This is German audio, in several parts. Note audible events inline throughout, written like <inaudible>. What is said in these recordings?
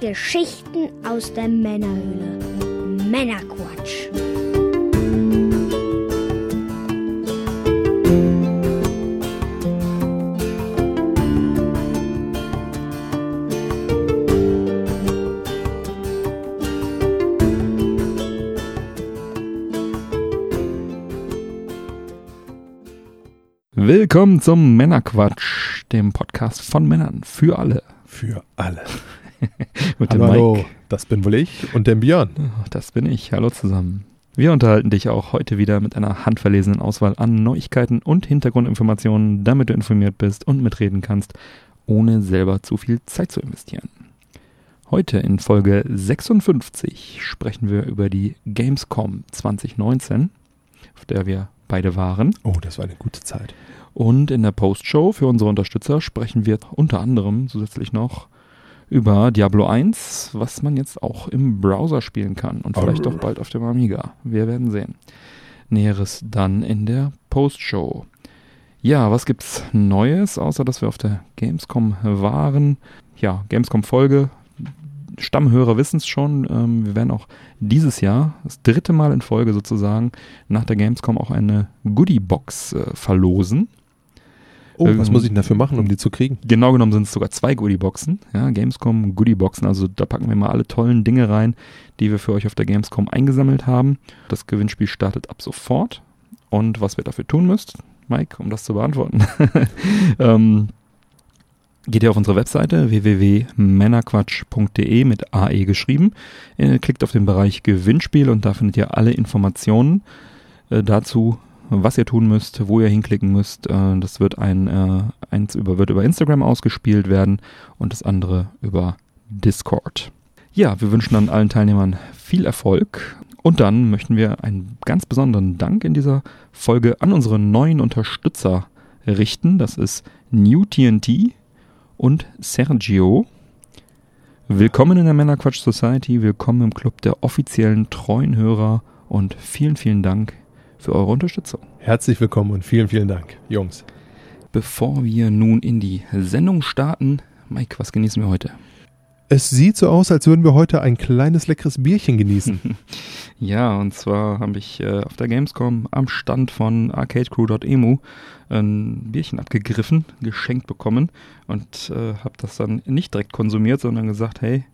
Geschichten aus der Männerhöhle. Männerquatsch. Willkommen zum Männerquatsch, dem Podcast von Männern für alle. Für alle. <laughs> Dem Hallo, Mike. das bin wohl ich und dem Björn. Das bin ich. Hallo zusammen. Wir unterhalten dich auch heute wieder mit einer handverlesenen Auswahl an Neuigkeiten und Hintergrundinformationen, damit du informiert bist und mitreden kannst, ohne selber zu viel Zeit zu investieren. Heute in Folge 56 sprechen wir über die Gamescom 2019, auf der wir beide waren. Oh, das war eine gute Zeit. Und in der Postshow für unsere Unterstützer sprechen wir unter anderem zusätzlich noch über Diablo 1, was man jetzt auch im Browser spielen kann und vielleicht Oh. auch bald auf dem Amiga. Wir werden sehen. Näheres dann in der Postshow. Ja, was gibt's Neues, außer dass wir auf der Gamescom waren? Ja, Gamescom-Folge. Stammhörer wissen es schon. Ähm, wir werden auch dieses Jahr, das dritte Mal in Folge sozusagen, nach der Gamescom auch eine Goodie-Box äh, verlosen. Oh, was Ähm, muss ich denn dafür machen, um die zu kriegen? Genau genommen sind es sogar zwei Goodie-Boxen. Ja, Gamescom Goodie-Boxen. Also da packen wir mal alle tollen Dinge rein, die wir für euch auf der Gamescom eingesammelt haben. Das Gewinnspiel startet ab sofort. Und was ihr dafür tun müsst, Mike, um das zu beantworten, <laughs> ähm, geht ihr auf unsere Webseite www.männerquatsch.de mit AE geschrieben. Klickt auf den Bereich Gewinnspiel und da findet ihr alle Informationen äh, dazu, was ihr tun müsst, wo ihr hinklicken müsst. Äh, das wird ein äh, eins über wird über Instagram ausgespielt werden und das andere über Discord. Ja, wir wünschen dann allen Teilnehmern viel Erfolg und dann möchten wir einen ganz besonderen Dank in dieser Folge an unsere neuen Unterstützer richten. Das ist New TNT und Sergio. Willkommen in der Männerquatsch Society, willkommen im Club der offiziellen treuen Hörer und vielen, vielen Dank für eure Unterstützung. Herzlich willkommen und vielen, vielen Dank, Jungs. Bevor wir nun in die Sendung starten, Mike, was genießen wir heute? Es sieht so aus, als würden wir heute ein kleines leckeres Bierchen genießen. <laughs> Ja, und zwar habe ich äh, auf der Gamescom am Stand von arcadecrew.emu ein Bierchen abgegriffen, geschenkt bekommen und äh, habe das dann nicht direkt konsumiert, sondern gesagt, hey,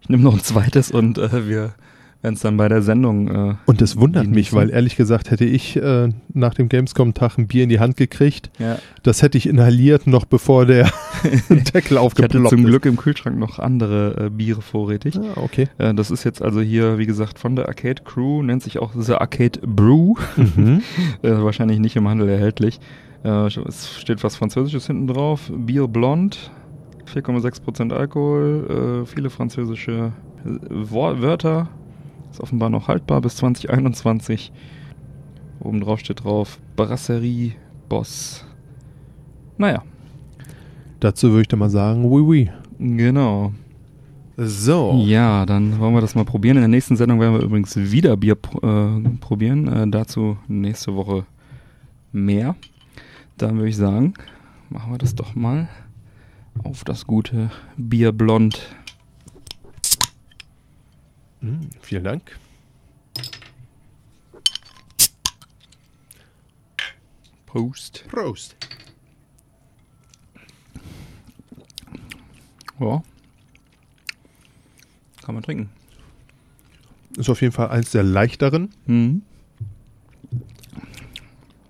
ich nehme noch ein zweites und äh, wir werden es dann bei der Sendung. Äh, Und das wundert mich, weil ehrlich gesagt hätte ich äh, nach dem Gamescom-Tag ein Bier in die Hand gekriegt. ja, Das hätte ich inhaliert, noch bevor der <laughs> Deckel ich hatte aufgeploppt zum. Glück im Kühlschrank noch andere äh, Biere vorrätig. Ah, okay. Äh, das ist jetzt also hier, wie gesagt, von der Arcade Crew, nennt sich auch The Arcade Brew. Mhm. <laughs> Äh, wahrscheinlich nicht im Handel erhältlich. Äh, es steht was Französisches hinten drauf. Bier Blond, 4,6% Alkohol, äh, viele französische äh, Wörter. Ist offenbar noch haltbar bis 2021. Oben drauf steht drauf Brasserie Boss. Naja, Dazu würde ich dann mal sagen, oui, oui. genau. So. Ja, dann wollen wir das mal probieren. In der nächsten Sendung werden wir übrigens wieder Bier äh, probieren. Äh, dazu nächste Woche mehr. Dann würde ich sagen, machen wir das doch mal auf das gute Bier Mhm, vielen Dank. Prost. Prost. Ja. Kann man trinken. Ist auf jeden Fall eins der leichteren. Mhm.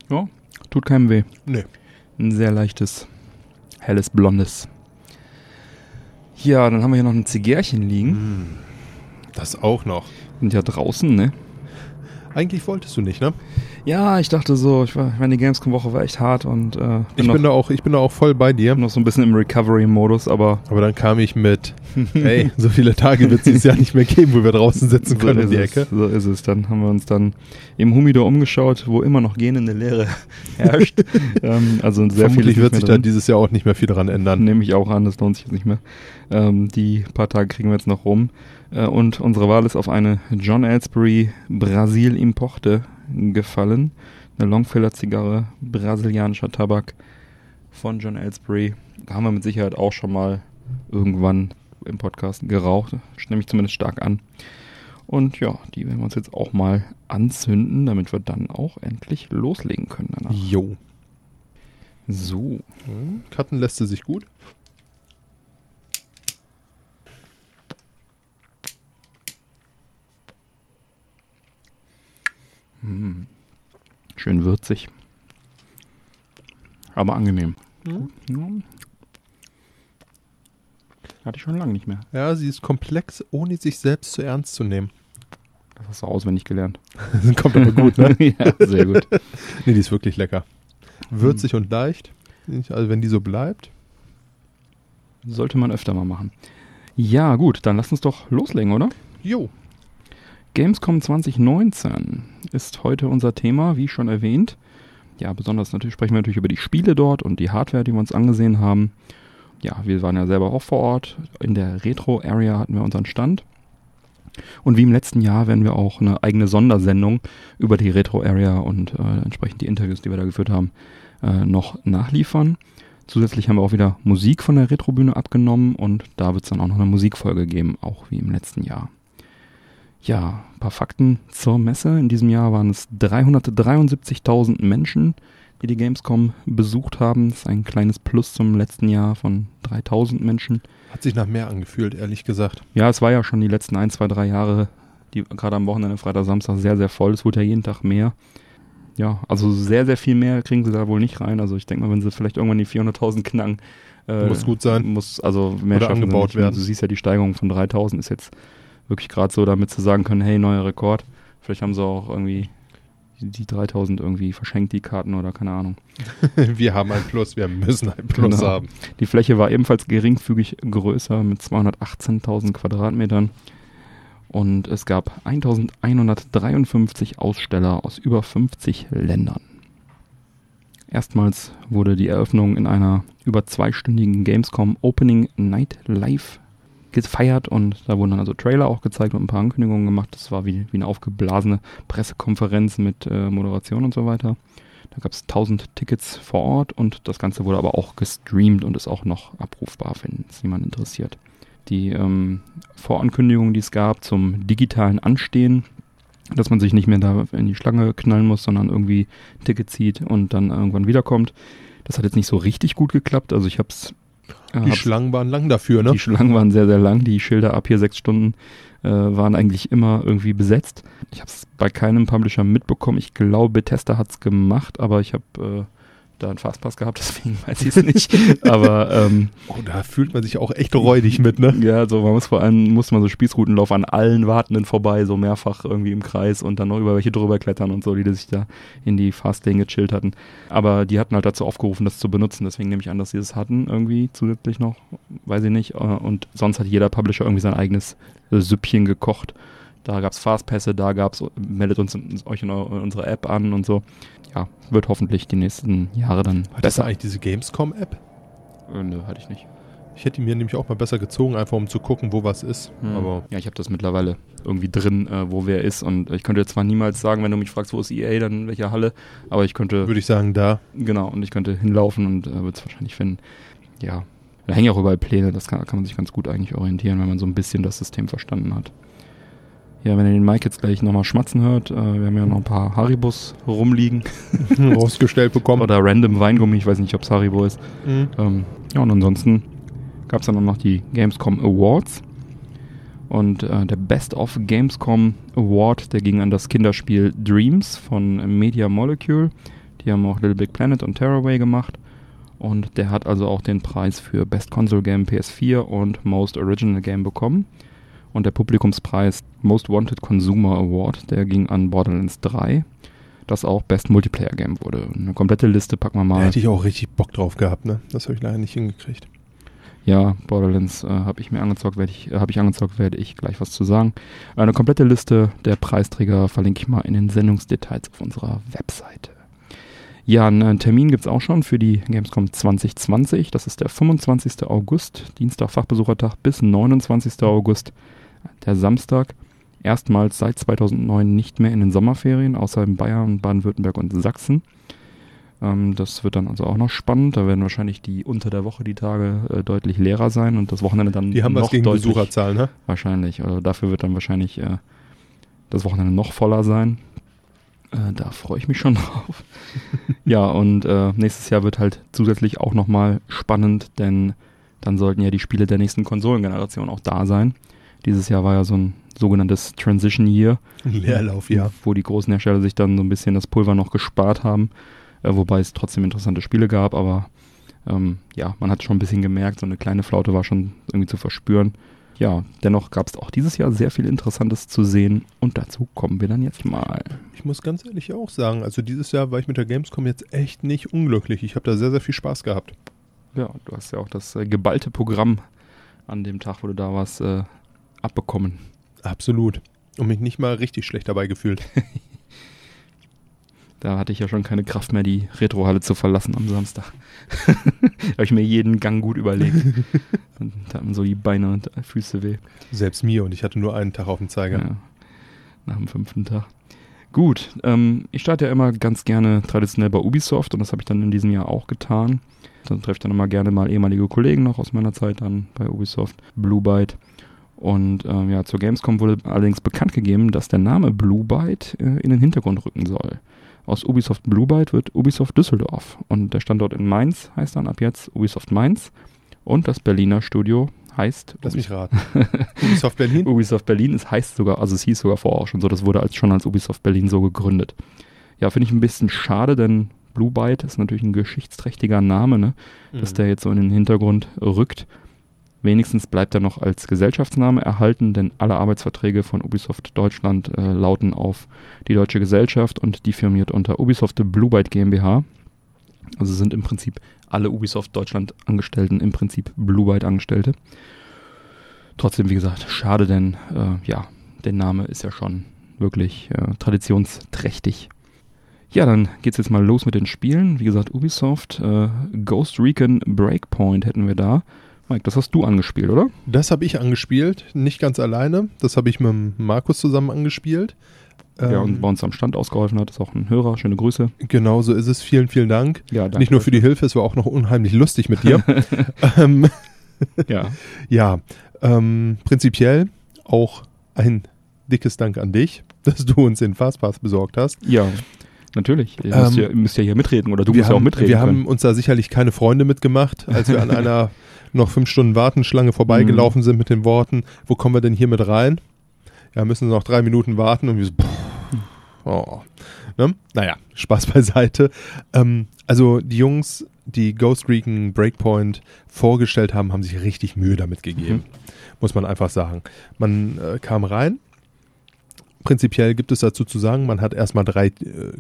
Ja, tut keinem weh. Nee. Ein sehr leichtes, helles, blondes. Ja, dann haben wir hier noch ein Zigärchen liegen. Das auch noch. Sind ja draußen, ne? Eigentlich wolltest du nicht, ne? Ja, ich dachte so, ich, war, ich meine, die Gamescom-Woche war echt hart und äh, bin, Ich noch, bin da auch, ich bin da auch voll bei dir. noch so ein bisschen im Recovery-Modus, aber Aber dann kam ich mit, <laughs> ey, so viele Tage wird es dieses Jahr <laughs> nicht mehr geben, wo wir draußen sitzen können um die ist Ecke. es, so ist es. Dann haben wir uns dann im Humidor umgeschaut, wo immer noch gähnende Leere <laughs> herrscht. ähm, also sehr Vermutlich viel wird sich da dieses Jahr auch nicht mehr viel dran ändern. Nehme ich auch an, das lohnt sich jetzt nicht mehr. Ähm, die paar Tage kriegen wir jetzt noch rum. Äh, und unsere Wahl ist auf eine John Ellsbury Brasil Importe gefallen. Eine Longfiller-Zigarre, brasilianischer Tabak von John Ellsbury. Da haben wir mit Sicherheit auch schon mal irgendwann im Podcast geraucht. Stelle mich zumindest stark an. Und ja, die werden wir uns jetzt auch mal anzünden, damit wir dann auch endlich loslegen können danach. Jo. So. Hm, Cutten lässt sie sich gut. Hm. Schön würzig. Aber angenehm. Hm. Ja. Hatte ich schon lange nicht mehr. Ja, sie ist komplex, ohne sich selbst zu ernst zu nehmen. Das hast du auswendig gelernt. <laughs> Kommt aber gut, ne? <laughs> ja, sehr gut. Nee, die ist wirklich lecker. Würzig und leicht. Also wenn die so bleibt. Sollte man öfter mal machen. Ja, gut, dann lass uns doch loslegen, oder? Jo. Gamescom 2019 ist heute unser Thema, wie schon erwähnt. Ja, besonders natürlich sprechen wir natürlich über die Spiele dort und die Hardware, die wir uns angesehen haben. Ja, wir waren ja selber auch vor Ort. In der Retro-Area hatten wir unseren Stand. Und wie im letzten Jahr werden wir auch eine eigene Sondersendung über die Retro-Area und äh, entsprechend die Interviews, die wir da geführt haben, äh, noch nachliefern. Zusätzlich haben wir auch wieder Musik von der Retrobühne abgenommen und da wird es dann auch noch eine Musikfolge geben, auch wie im letzten Jahr. Ja, ein paar Fakten zur Messe. In diesem Jahr waren es 373.000 Menschen, die die Gamescom besucht haben. Das ist ein kleines Plus zum letzten Jahr von 3.000 Menschen. Hat sich nach mehr angefühlt, ehrlich gesagt. Ja, es war ja schon die letzten ein, zwei, drei Jahre, die gerade am Wochenende, Freitag, Samstag sehr, sehr voll. Es wurde ja jeden Tag mehr. Ja, also sehr, sehr viel mehr kriegen sie da wohl nicht rein. Also ich denke mal, wenn sie vielleicht irgendwann die 400.000 knacken, äh, Muss gut sein. Muss also mehr Oder angebaut werden. Du siehst ja, die Steigerung von 3.000 ist jetzt wirklich gerade so, damit sie sagen können, hey, neuer Rekord. Vielleicht haben sie auch irgendwie die, die 3.000 irgendwie verschenkt, die Karten oder keine Ahnung. <laughs> Wir haben ein Plus, wir müssen ein Plus Genau. haben. Die Fläche war ebenfalls geringfügig größer mit 218.000 Quadratmetern. Und es gab 1153 Aussteller aus über 50 Ländern. Erstmals wurde die Eröffnung in einer über zweistündigen Gamescom Opening Night Live gefeiert und da wurden dann also Trailer auch gezeigt und ein paar Ankündigungen gemacht. Das war wie, wie eine aufgeblasene Pressekonferenz mit äh, Moderation und so weiter. Da gab es 1000 Tickets vor Ort und das Ganze wurde aber auch gestreamt und ist auch noch abrufbar, wenn es jemand interessiert. Die ähm, Vorankündigungen, die es gab zum digitalen Anstehen, dass man sich nicht mehr da in die Schlange knallen muss, sondern irgendwie ein Ticket zieht und dann irgendwann wiederkommt. Das hat jetzt nicht so richtig gut geklappt. Also ich hab's, äh, Die hab's Schlangen waren lang dafür, ne? die Schlangen waren sehr, sehr lang. Die Schilder ab hier sechs Stunden äh, waren eigentlich immer irgendwie besetzt. Ich habe es bei keinem Publisher mitbekommen. Ich glaube, Bethesda hat's gemacht, aber ich habe äh, da einen Fastpass gehabt, <laughs> deswegen weiß ich es nicht. aber ähm, Oh, da fühlt man sich auch echt räudig mit, ne? ja, so man muss vor allem muss man so Spießrutenlauf an allen Wartenden vorbei, so mehrfach irgendwie im Kreis und dann noch über welche drüber klettern und so, die sich da in die Fastlane gechillt hatten. Aber die hatten halt dazu aufgerufen, das zu benutzen, deswegen nehme ich an, dass sie das hatten irgendwie zusätzlich noch, weiß ich nicht. Äh, Und sonst hat jeder Publisher irgendwie sein eigenes äh, Süppchen gekocht. Da gab's Fastpässe, da gab's, meldet uns euch in eu- unsere App an und so. Ja, wird hoffentlich die nächsten Jahre dann Hat das besser. eigentlich diese Gamescom-App? Äh, Nö, hatte ich nicht. Ich hätte die mir nämlich auch mal besser gezogen, einfach um zu gucken, wo was ist. Hm. Aber ja, ich habe das mittlerweile irgendwie drin, äh, wo wer ist. Und ich könnte zwar niemals sagen, wenn du mich fragst, wo ist EA, dann in welcher Halle, aber ich könnte, würde ich sagen, da. genau, und ich könnte hinlaufen und äh, würde es wahrscheinlich finden. Ja, da hängen ja auch überall Pläne, das kann, kann man sich ganz gut eigentlich orientieren, wenn man so ein bisschen das System verstanden hat. Ja, wenn ihr den Mike jetzt gleich nochmal schmatzen hört, äh, wir haben ja noch ein paar Haribus rumliegen <laughs> rausgestellt bekommen. oder random Weingummi, ich weiß nicht, ob es Haribo ist. Mhm. Ähm, ja, und ansonsten gab es dann auch noch die Gamescom Awards. Und äh, der Best of Gamescom Award, der ging an das Kinderspiel Dreams von Media Molecule. Die haben auch Little Big Planet und Tearaway gemacht. Und der hat also auch den Preis für Best Console Game PS4 und Most Original Game bekommen. Und der Publikumspreis Most Wanted Consumer Award, der ging an Borderlands 3, das auch Best Multiplayer Game wurde. Eine komplette Liste packen wir Da mal. hätte ich auch richtig Bock drauf gehabt, ne? Das habe ich leider nicht hingekriegt. Ja, Borderlands äh, habe ich mir angezockt, werde ich, äh, habe ich angezockt, werde ich gleich was zu sagen. Eine komplette Liste der Preisträger verlinke ich mal in den Sendungsdetails auf unserer Webseite. Ja, einen Termin gibt's auch schon für die Gamescom 2020. Das ist der 25. August, Dienstag Fachbesuchertag bis 29. August, der Samstag. Erstmals seit 2009 nicht mehr in den Sommerferien, außer in Bayern, Baden-Württemberg und Sachsen. Ähm, das wird dann also auch noch spannend. Da werden wahrscheinlich die unter der Woche die Tage äh, deutlich leerer sein und das Wochenende dann Die haben noch was gegen deutlich Besucherzahlen, ne? wahrscheinlich. Also dafür wird dann wahrscheinlich äh, das Wochenende noch voller sein. Äh, da freue ich mich schon <laughs> drauf. ja, und äh, nächstes Jahr wird halt zusätzlich auch nochmal spannend, denn dann sollten ja die Spiele der nächsten Konsolengeneration auch da sein. Dieses Jahr war ja so ein sogenanntes Transition Year, Leerlauf, ja. wo die großen Hersteller sich dann so ein bisschen das Pulver noch gespart haben, äh, wobei es trotzdem interessante Spiele gab, aber ähm, ja, man hat schon ein bisschen gemerkt, so eine kleine Flaute war schon irgendwie zu verspüren. Ja, dennoch gab es auch dieses Jahr sehr viel Interessantes zu sehen und dazu kommen wir dann jetzt mal. Ich muss ganz ehrlich auch sagen, also dieses Jahr war ich mit der Gamescom jetzt echt nicht unglücklich. Ich habe da sehr, sehr viel Spaß gehabt. Ja, du hast ja auch das äh, geballte Programm an dem Tag, wo du da warst, äh, abbekommen. Absolut. Und mich nicht mal richtig schlecht dabei gefühlt. <laughs> Da hatte ich ja schon keine Kraft mehr, die Retrohalle zu verlassen am Samstag. <laughs> Habe ich mir jeden Gang gut überlegt. Und da haben so die Beine und Füße weh. Selbst mir und ich hatte nur einen Tag auf dem Zeiger. Ja, nach dem fünften Tag. Gut, ähm, ich starte ja immer ganz gerne traditionell bei Ubisoft und das habe ich dann in diesem Jahr auch getan. Dann treffe ich dann immer gerne mal ehemalige Kollegen noch aus meiner Zeit dann bei Ubisoft, Blue Byte. Und ähm, ja, zur Gamescom wurde allerdings bekannt gegeben, dass der Name Blue Byte äh, in den Hintergrund rücken soll. Aus Ubisoft Blue Byte wird Ubisoft Düsseldorf. Und der Standort in Mainz heißt dann ab jetzt Ubisoft Mainz. Und das Berliner Studio heißt Lass mich raten. <laughs> Ubisoft Berlin? Ubisoft Berlin. Es heißt sogar, also es hieß sogar vorher auch schon so, das wurde als, schon als Ubisoft Berlin so gegründet. Ja, finde ich ein bisschen schade, denn Blue Byte ist natürlich ein geschichtsträchtiger Name, ne? dass Mhm. der jetzt so in den Hintergrund rückt. Wenigstens bleibt er noch als Gesellschaftsname erhalten, denn alle Arbeitsverträge von Ubisoft Deutschland äh, lauten auf die deutsche Gesellschaft und die firmiert unter Ubisoft Blue Byte GmbH. Also sind im Prinzip alle Ubisoft Deutschland Angestellten im Prinzip Blue Byte Angestellte. Trotzdem, wie gesagt, schade, denn äh, ja, der Name ist ja schon wirklich äh, traditionsträchtig. Ja, dann geht's jetzt mal los mit den Spielen. Wie gesagt, Ubisoft, äh, Ghost Recon Breakpoint hätten wir da. Mike, das hast du angespielt, oder? Das habe ich angespielt, nicht ganz alleine. Das habe ich mit Markus zusammen angespielt. Der Ähm, uns bei uns am Stand ausgeholfen hat, ist auch ein Hörer. Schöne Grüße. Genau so ist es. Vielen, vielen Dank. Ja, danke. Nicht nur für die Hilfe, es war auch noch unheimlich lustig mit dir. <laughs> ähm, Ja, <laughs> ja, ähm, prinzipiell auch ein dickes Dank an dich, dass du uns den Fastpass besorgt hast. ja, natürlich. Ihr Ähm, müsst, ja, ihr müsst ja hier mitreden oder du musst ja auch haben, mitreden. wir können. haben uns da sicherlich keine Freunde mitgemacht, als wir an <laughs> einer noch fünf Stunden Wartenschlange vorbeigelaufen Mhm. sind mit den Worten, wo kommen wir denn hier mit rein? Ja, müssen noch drei Minuten warten und wir so, pff, oh. ne? Naja, Spaß beiseite. Ähm, also die Jungs, die Ghost Recon Breakpoint vorgestellt haben, haben sich richtig Mühe damit gegeben. Mhm. Muss man einfach sagen. Man äh, kam rein. Prinzipiell gibt es dazu zu sagen, man hat erstmal drei äh,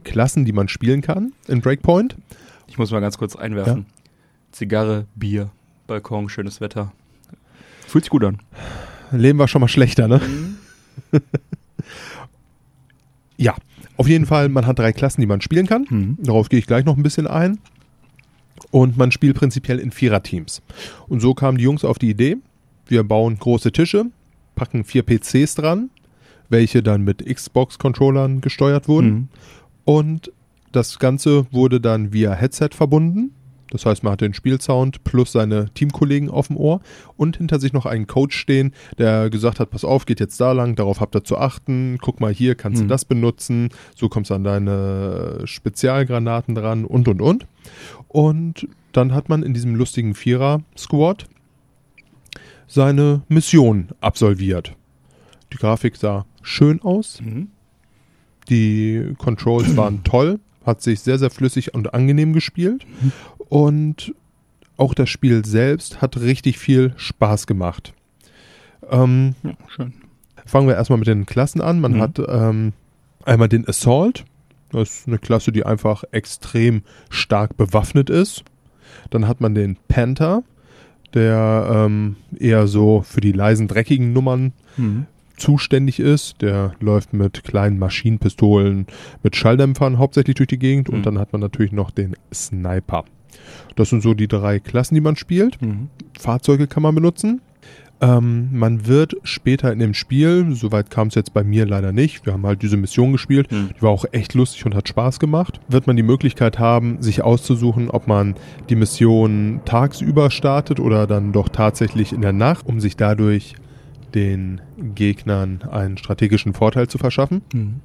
Klassen, die man spielen kann in Breakpoint. Ich muss mal ganz kurz einwerfen. Zigarre, Bier, Balkon, schönes Wetter. Fühlt sich gut an. Leben war schon mal schlechter, ne? <laughs> ja, auf jeden Fall, man hat drei Klassen, die man spielen kann. Mhm. Darauf gehe ich gleich noch ein bisschen ein. Und man spielt prinzipiell in Viererteams. Und so kamen die Jungs auf die Idee, wir bauen große Tische, packen vier PCs dran, welche dann mit Xbox-Controllern gesteuert wurden. Mhm. Und das Ganze wurde dann via Headset verbunden. Das heißt, man hat den Spielsound plus seine Teamkollegen auf dem Ohr und hinter sich noch einen Coach stehen, der gesagt hat, pass auf, geht jetzt da lang, darauf habt ihr zu achten, guck mal hier, kannst Hm. du das benutzen, so kommst du an deine Spezialgranaten dran und und und. Und dann hat man in diesem lustigen Vierer-Squad seine Mission absolviert. Die Grafik sah schön aus, Mhm. die Controls <clears throat> waren toll, hat sich sehr, sehr flüssig und angenehm gespielt. Und auch das Spiel selbst hat richtig viel Spaß gemacht. Ähm, Ja, schön. fangen wir erstmal mit den Klassen an. Man Mhm. hat ähm, einmal den Assault. Das ist eine Klasse, die einfach extrem stark bewaffnet ist. Dann hat man den Panther, der ähm, eher so für die leisen, dreckigen Nummern Mhm. Zuständig ist. Der läuft mit kleinen Maschinenpistolen, mit Schalldämpfern hauptsächlich durch die Gegend. Mhm. Und dann hat man natürlich noch den Sniper. Das sind so die drei Klassen, die man spielt. Mhm. Fahrzeuge kann man benutzen. Ähm, man wird später in dem Spiel, soweit kam es jetzt bei mir leider nicht, wir haben halt diese Mission gespielt, Hm. die war auch echt lustig und hat Spaß gemacht, wird man die Möglichkeit haben, sich auszusuchen, ob man die Mission tagsüber startet oder dann doch tatsächlich in der Nacht, um sich dadurch den Gegnern einen strategischen Vorteil zu verschaffen. Mhm.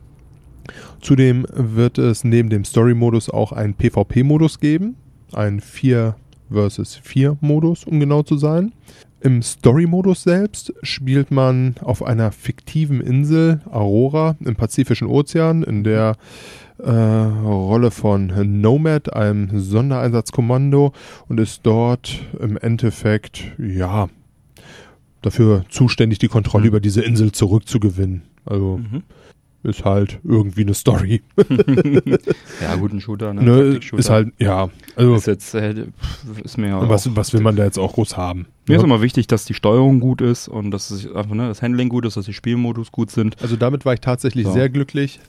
Zudem wird es neben dem Story-Modus auch einen PvP-Modus geben. Ein 4 versus 4 Modus, um genau zu sein. Im Story-Modus selbst spielt man auf einer fiktiven Insel, Aurora, im Pazifischen Ozean, in der äh, Rolle von Nomad, einem Sondereinsatzkommando, und ist dort im Endeffekt, ja, dafür zuständig, die Kontrolle Mhm. über diese Insel zurückzugewinnen. Also Mhm. ist halt irgendwie eine Story. <laughs> ja, gut, ein Shooter, ne? Ne, Taktik-Shooter. ist halt, ja, also Ist jetzt, äh, ist mir ja was, auch, was will man da jetzt auch groß haben? Mir ist Ja. immer wichtig, dass die Steuerung gut ist und dass es einfach, ne, das Handling gut ist, dass die Spielmodus gut sind. Also damit war ich tatsächlich So. sehr glücklich.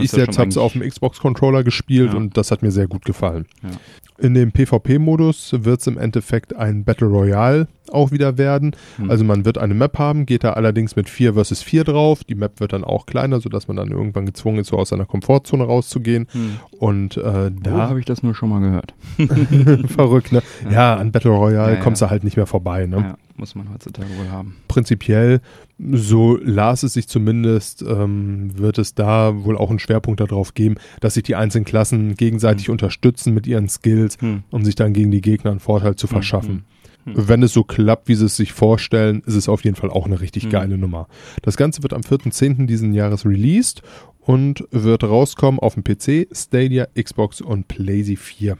Ich ja selbst habe es auf dem Xbox-Controller gespielt Ja. und das hat mir sehr gut gefallen. Ja. In dem PvP-Modus wird es im Endeffekt ein Battle Royale auch wieder werden. Hm. Also man wird eine Map haben, geht da allerdings mit 4 versus 4 drauf. Die Map wird dann auch kleiner, sodass man dann irgendwann gezwungen ist, so aus seiner Komfortzone rauszugehen. Hm. Und äh, Da habe ich das nur schon mal gehört. <laughs> verrückt, ne? Ja. Ja, an Battle Royale Ja, ja. kommst du halt nicht mehr vorbei, ne? Muss man heutzutage wohl haben. prinzipiell, so las es sich zumindest, ähm, wird es da wohl auch einen Schwerpunkt darauf geben, dass sich die einzelnen Klassen gegenseitig Hm. unterstützen mit ihren Skills, Hm. um sich dann gegen die Gegner einen Vorteil zu verschaffen. Hm. Hm. Wenn es so klappt, wie sie es sich vorstellen, ist es auf jeden Fall auch eine richtig Hm. geile Nummer. Das Ganze wird am 4.10. diesen Jahres released und wird rauskommen auf dem PC, Stadia, Xbox und PlayStation 4.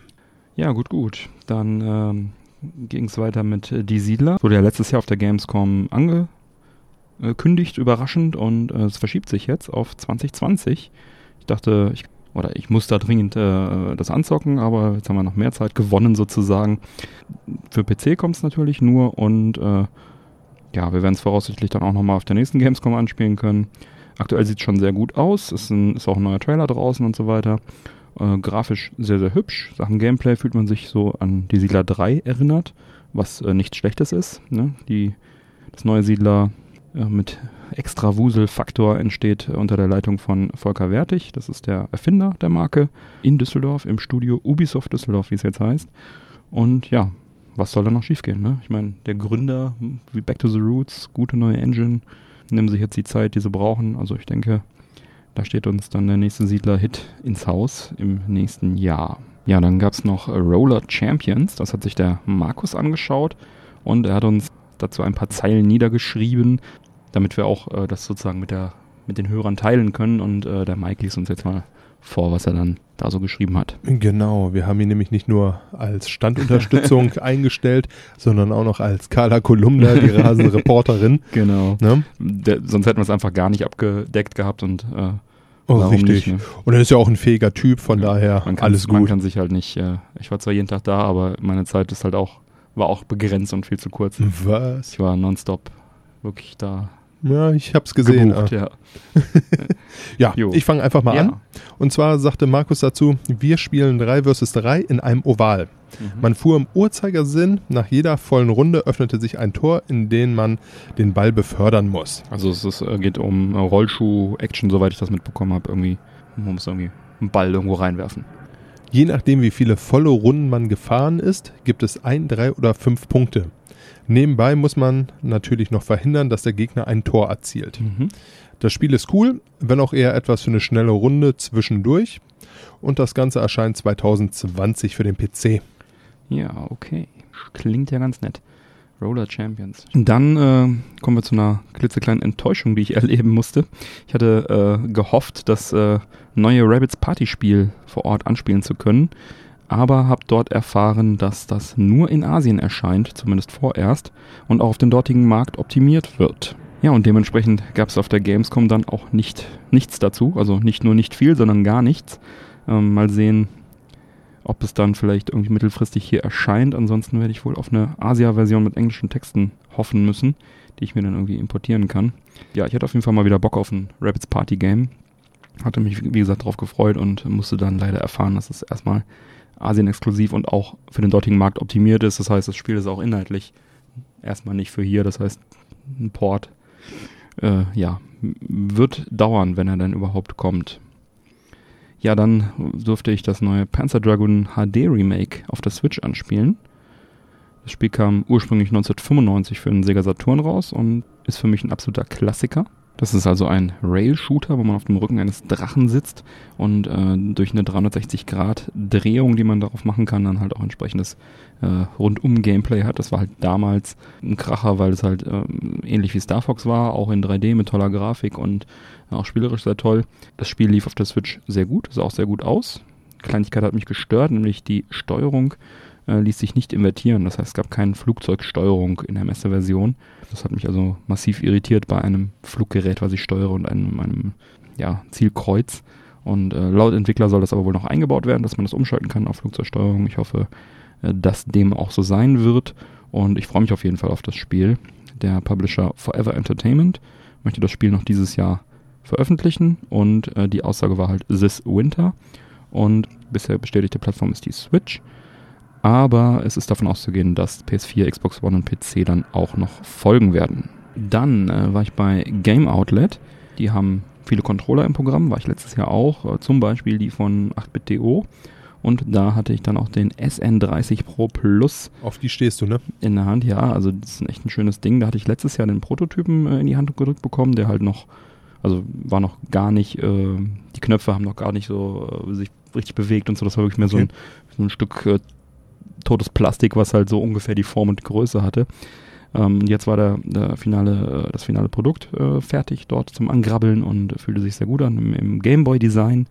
Ja, gut, gut. Dann ähm, ging es weiter mit äh, Die Siedler. Wurde ja letztes Jahr auf der Gamescom angekündigt, überraschend, und äh, es verschiebt sich jetzt auf 2020. Ich dachte, ich, oder ich muss da dringend äh, das anzocken, aber jetzt haben wir noch mehr Zeit gewonnen sozusagen. Für PC kommt es natürlich nur und äh, ja, wir werden es voraussichtlich dann auch nochmal auf der nächsten Gamescom anspielen können. Aktuell sieht es schon sehr gut aus. Es ist, ist auch ein neuer Trailer draußen und so weiter. Äh, grafisch sehr, sehr hübsch. Sachen Gameplay fühlt man sich so an die Siedler 3 erinnert, was äh, nichts Schlechtes ist. Ne? Die, das neue Siedler äh, mit extra Wuselfaktor entsteht unter der Leitung von Volker Wertig. Das ist der Erfinder der Marke in Düsseldorf im Studio Ubisoft Düsseldorf, wie es jetzt heißt. Und ja, was soll da noch schiefgehen? Ne? Ich meine, der Gründer, wie Back to the Roots, gute neue Engine, nehmen sich jetzt die Zeit, die sie brauchen. Also ich denke, da steht uns dann der nächste Siedler-Hit ins Haus im nächsten Jahr. Ja, dann gab es noch Roller Champions. Das hat sich der Markus angeschaut und er hat uns dazu ein paar Zeilen niedergeschrieben, damit wir auch äh, das sozusagen mit, der, mit den Hörern teilen können. Und äh, der Mike liest uns jetzt mal vor, was er dann da so geschrieben hat. Genau, wir haben ihn nämlich nicht nur als Standunterstützung <laughs> eingestellt, sondern auch noch als Carla Kolumna, die rasende <laughs> Reporterin. Genau. Ne? Der, sonst hätten wir es einfach gar nicht abgedeckt gehabt und äh, Oh, warum richtig. nicht? Ne? Und er ist ja auch ein fähiger Typ, von Ja, daher Man kann, alles Man gut. kann sich halt nicht, äh, ich war zwar jeden Tag da, aber meine Zeit ist halt auch, war auch begrenzt und viel zu kurz. Was? Ich war nonstop wirklich da Ja, ich hab's gesehen. gebucht, ah. ja. <laughs> Ja, Jo. ich fange einfach mal ja. an. Und zwar sagte Markus dazu, wir spielen 3 versus 3 in einem Oval. Mhm. Man fuhr im Uhrzeigersinn, nach jeder vollen Runde öffnete sich ein Tor, in dem man den Ball befördern muss. Also es ist, äh, geht um äh, Rollschuh-Action, soweit ich das mitbekommen habe. Irgendwie, man muss irgendwie einen Ball irgendwo reinwerfen. Je nachdem, wie viele volle Runden man gefahren ist, gibt es ein, drei oder fünf Punkte. Nebenbei muss man natürlich noch verhindern, dass der Gegner ein Tor erzielt. Mhm. Das Spiel ist cool, wenn auch eher etwas für eine schnelle Runde zwischendurch. Und das Ganze erscheint 2020 für den PC. Ja, okay. Klingt ja ganz nett. Roller Champions. Dann äh, kommen wir zu einer klitzekleinen Enttäuschung, die ich <laughs> erleben musste. Ich hatte äh, gehofft, das äh, neue Rabbits Party Spiel vor Ort anspielen zu können, aber habe dort erfahren, dass das nur in Asien erscheint, zumindest vorerst, und auch auf den dortigen Markt optimiert wird. Ja, und dementsprechend gab es auf der Gamescom dann auch nicht nichts dazu, also nicht nur nicht viel, sondern gar nichts. Ähm, mal sehen, ob es dann vielleicht irgendwie mittelfristig hier erscheint. Ansonsten werde ich wohl auf eine Asia-Version mit englischen Texten hoffen müssen, die ich mir dann irgendwie importieren kann. Ja, ich hatte auf jeden Fall mal wieder Bock auf ein Rabbits Party Game. Hatte mich, wie gesagt, darauf gefreut und musste dann leider erfahren, dass es erstmal Asien-exklusiv und auch für den dortigen Markt optimiert ist. Das heißt, das Spiel ist auch inhaltlich erstmal nicht für hier. Das heißt, ein Port, äh, ja, wird dauern, wenn er dann überhaupt kommt. Ja, dann durfte ich das neue Panzer Dragoon HD Remake auf der Switch anspielen. Das Spiel kam ursprünglich 1995 für den Sega Saturn raus und ist für mich ein absoluter Klassiker. Das ist also ein Rail-Shooter, wo man auf dem Rücken eines Drachen sitzt und äh, durch eine 360-Grad-Drehung, die man darauf machen kann, dann halt auch entsprechendes äh, Rundum-Gameplay hat. Das war halt damals ein Kracher, weil es halt äh, ähnlich wie Star Fox war, auch in 3D mit toller Grafik und auch spielerisch sehr toll. Das Spiel lief auf der Switch sehr gut, sah auch sehr gut aus. Kleinigkeit hat mich gestört, nämlich die Steuerung äh, ließ sich nicht invertieren. Das heißt, es gab keine Flugzeugsteuerung in der Messeversion. Das hat mich also massiv irritiert bei einem Fluggerät, was ich steuere und einem, einem ja, Zielkreuz. Und äh, laut Entwickler soll das aber wohl noch eingebaut werden, dass man das umschalten kann auf Flugzeugsteuerung. Ich hoffe, äh, dass dem auch so sein wird. Und ich freue mich auf jeden Fall auf das Spiel. Der Publisher Forever Entertainment möchte das Spiel noch dieses Jahr veröffentlichen und äh, die Aussage war halt This Winter. Und bisher bestätigte Plattform ist die Switch aber es ist davon auszugehen, dass PS4, Xbox One und PC dann auch noch folgen werden. Dann äh, war ich bei Game Outlet. Die haben viele Controller im Programm, war ich letztes Jahr auch, äh, zum Beispiel die von 8BitDO. Und da hatte ich dann auch den SN30 Pro Plus. Auf die stehst du, ne? In der Hand, ja. Also das ist ein echt ein schönes Ding. Da hatte ich letztes Jahr den Prototypen äh, in die Hand gedrückt bekommen, der halt noch, also war noch gar nicht, äh, die Knöpfe haben noch gar nicht so äh, sich richtig bewegt und so. Das war wirklich mehr okay. so, ein, so ein Stück äh, totes Plastik, was halt so ungefähr die Form und Größe hatte. Ähm, jetzt war der, der finale, äh, das finale Produkt äh, fertig dort zum Angrabbeln und fühlte sich sehr gut an im, im Gameboy-Design.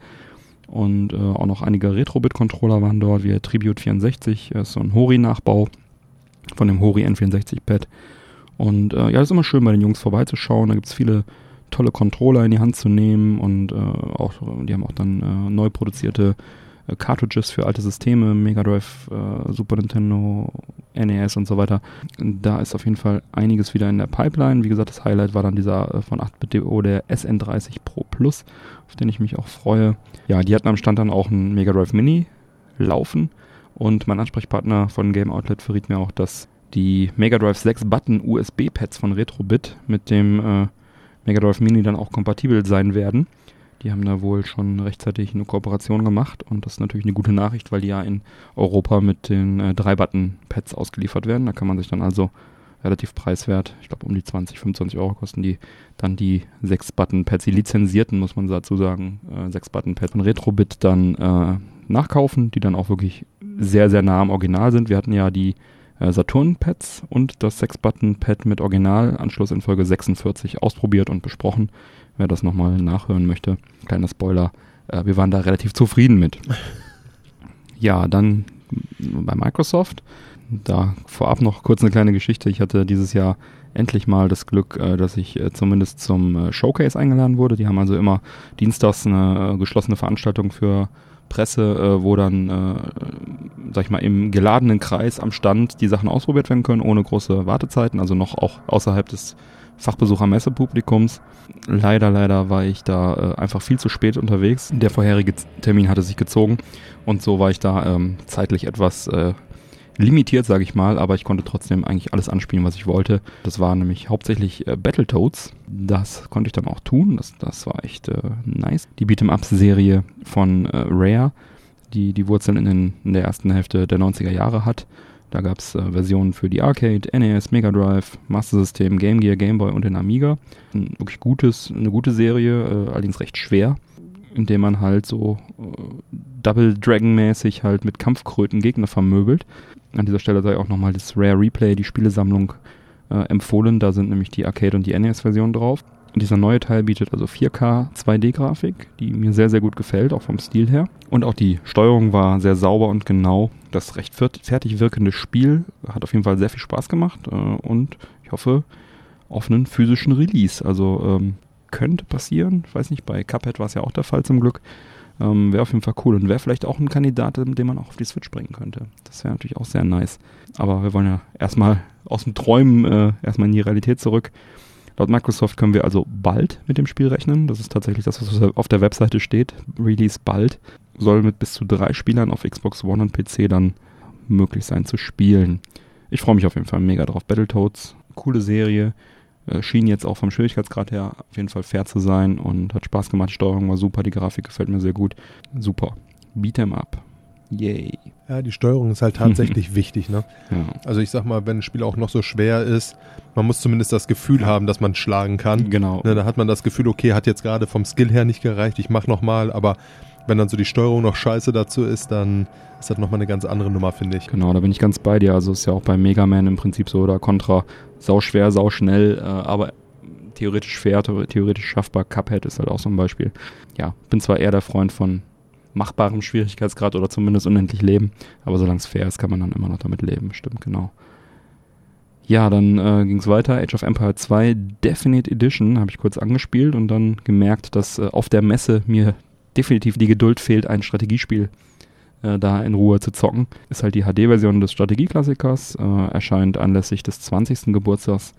Und äh, auch noch einige Retrobit-Controller waren dort, wie Tribute 64, äh, so ein Hori-Nachbau von dem Hori N64-Pad. Und äh, ja, ist immer schön, bei den Jungs vorbeizuschauen. Da gibt es viele tolle Controller in die Hand zu nehmen und äh, auch, die haben auch dann neu produzierte äh, Cartridges für alte Systeme, Mega Drive, äh, Super Nintendo, NES und so weiter. Da ist auf jeden Fall einiges wieder in der Pipeline. Wie gesagt, das Highlight war dann dieser äh, von 8BTO, der SN30 Pro Plus, auf den ich mich auch freue. Ja, die hatten am Stand dann auch ein Mega Drive Mini laufen und mein Ansprechpartner von Game Outlet verriet mir auch, dass die Mega Drive 6 Button USB Pads von Retrobit mit dem äh, Mega Drive Mini dann auch kompatibel sein werden. Die haben da wohl schon rechtzeitig eine Kooperation gemacht und das ist natürlich eine gute Nachricht, weil die ja in Europa mit den äh, Drei-Button-Pads ausgeliefert werden. Da kann man sich dann also relativ preiswert, ich glaube um die 20, 25 Euro kosten die dann die 6-Button-Pads, die lizenzierten, muss man dazu sagen, äh, 6-Button-Pads von Retrobit dann äh, nachkaufen, die dann auch wirklich sehr, sehr nah am Original sind. Wir hatten ja die äh, Saturn-Pads und das 6-Button-Pad mit Originalanschluss in Folge 46 ausprobiert und besprochen wer das nochmal nachhören möchte. Kleiner Spoiler, äh, wir waren da relativ zufrieden mit. <laughs> Ja, dann bei Microsoft. Da vorab noch kurz eine kleine Geschichte. Ich hatte dieses Jahr endlich mal das Glück, äh, dass ich äh, zumindest zum äh, Showcase eingeladen wurde. Die haben also immer dienstags eine geschlossene Veranstaltung für Presse, wo dann, sag ich mal, im geladenen Kreis am Stand die Sachen ausprobiert werden können, ohne große Wartezeiten, also noch auch außerhalb des Fachbesucher-Messepublikums. Leider, leider war ich da äh, einfach viel zu spät unterwegs. Der vorherige Termin hatte sich gezogen und so war ich da ähm, zeitlich etwas äh, limitiert, sage ich mal, aber ich konnte trotzdem eigentlich alles anspielen, was ich wollte. Das war nämlich hauptsächlich äh, Battletoads. Das konnte ich dann auch tun. Das, das war echt äh, nice. Die Beat'em-Up-Serie von äh, Rare, die die Wurzeln in, den, in der ersten Hälfte der 90er Jahre hat. Da gab es äh, Versionen für die Arcade, NES, Mega Drive, Master System, Game Gear, Game Boy und den Amiga. Ein wirklich gutes, eine gute Serie, äh, allerdings recht schwer, indem man halt so äh, Double Dragon-mäßig halt mit Kampfkröten Gegner vermöbelt. An dieser Stelle sei auch nochmal das Rare Replay, die Spielesammlung, äh, empfohlen. Da sind nämlich die Arcade und die NES-Version drauf. Dieser neue Teil bietet also 4K 2D-Grafik, die mir sehr, sehr gut gefällt, auch vom Stil her. Und auch die Steuerung war sehr sauber und genau. Das recht fertig wirkende Spiel hat auf jeden Fall sehr viel Spaß gemacht äh, und ich hoffe auf einen physischen Release. Also ähm, könnte passieren. Ich weiß nicht, bei Cuphead war es ja auch der Fall zum Glück. Ähm, wäre auf jeden Fall cool und wäre vielleicht auch ein Kandidat, den man auch auf die Switch bringen könnte. Das wäre natürlich auch sehr nice. Aber wir wollen ja erstmal aus dem Träumen äh, erstmal in die Realität zurück. Laut Microsoft können wir also bald mit dem Spiel rechnen. Das ist tatsächlich das, was auf der Webseite steht. Release bald. Soll mit bis zu drei Spielern auf Xbox One und PC dann möglich sein zu spielen. ich freue mich auf jeden Fall mega drauf. Battletoads, coole Serie. Äh, schien jetzt auch vom Schwierigkeitsgrad her auf jeden Fall fair zu sein und hat Spaß gemacht. Die Steuerung war super, die Grafik gefällt mir sehr gut. Super. Beat 'em up. Yay. Ja, die Steuerung ist halt <laughs> tatsächlich wichtig, ne? Ja. Also ich sag mal, wenn ein Spiel auch noch so schwer ist, man muss zumindest das Gefühl haben, dass man schlagen kann. Genau. Ne, da hat man das Gefühl, okay, hat jetzt gerade vom Skill her nicht gereicht, ich mach nochmal, aber wenn dann so die Steuerung noch scheiße dazu ist, dann ist das nochmal eine ganz andere Nummer, finde ich. Genau, da bin ich ganz bei dir. Also ist ja auch bei Mega Man im Prinzip so oder Contra. Sau schwer, sau schnell, äh, aber theoretisch fair, theoretisch schaffbar. Cuphead ist halt auch so ein Beispiel. Ja, bin zwar eher der Freund von machbarem Schwierigkeitsgrad oder zumindest unendlich leben, aber solange es fair ist, kann man dann immer noch damit leben. Stimmt, genau. Ja, dann äh, ging es weiter. Age of Empire 2 Definite Edition habe ich kurz angespielt und dann gemerkt, dass äh, auf der Messe mir definitiv die Geduld fehlt, ein Strategiespiel äh, da in Ruhe zu zocken. Ist halt die HD-Version des Strategieklassikers, äh, erscheint anlässlich des 20. Geburtstags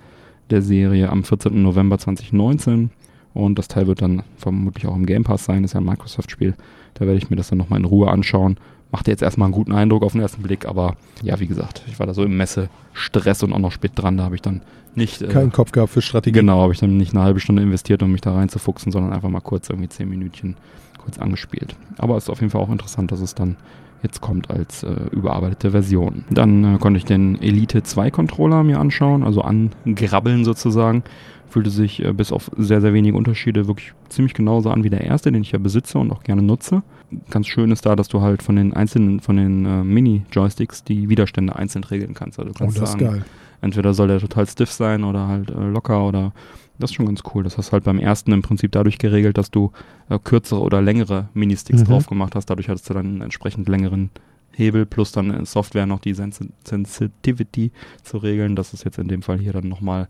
der Serie am 14. November 2019 und das Teil wird dann vermutlich auch im Game Pass sein, ist ja ein Microsoft-Spiel. Da werde ich mir das dann nochmal in Ruhe anschauen. Macht jetzt erstmal einen guten Eindruck auf den ersten Blick, aber ja, wie gesagt, ich war da so im Messe-Stress und auch noch spät dran, da habe ich dann nicht. Äh, Keinen Kopf gehabt für Strategie. Genau, habe ich dann nicht eine halbe Stunde investiert, um mich da reinzufuchsen, sondern einfach mal kurz irgendwie zehn Minütchen kurz angespielt. Aber es ist auf jeden Fall auch interessant, dass es dann jetzt kommt als äh, überarbeitete Version. Dann äh, konnte ich den Elite 2 Controller mir anschauen, also angrabbeln sozusagen. Fühlte sich äh, bis auf sehr, sehr wenige Unterschiede wirklich ziemlich genauso an wie der erste, den ich ja besitze und auch gerne nutze. Ganz schön ist da, dass du halt von den einzelnen, von den äh, Mini-Joysticks die Widerstände einzeln regeln kannst. Also du Oh, kannst das ist sagen, geil. entweder soll der total stiff sein oder halt äh, locker oder das ist schon ganz cool. Das hast du halt beim ersten im Prinzip dadurch geregelt, dass du äh, kürzere oder längere Ministicks Mhm. drauf gemacht hast. Dadurch hattest du dann einen entsprechend längeren Hebel plus dann in Software noch die Sensi Sensitivity zu regeln. Das ist jetzt in dem Fall hier dann nochmal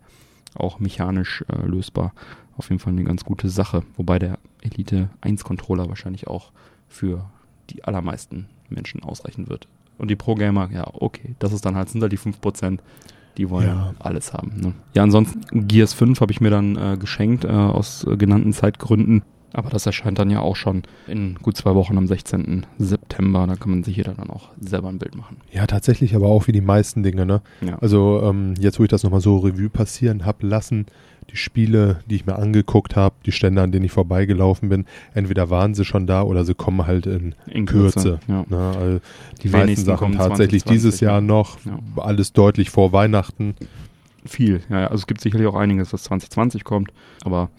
auch mechanisch äh, lösbar. Auf jeden Fall eine ganz gute Sache. Wobei der Elite 1 Controller wahrscheinlich auch für die allermeisten Menschen ausreichen wird. Und die Pro-Gamer, ja, okay, das ist dann halt, sind halt die 5%, die wollen Ja. alles haben. Ne? Ja, ansonsten Gears 5 habe ich mir dann äh, geschenkt, äh, aus äh, genannten Zeitgründen. Aber das erscheint dann ja auch schon in gut zwei Wochen am 16. September. Da kann man sich jeder dann auch selber ein Bild machen. Ja, tatsächlich, aber auch wie die meisten Dinge, ne? Ja. Also ähm, jetzt, wo ich das nochmal so Revue passieren hab lassen, die Spiele, die ich mir angeguckt habe, die Stände, an denen ich vorbeigelaufen bin, entweder waren sie schon da oder sie kommen halt in In Kürze. Ja. Ne? Also die, Die meisten Sachen tatsächlich 2020, dieses Jahr ja. noch, alles deutlich vor Weihnachten. Viel, ja. Also es gibt sicherlich auch einiges, was 2020 kommt. Aber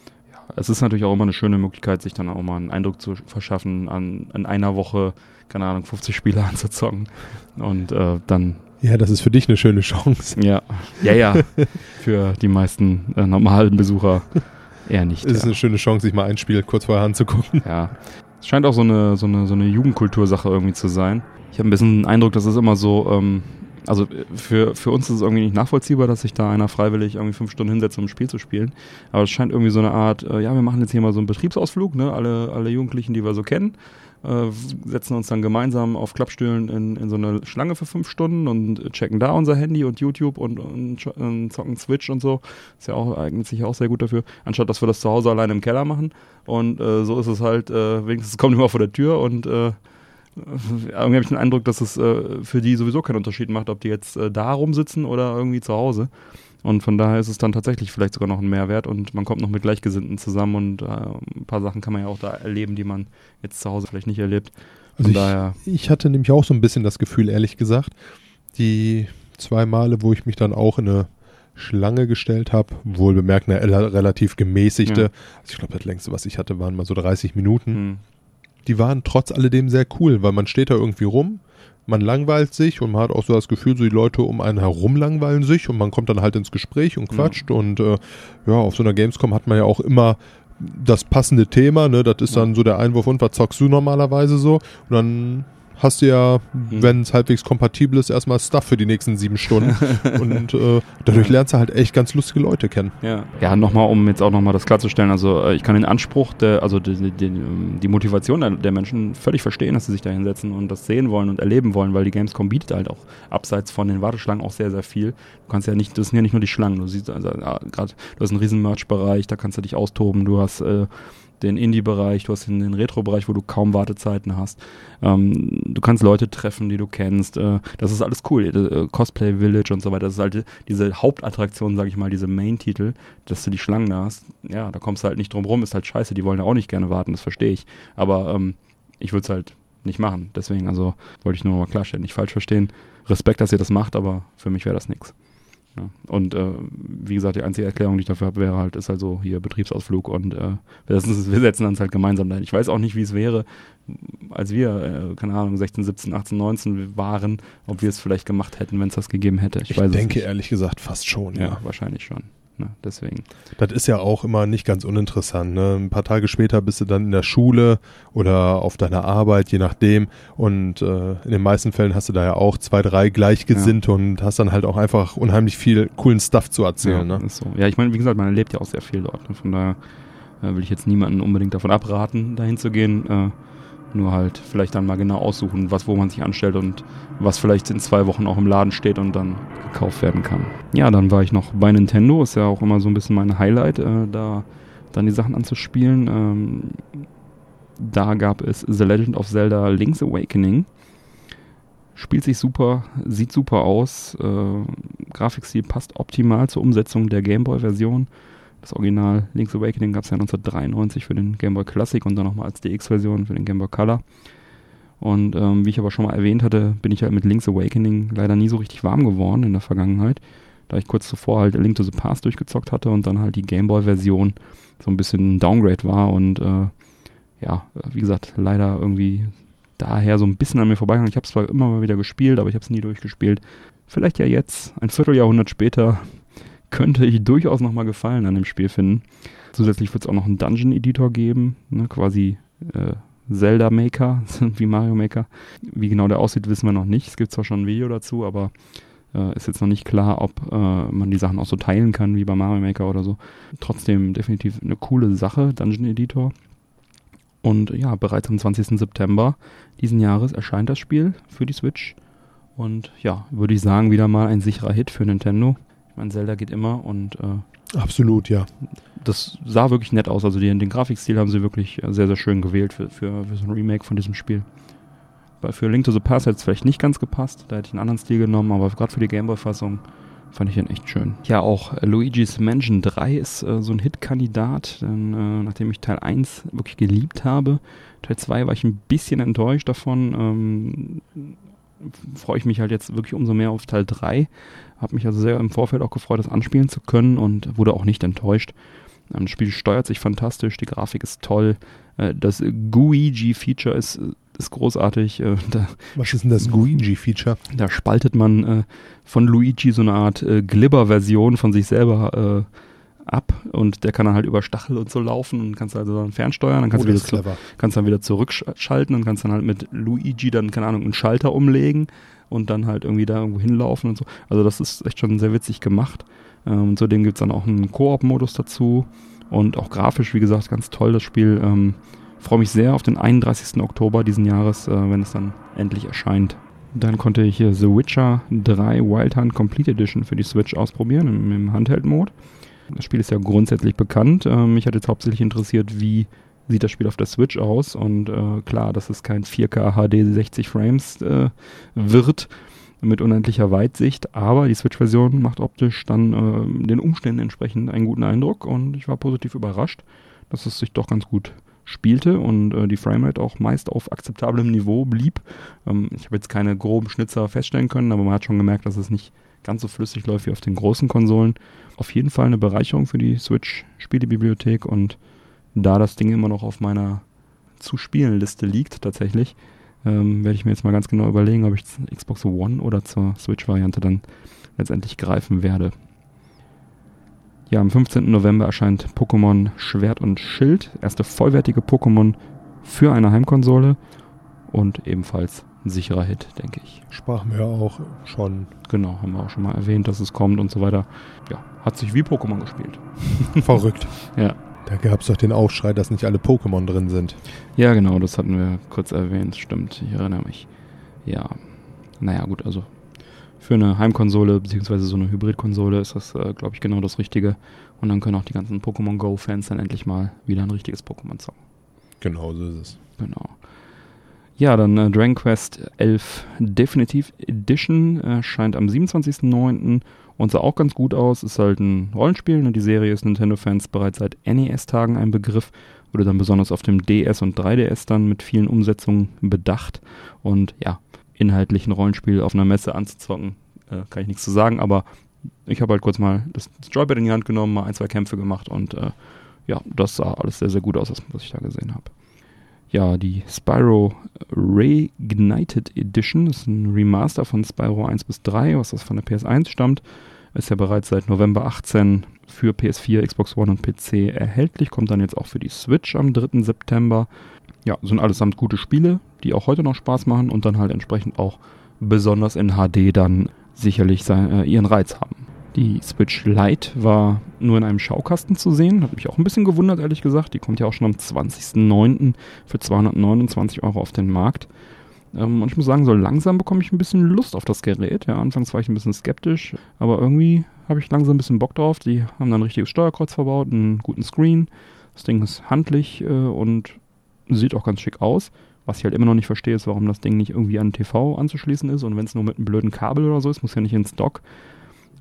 es ist natürlich auch immer eine schöne Möglichkeit, sich dann auch mal einen Eindruck zu verschaffen, an, an einer Woche, keine Ahnung, 50 Spiele <laughs> anzuzocken. Und äh, dann, Ja, das ist für dich eine schöne Chance. ja, ja, ja, <laughs> für die meisten äh, normalen Besucher eher nicht. Es ist ja. eine schöne Chance, sich mal ein Spiel kurz vorher anzugucken. Ja. Es scheint auch so eine, so eine, so eine Jugendkultursache irgendwie zu sein. Ich habe ein bisschen den Eindruck, dass es immer so, ähm, also äh, für, für uns ist es irgendwie nicht nachvollziehbar, dass sich da einer freiwillig irgendwie fünf Stunden hinsetzt, um ein Spiel zu spielen. Aber es scheint irgendwie so eine Art, äh, ja, wir machen jetzt hier mal so einen Betriebsausflug, ne? Alle, alle Jugendlichen, die wir so kennen, äh, setzen uns dann gemeinsam auf Klappstühlen in, in so eine Schlange für fünf Stunden und checken da unser Handy und YouTube und, und, und zocken Switch und so. Ist ja auch, eignet sich auch sehr gut dafür, anstatt dass wir das zu Hause alleine im Keller machen. Und äh, so ist es halt, äh, wenigstens kommt immer vor der Tür und äh, irgendwie habe ich den Eindruck, dass es äh, für die sowieso keinen Unterschied macht, ob die jetzt äh, da rumsitzen oder irgendwie zu Hause. Und von daher ist es dann tatsächlich vielleicht sogar noch ein Mehrwert und man kommt noch mit Gleichgesinnten zusammen und äh, ein paar Sachen kann man ja auch da erleben, die man jetzt zu Hause vielleicht nicht erlebt. Von Also ich, daher, ich hatte nämlich auch so ein bisschen das Gefühl, ehrlich gesagt, die zwei Male, wo ich mich dann auch in eine Schlange gestellt habe, wohl bemerkt eine rel- relativ gemäßigte, Ja. also ich glaube, das längste, was ich hatte, waren mal so 30 Minuten. hm, Die waren trotz alledem sehr cool, weil man steht da irgendwie rum, man langweilt sich und man hat auch so das Gefühl, so die Leute um einen herum langweilen sich und man kommt dann halt ins Gespräch und quatscht und äh, ja, auf so einer Gamescom hat man ja auch immer das passende Thema, ne, das ist Ja. dann so der Einwurf und was zockst du normalerweise so? Und dann hast du ja, Mhm. wenn es halbwegs kompatibel ist, erstmal Stuff für die nächsten sieben Stunden <laughs> und äh, dadurch lernst du halt echt ganz lustige Leute kennen. Ja, ja nochmal, um jetzt auch nochmal das klarzustellen, also äh, ich kann den Anspruch, der, also die, die, die, Motivation der, der Menschen völlig verstehen, dass sie sich da hinsetzen und das sehen wollen und erleben wollen, weil die Gamescom bietet halt auch abseits von den Warteschlangen auch sehr, sehr viel. Du kannst ja nicht, das sind ja nicht nur die Schlangen, du siehst also, äh, gerade, du hast einen riesen Merch-Bereich, da kannst du dich austoben, du hast äh, den Indie-Bereich, du hast den, den Retro-Bereich, wo du kaum Wartezeiten hast. Ähm, du kannst Leute treffen, die du kennst. Äh, das ist alles cool. Äh, Cosplay Village und so weiter. Das ist halt diese Hauptattraktion, sag ich mal, diese Main-Titel, dass du die Schlangen da hast. Ja, da kommst du halt nicht drum rum, ist halt scheiße. Die wollen ja auch nicht gerne warten, das verstehe ich. Aber ähm, ich würde es halt nicht machen. Deswegen, also wollte ich nur mal klarstellen, nicht falsch verstehen. Respekt, dass ihr das macht, aber für mich wäre das nichts. Ja. Und äh, wie gesagt, die einzige Erklärung, die ich dafür habe, wäre halt, ist halt so hier Betriebsausflug und äh, <laughs> wir setzen uns halt gemeinsam dahin. Ich weiß auch nicht, wie es wäre, als wir, äh, keine Ahnung, 16, 17, 18, 19 waren, ob wir es vielleicht gemacht hätten, wenn es das gegeben hätte. Ich, ich denke ehrlich gesagt fast schon. Ja, ja. wahrscheinlich schon. Ne? Deswegen. Das ist ja auch immer nicht ganz uninteressant. Ne? Ein paar Tage später bist du dann in der Schule oder auf deiner Arbeit, je nachdem. Und äh, in den meisten Fällen hast du da ja auch zwei, drei Gleichgesinnte ja. und hast dann halt auch einfach unheimlich viel coolen Stuff zu erzählen. Ja, ne? so. ja ich meine, wie gesagt, man erlebt ja auch sehr viel dort. Ne? Von daher äh, will ich jetzt niemanden unbedingt davon abraten, dahin zu gehen. Äh, nur halt vielleicht dann mal genau aussuchen, was wo man sich anstellt und was vielleicht in zwei Wochen auch im Laden steht und dann gekauft werden kann. Ja, dann war ich noch bei Nintendo, ist ja auch immer so ein bisschen mein Highlight, äh, da dann die Sachen anzuspielen. Ähm, da gab es The Legend of Zelda Link's Awakening. Spielt sich super, sieht super aus. Äh, Grafikstil passt optimal zur Umsetzung der Gameboy-Version. Das Original Link's Awakening gab es ja 1993 für den Game Boy Classic und dann nochmal als DX-Version für den Game Boy Color. Und ähm, wie ich aber schon mal erwähnt hatte, bin ich halt mit Link's Awakening leider nie so richtig warm geworden in der Vergangenheit, da ich kurz zuvor halt Link to the Past durchgezockt hatte und dann halt die Game Boy-Version so ein bisschen ein Downgrade war und äh, ja, wie gesagt, leider irgendwie daher so ein bisschen an mir vorbeigegangen. Ich habe es zwar immer mal wieder gespielt, aber ich habe es nie durchgespielt. Vielleicht ja jetzt, ein Vierteljahrhundert später, könnte ich durchaus nochmal Gefallen an dem Spiel finden. Zusätzlich wird es auch noch einen Dungeon-Editor geben, ne, quasi äh, Zelda Maker, <laughs> wie Mario Maker. Wie genau der aussieht, wissen wir noch nicht. Es gibt zwar schon ein Video dazu, aber äh, ist jetzt noch nicht klar, ob äh, man die Sachen auch so teilen kann, wie bei Mario Maker oder so. Trotzdem definitiv eine coole Sache, Dungeon Editor. Und ja, bereits am 20. September diesen Jahres erscheint das Spiel für die Switch. Und ja, würde ich sagen, wieder mal ein sicherer Hit für Nintendo meine, Zelda geht immer und äh, Absolut, ja. Das sah wirklich nett aus. Also den, den Grafikstil haben sie wirklich sehr, sehr schön gewählt für, für, für so ein Remake von diesem Spiel. Bei, für Link to the Past hätte es vielleicht nicht ganz gepasst, da hätte ich einen anderen Stil genommen, aber gerade für die Gameboy-Fassung fand ich ihn echt schön. Ja, auch äh, Luigi's Mansion 3 ist äh, so ein Hit-Kandidat, denn äh, nachdem ich Teil 1 wirklich geliebt habe, Teil 2 war ich ein bisschen enttäuscht davon. Ähm, freue ich mich halt jetzt wirklich umso mehr auf Teil 3. Habe mich also sehr im Vorfeld auch gefreut, das anspielen zu können und wurde auch nicht enttäuscht. Ähm, das Spiel steuert sich fantastisch, die Grafik ist toll. Äh, das Guigi-Feature ist, ist großartig. Äh, <laughs> da Was ist denn das Guigi-Feature? Da spaltet man äh, von Luigi so eine Art Glibber-Version von sich selber ab und der kann dann halt über Stachel und so laufen und kannst also dann fernsteuern, dann kannst oh, du wieder, zu, kannst dann wieder zurückschalten und kannst dann halt mit Luigi dann, keine Ahnung, einen Schalter umlegen und dann halt irgendwie da irgendwo hinlaufen und so. Also das ist echt schon sehr witzig gemacht. Ähm, zudem gibt es dann auch einen Koop-Modus dazu und auch grafisch, wie gesagt, ganz toll das Spiel. Ähm, Freue mich sehr auf den 31. Oktober diesen Jahres, äh, wenn es dann endlich erscheint. Dann konnte ich hier The Witcher 3 Wild Hunt Complete Edition für die Switch ausprobieren im, im Handheld-Mode. Das Spiel ist ja grundsätzlich bekannt. Ähm, mich hat jetzt hauptsächlich interessiert, wie sieht das Spiel auf der Switch aus. Und äh, klar, dass es kein 4K HD 60 Frames äh, wird mit unendlicher Weitsicht, aber die Switch-Version macht optisch dann äh, den Umständen entsprechend einen guten Eindruck und ich war positiv überrascht, dass es sich doch ganz gut spielte und äh, die Framerate auch meist auf akzeptablem Niveau blieb. Ähm, ich habe jetzt keine groben Schnitzer feststellen können, aber man hat schon gemerkt, dass es nicht ganz so flüssig läuft wie auf den großen Konsolen. Auf jeden Fall eine Bereicherung für die Switch-Spielebibliothek und da das Ding immer noch auf meiner Zu-Spielen-Liste liegt tatsächlich, ähm, werde ich mir jetzt mal ganz genau überlegen, ob ich zur Xbox One oder zur Switch-Variante dann letztendlich greifen werde. Ja, am 15. November erscheint Pokémon Schwert und Schild, erste vollwertige Pokémon für eine Heimkonsole und ebenfalls ein sicherer Hit, denke ich. Sprachen wir auch schon. Genau, haben wir auch schon mal erwähnt, dass es kommt und so weiter. Ja, hat sich wie Pokémon gespielt. Verrückt. <laughs> ja. Da gab es doch den Aufschrei, dass nicht alle Pokémon drin sind. Ja, genau, das hatten wir kurz erwähnt, stimmt, ich erinnere mich. Ja, naja, gut, also für eine Heimkonsole beziehungsweise so eine Hybridkonsole ist das, äh, glaube ich, genau das Richtige. Und dann können auch die ganzen Pokémon Go-Fans dann endlich mal wieder ein richtiges Pokémon zocken. Genau, so ist es. Genau. Ja, dann äh, Dragon Quest 11 Definitive Edition erscheint am 27.09. und sah auch ganz gut aus. Ist halt ein Rollenspiel. Ne? Die Serie ist Nintendo-Fans bereits seit NES-Tagen ein Begriff. Wurde dann besonders auf dem DS und 3DS dann mit vielen Umsetzungen bedacht. Und ja, inhaltlich ein Rollenspiel auf einer Messe anzuzocken, äh, kann ich nichts zu sagen, aber ich habe halt kurz mal das, das Joypad in die Hand genommen, mal ein, zwei Kämpfe gemacht und äh, ja, das sah alles sehr, sehr gut aus, was ich da gesehen habe. Ja, die Spyro Reignited Edition ist ein Remaster von Spyro 1 bis 3, was das von der PS1 stammt. Ist ja bereits seit November 18 für PS4, Xbox One und PC erhältlich. Kommt dann jetzt auch für die Switch am 3. September. Ja, sind allesamt gute Spiele, die auch heute noch Spaß machen und dann halt entsprechend auch besonders in HD dann sicherlich sein, äh, ihren Reiz haben. Die Switch Lite war nur in einem Schaukasten zu sehen. Hat mich auch ein bisschen gewundert, ehrlich gesagt. Die kommt ja auch schon am 20.09. für 229 Euro auf den Markt. Ähm, und ich muss sagen, so langsam bekomme ich ein bisschen Lust auf das Gerät. Ja, anfangs war ich ein bisschen skeptisch, aber irgendwie habe ich langsam ein bisschen Bock drauf. Die haben dann ein richtiges Steuerkreuz verbaut, einen guten Screen. Das Ding ist handlich äh, und sieht auch ganz schick aus. Was ich halt immer noch nicht verstehe, ist, warum das Ding nicht irgendwie an TV anzuschließen ist. Und wenn es nur mit einem blöden Kabel oder so ist, muss ja nicht ins Dock.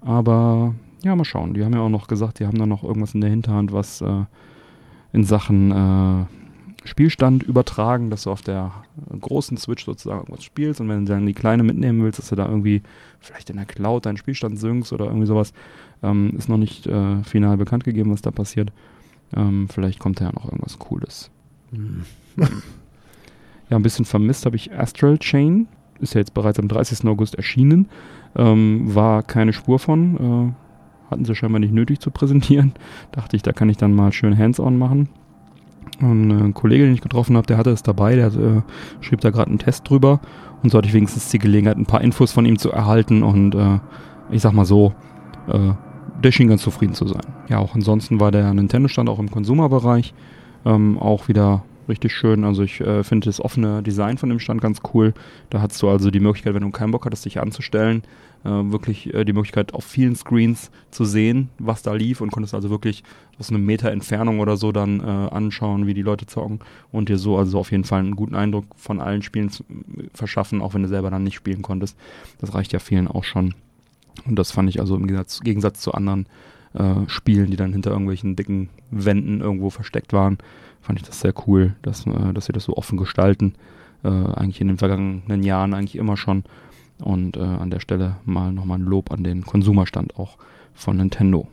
Aber ja, mal schauen. Die haben ja auch noch gesagt, die haben da noch irgendwas in der Hinterhand, was äh, in Sachen äh, Spielstand übertragen, dass du auf der großen Switch sozusagen irgendwas spielst und wenn du dann die kleine mitnehmen willst, dass du da irgendwie vielleicht in der Cloud deinen Spielstand synkst oder irgendwie sowas, ähm, ist noch nicht äh, final bekannt gegeben, was da passiert. Ähm, vielleicht kommt da ja noch irgendwas Cooles. Hm. ja, ein bisschen vermisst habe ich Astral Chain. Ist ja jetzt bereits am 30. August erschienen. Ähm, war keine Spur von. Äh, hatten sie scheinbar nicht nötig zu präsentieren. <laughs> Dachte ich, da kann ich dann mal schön Hands-on machen. Und äh, ein Kollege, den ich getroffen habe, der hatte es dabei, der äh, schrieb da gerade einen Test drüber. Und so hatte ich wenigstens die Gelegenheit, ein paar Infos von ihm zu erhalten. Und äh, ich sag mal so, äh, der schien ganz zufrieden zu sein. Ja, auch ansonsten war der Nintendo-Stand auch im Konsumerbereich ähm, auch wieder richtig schön. Also ich äh, finde das offene Design von dem Stand ganz cool. Da hast du also die Möglichkeit, wenn du keinen Bock hattest, dich anzustellen, äh, wirklich äh, die Möglichkeit auf vielen Screens zu sehen, was da lief und konntest also wirklich aus einem Meter Entfernung oder so dann äh, anschauen, wie die Leute zocken und dir so also auf jeden Fall einen guten Eindruck von allen Spielen zu, verschaffen, auch wenn du selber dann nicht spielen konntest. Das reicht ja vielen auch schon. Und das fand ich also im Gegensatz, Gegensatz zu anderen äh, Spielen, die dann hinter irgendwelchen dicken Wänden irgendwo versteckt waren, fand ich das sehr cool, dass, äh, dass sie das so offen gestalten. Äh, eigentlich in den vergangenen Jahren eigentlich immer schon. Und äh, an der Stelle mal nochmal ein Lob an den Konsumerstand auch von Nintendo.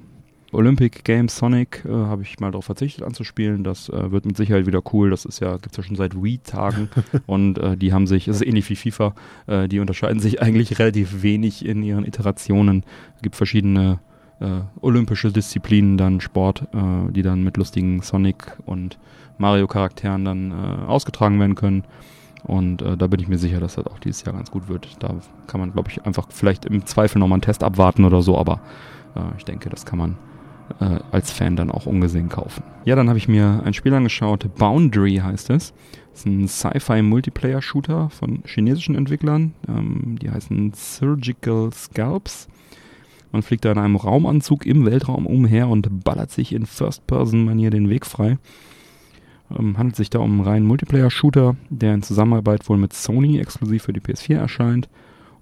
Olympic Games Sonic äh, habe ich mal darauf verzichtet anzuspielen. Das äh, wird mit Sicherheit wieder cool. Das ist ja, gibt es ja schon seit Wii-Tagen <laughs> und äh, die haben sich, es ist ähnlich wie FIFA, äh, die unterscheiden sich eigentlich relativ wenig in ihren Iterationen. Es gibt verschiedene äh, olympische Disziplinen, dann Sport, äh, die dann mit lustigen Sonic und Mario-Charakteren dann ausgetragen werden können. Und äh, da bin ich mir sicher, dass das auch dieses Jahr ganz gut wird. Da kann man, glaube ich, einfach vielleicht im Zweifel nochmal einen Test abwarten oder so, aber äh, ich denke, das kann man äh, als Fan dann auch ungesehen kaufen. Ja, dann habe ich mir ein Spiel angeschaut, Boundary heißt es. Das ist ein Sci-Fi-Multiplayer-Shooter von chinesischen Entwicklern. Ähm, die heißen Surgical Scalps. Man fliegt da in einem Raumanzug im Weltraum umher und ballert sich in First-Person-Manier den Weg frei. Ähm, handelt sich da um einen reinen Multiplayer-Shooter, der in Zusammenarbeit wohl mit Sony exklusiv für die PS4 erscheint.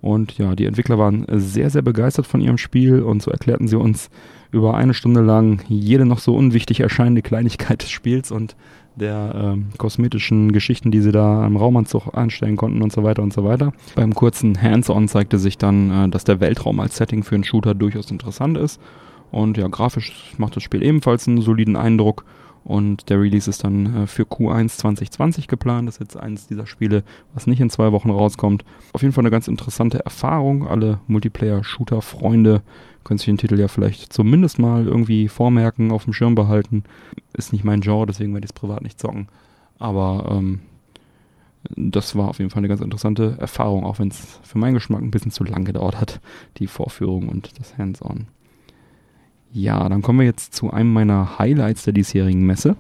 Und ja, die Entwickler waren sehr, sehr begeistert von ihrem Spiel und so erklärten sie uns über eine Stunde lang jede noch so unwichtig erscheinende Kleinigkeit des Spiels und der ähm, kosmetischen Geschichten, die sie da im Raumanzug einstellen konnten und so weiter und so weiter. Beim kurzen Hands-on zeigte sich dann, äh, dass der Weltraum als Setting für einen Shooter durchaus interessant ist. Und ja, grafisch macht das Spiel ebenfalls einen soliden Eindruck. Und der Release ist dann äh, für Q1 2020 geplant. Das ist jetzt eines dieser Spiele, was nicht in zwei Wochen rauskommt. Auf jeden Fall eine ganz interessante Erfahrung. Alle Multiplayer-Shooter-Freunde können sich den Titel ja vielleicht zumindest mal irgendwie vormerken, auf dem Schirm behalten. Ist nicht mein Genre, deswegen werde ich es privat nicht zocken. Aber ähm, das war auf jeden Fall eine ganz interessante Erfahrung, auch wenn es für meinen Geschmack ein bisschen zu lang gedauert hat, die Vorführung und das Hands-on. Ja, dann kommen wir jetzt zu einem meiner Highlights der diesjährigen Messe.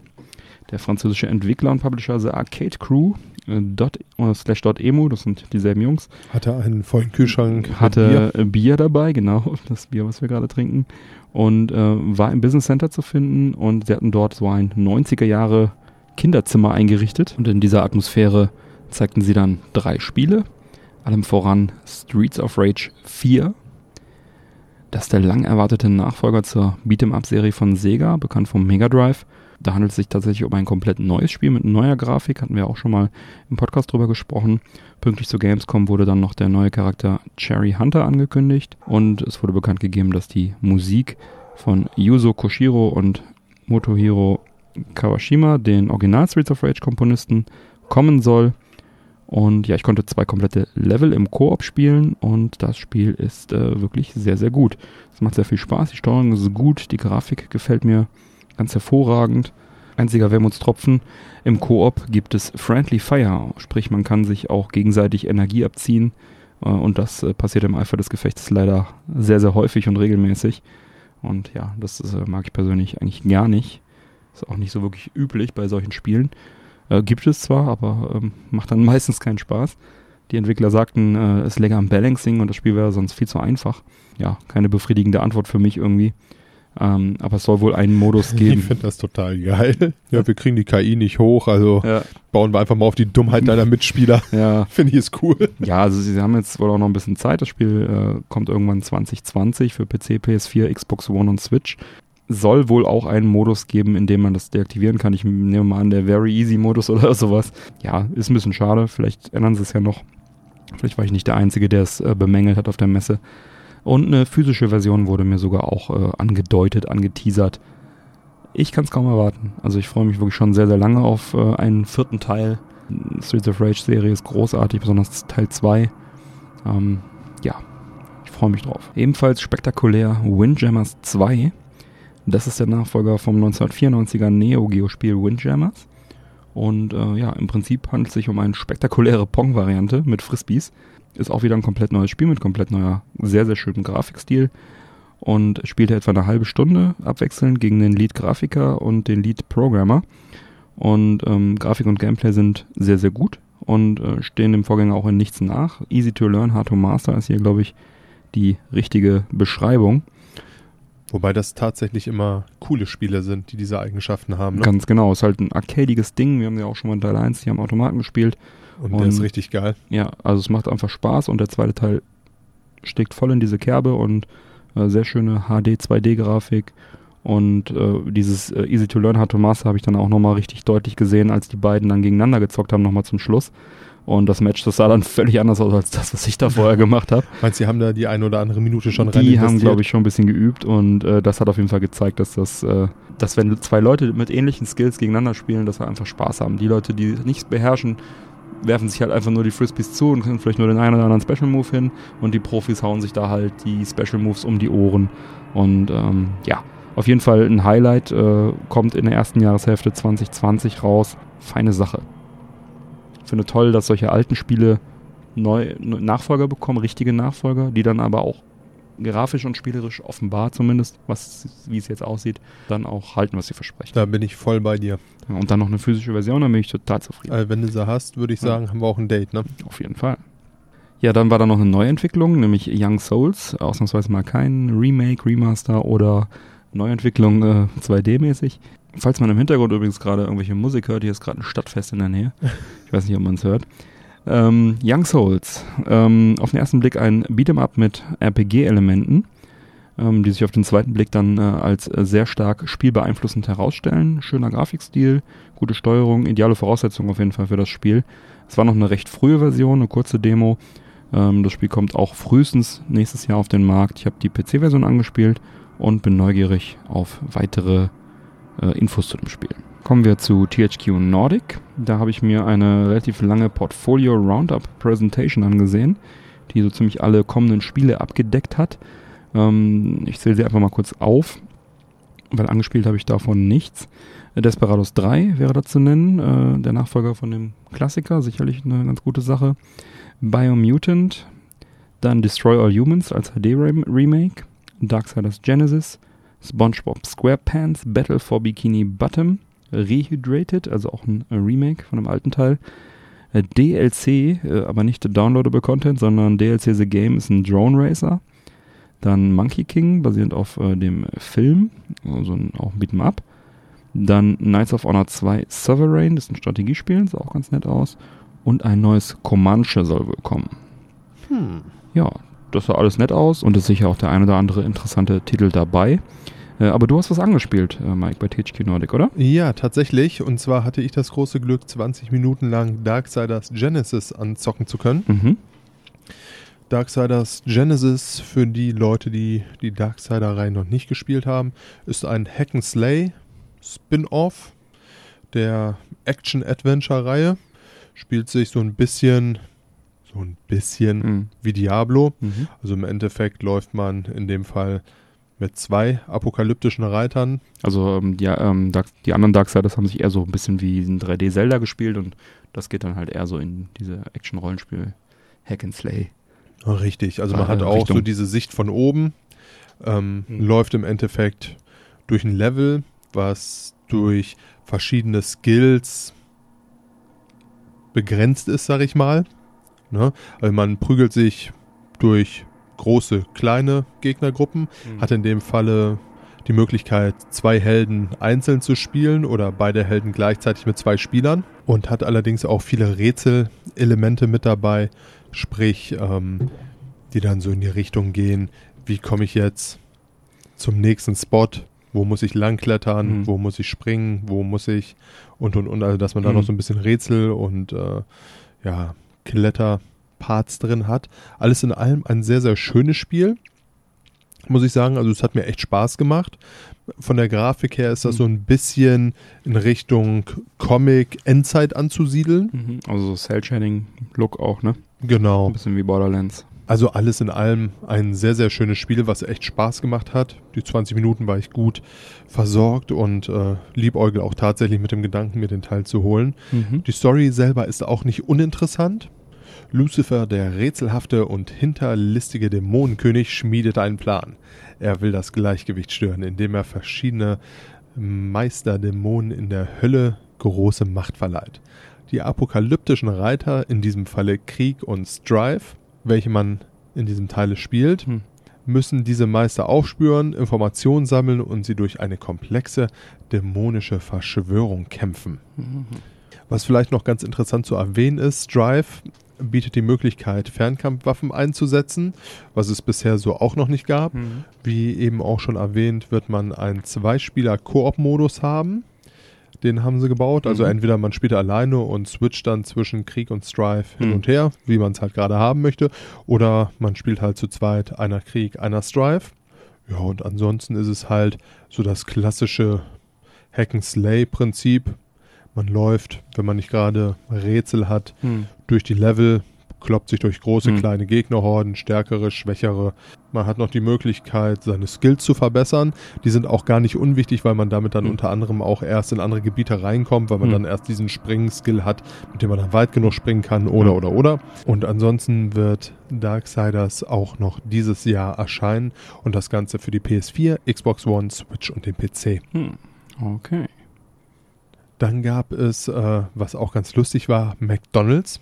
Der französische Entwickler und Publisher The Arcade Crew äh, Dot, äh, slash Dot Emu, das sind dieselben Jungs. Hatte einen vollen Kühlschrank. Hatte Bier. Bier. Bier dabei, genau, <laughs> das Bier, was wir gerade trinken. Und äh, war im Business Center zu finden und sie hatten dort so ein 90er Jahre Kinderzimmer eingerichtet. Und in dieser Atmosphäre zeigten sie dann drei Spiele. Allem voran Streets of Rage 4. Das ist der lang erwartete Nachfolger zur Beat'em-Up-Serie von Sega, bekannt vom Mega Drive. Da handelt es sich tatsächlich um ein komplett neues Spiel mit neuer Grafik, hatten wir auch schon mal im Podcast drüber gesprochen. Pünktlich zu Gamescom wurde dann noch der neue Charakter Cherry Hunter angekündigt und es wurde bekannt gegeben, dass die Musik von Yuzo Koshiro und Motohiro Kawashima, den Original Streets of Rage Komponisten, kommen soll. Und ja, ich konnte zwei komplette Level im Koop spielen und das Spiel ist äh, wirklich sehr, sehr gut. Es macht sehr viel Spaß, die Steuerung ist gut, die Grafik gefällt mir ganz hervorragend. Einziger Wermutstropfen, im Koop gibt es Friendly Fire, sprich man kann sich auch gegenseitig Energie abziehen äh, und das äh, passiert im Eifer des Gefechts leider sehr, sehr häufig und regelmäßig. Und ja, das ist, äh, mag ich persönlich eigentlich gar nicht. Ist auch nicht so wirklich üblich bei solchen Spielen. Äh, gibt es zwar, aber ähm, macht dann <laughs> meistens keinen Spaß. Die Entwickler sagten, äh, es läge am Balancing und das Spiel wäre sonst viel zu einfach. Ja, keine befriedigende Antwort für mich irgendwie. Ähm, aber es soll wohl einen Modus <laughs> Ich geben. finde das total geil. <laughs> Ja, wir kriegen die KI nicht hoch, also Ja, bauen wir einfach mal auf die Dummheit deiner Mitspieler. ja, Finde ich ist cool. ja, also sie haben jetzt wohl auch noch ein bisschen Zeit. Das Spiel äh, kommt irgendwann 2020 für PC, PS4, Xbox One und Switch. Soll wohl auch einen Modus geben, in dem man das deaktivieren kann. Ich nehme mal an, der Very Easy Modus <laughs> oder sowas. Ja, ist ein bisschen schade. Vielleicht ändern sie es ja noch. Vielleicht war ich nicht der Einzige, der es äh, bemängelt hat auf der Messe. Und eine physische Version wurde mir sogar auch äh, angedeutet, angeteasert. Ich kann es kaum erwarten. Also ich freue mich wirklich schon sehr, sehr lange auf äh, einen vierten Teil. Streets of Rage Serie ist großartig, besonders Teil 2. Ähm, ja, ich freue mich drauf. Ebenfalls spektakulär Windjammers 2. Das ist der Nachfolger vom 1994er Neo Geo Spiel Windjammers. Und äh, ja, im Prinzip handelt es sich um eine spektakuläre Pong-Variante mit Frisbees. Ist auch wieder ein komplett neues Spiel mit komplett neuer, sehr, sehr schönem Grafikstil. Und spielt etwa eine halbe Stunde abwechselnd gegen den Lead-Grafiker und den Lead-Programmer. Und ähm, Grafik und Gameplay sind sehr, sehr gut und äh, stehen dem Vorgänger auch in nichts nach. Easy to learn, hard to master ist hier, glaube ich, die richtige Beschreibung. Wobei das tatsächlich immer coole Spiele sind, die diese Eigenschaften haben. Ne? Ganz genau, ist halt ein arcadiges Ding. Wir haben ja auch schon mal in Teil 1 hier am Automaten gespielt. Und der ist und- richtig geil. Ja, also es macht einfach Spaß und der zweite Teil steckt voll in diese Kerbe und äh, sehr schöne HD 2D-Grafik. Und äh, dieses äh, Easy to Learn Hard to Master habe ich dann auch nochmal richtig deutlich gesehen, als die beiden dann gegeneinander gezockt haben, nochmal zum Schluss. Und das Match, das sah dann völlig anders aus als das, was ich da vorher gemacht habe. Meinst du, die haben da die eine oder andere Minute schon rein Die haben, glaube ich, schon ein bisschen geübt und äh, das hat auf jeden Fall gezeigt, dass das, äh, dass wenn zwei Leute mit ähnlichen Skills gegeneinander spielen, dass wir einfach Spaß haben. Die Leute, die nichts beherrschen, werfen sich halt einfach nur die Frisbees zu und können vielleicht nur den einen oder anderen Special Move hin und die Profis hauen sich da halt die Special Moves um die Ohren und ähm, ja, auf jeden Fall ein Highlight, äh, kommt in der ersten Jahreshälfte 2020 raus. Feine Sache. Ich finde toll, dass solche alten Spiele neu, Nachfolger bekommen, richtige Nachfolger, die dann aber auch grafisch und spielerisch offenbar zumindest, was, wie es jetzt aussieht, dann auch halten, was sie versprechen. Da bin ich voll bei dir. Ja, Und dann noch eine physische Version, dann bin ich total zufrieden. Also wenn du sie hast, würde ich Ja. sagen, haben wir auch ein Date, ne? Auf jeden Fall. Ja, dann war da noch eine Neuentwicklung, nämlich Young Souls. Ausnahmsweise mal kein Remake, Remaster oder Neuentwicklung äh, 2D-mäßig. Falls man im Hintergrund übrigens gerade irgendwelche Musik hört, hier ist gerade ein Stadtfest in der Nähe. Ich weiß nicht, ob man es hört. Ähm, Young Souls. Ähm, auf den ersten Blick ein Beat'em-up mit RPG-Elementen, ähm, die sich auf den zweiten Blick dann äh, als sehr stark spielbeeinflussend herausstellen. Schöner Grafikstil, gute Steuerung, ideale Voraussetzungen auf jeden Fall für das Spiel. Es war noch eine recht frühe Version, eine kurze Demo. Ähm, das Spiel kommt auch frühestens nächstes Jahr auf den Markt. Ich habe die PC-Version angespielt und bin neugierig auf weitere äh, Infos zu dem Spiel. Kommen wir zu THQ Nordic. Da habe ich mir eine relativ lange Portfolio Roundup Presentation angesehen, die so ziemlich alle kommenden Spiele abgedeckt hat. Ähm, ich zähle sie einfach mal kurz auf, weil angespielt habe ich davon nichts. Desperados 3 wäre da zu nennen, äh, der Nachfolger von dem Klassiker, sicherlich eine ganz gute Sache. Biomutant, dann Destroy All Humans als HD-Remake, Darksiders Genesis, SpongeBob SquarePants Battle for Bikini Bottom, Rehydrated, also auch ein Remake von einem alten Teil, Äh, DLC, äh, aber nicht Downloadable Content, sondern DLC The Game ist ein Drone Racer. Dann Monkey King, basierend auf äh, dem Film, also ein, auch ein Beat'em Up. Dann Knights of Honor 2 Sovereign, das ist ein Strategiespiel, sah auch ganz nett aus. Und ein neues Comanche soll wohl kommen. Hm. Ja, das sah alles nett aus und ist sicher auch der ein oder andere interessante Titel dabei. Äh, aber du hast was angespielt, äh, Mike, bei THQ Nordic, oder? Ja, tatsächlich. Und zwar hatte ich das große Glück, 20 Minuten lang Darksiders Genesis anzocken zu können. Mhm. Darksiders Genesis, für die Leute, die die Darksider-Reihe noch nicht gespielt haben, ist ein Hack-and-Slay Spin-Off der Action-Adventure-Reihe. Spielt sich so ein bisschen, so ein bisschen Mhm. wie Diablo. Mhm. Also im Endeffekt läuft man in dem Fall mit zwei apokalyptischen Reitern. Also ähm, die, ähm, Dark, die anderen Darksiders haben sich eher so ein bisschen wie ein 3D-Zelda gespielt und das geht dann halt eher so in diese Action-Rollenspiel Hack and Slay. Richtig, also man Äh, hat auch Richtung. so diese Sicht von oben, ähm, Mhm. läuft im Endeffekt durch ein Level, was durch verschiedene Skills begrenzt ist, sag ich mal. Ne? Also man prügelt sich durch große, kleine Gegnergruppen, hat in dem Falle die Möglichkeit, zwei Helden einzeln zu spielen oder beide Helden gleichzeitig mit zwei Spielern und hat allerdings auch viele Rätselelemente mit dabei, sprich, ähm, die dann so in die Richtung gehen, wie komme ich jetzt zum nächsten Spot, wo muss ich langklettern, Mhm. wo muss ich springen, wo muss ich und und und, also dass man da Mhm. noch so ein bisschen Rätsel und äh, ja, Kletterparts drin hat. Alles in allem ein sehr, sehr schönes Spiel muss ich sagen. Also es hat mir echt Spaß gemacht. Von der Grafik her ist das Mhm. so ein bisschen in Richtung Comic Endzeit anzusiedeln. Mhm. Also so Cell-Shading-Look auch, ne? Genau. Ein bisschen wie Borderlands. Also alles in allem ein sehr, sehr schönes Spiel, was echt Spaß gemacht hat. Die 20 Minuten war ich gut versorgt und äh, liebäugel auch tatsächlich mit dem Gedanken, mir den Teil zu holen. Mhm. Die Story selber ist auch nicht uninteressant. Lucifer, der rätselhafte und hinterlistige Dämonenkönig, schmiedet einen Plan. Er will das Gleichgewicht stören, indem er verschiedene Meisterdämonen in der Hölle große Macht verleiht. Die apokalyptischen Reiter, in diesem Falle Krieg und Strife, welche man in diesem Teile spielt, Hm. müssen diese Meister aufspüren, Informationen sammeln und sie durch eine komplexe dämonische Verschwörung kämpfen. Mhm. Was vielleicht noch ganz interessant zu erwähnen ist, Strive bietet die Möglichkeit, Fernkampfwaffen einzusetzen, was es bisher so auch noch nicht gab. Mhm. Wie eben auch schon erwähnt, wird man einen Zweispieler-Koop-Modus haben. Den haben sie gebaut. Also Mhm. entweder man spielt alleine und switcht dann zwischen Krieg und Strife hin Mhm. und her, wie man es halt gerade haben möchte. Oder man spielt halt zu zweit, einer Krieg, einer Strife. Ja, und ansonsten ist es halt so das klassische Hack-and-Slay-Prinzip. Man läuft, wenn man nicht gerade Rätsel hat, Mhm. durch die Level, kloppt sich durch große, Mhm. kleine Gegnerhorden, stärkere, schwächere. Man hat noch die Möglichkeit, seine Skills zu verbessern. Die sind auch gar nicht unwichtig, weil man damit dann Mhm. unter anderem auch erst in andere Gebiete reinkommt, weil man Mhm. dann erst diesen Springen-Skill hat, mit dem man dann weit genug springen kann oder Mhm. oder oder. Und ansonsten wird Darksiders auch noch dieses Jahr erscheinen und das Ganze für die PS4, Xbox One, Switch und den PC. Hm. Okay. Dann gab es, äh, was auch ganz lustig war, McDonalds.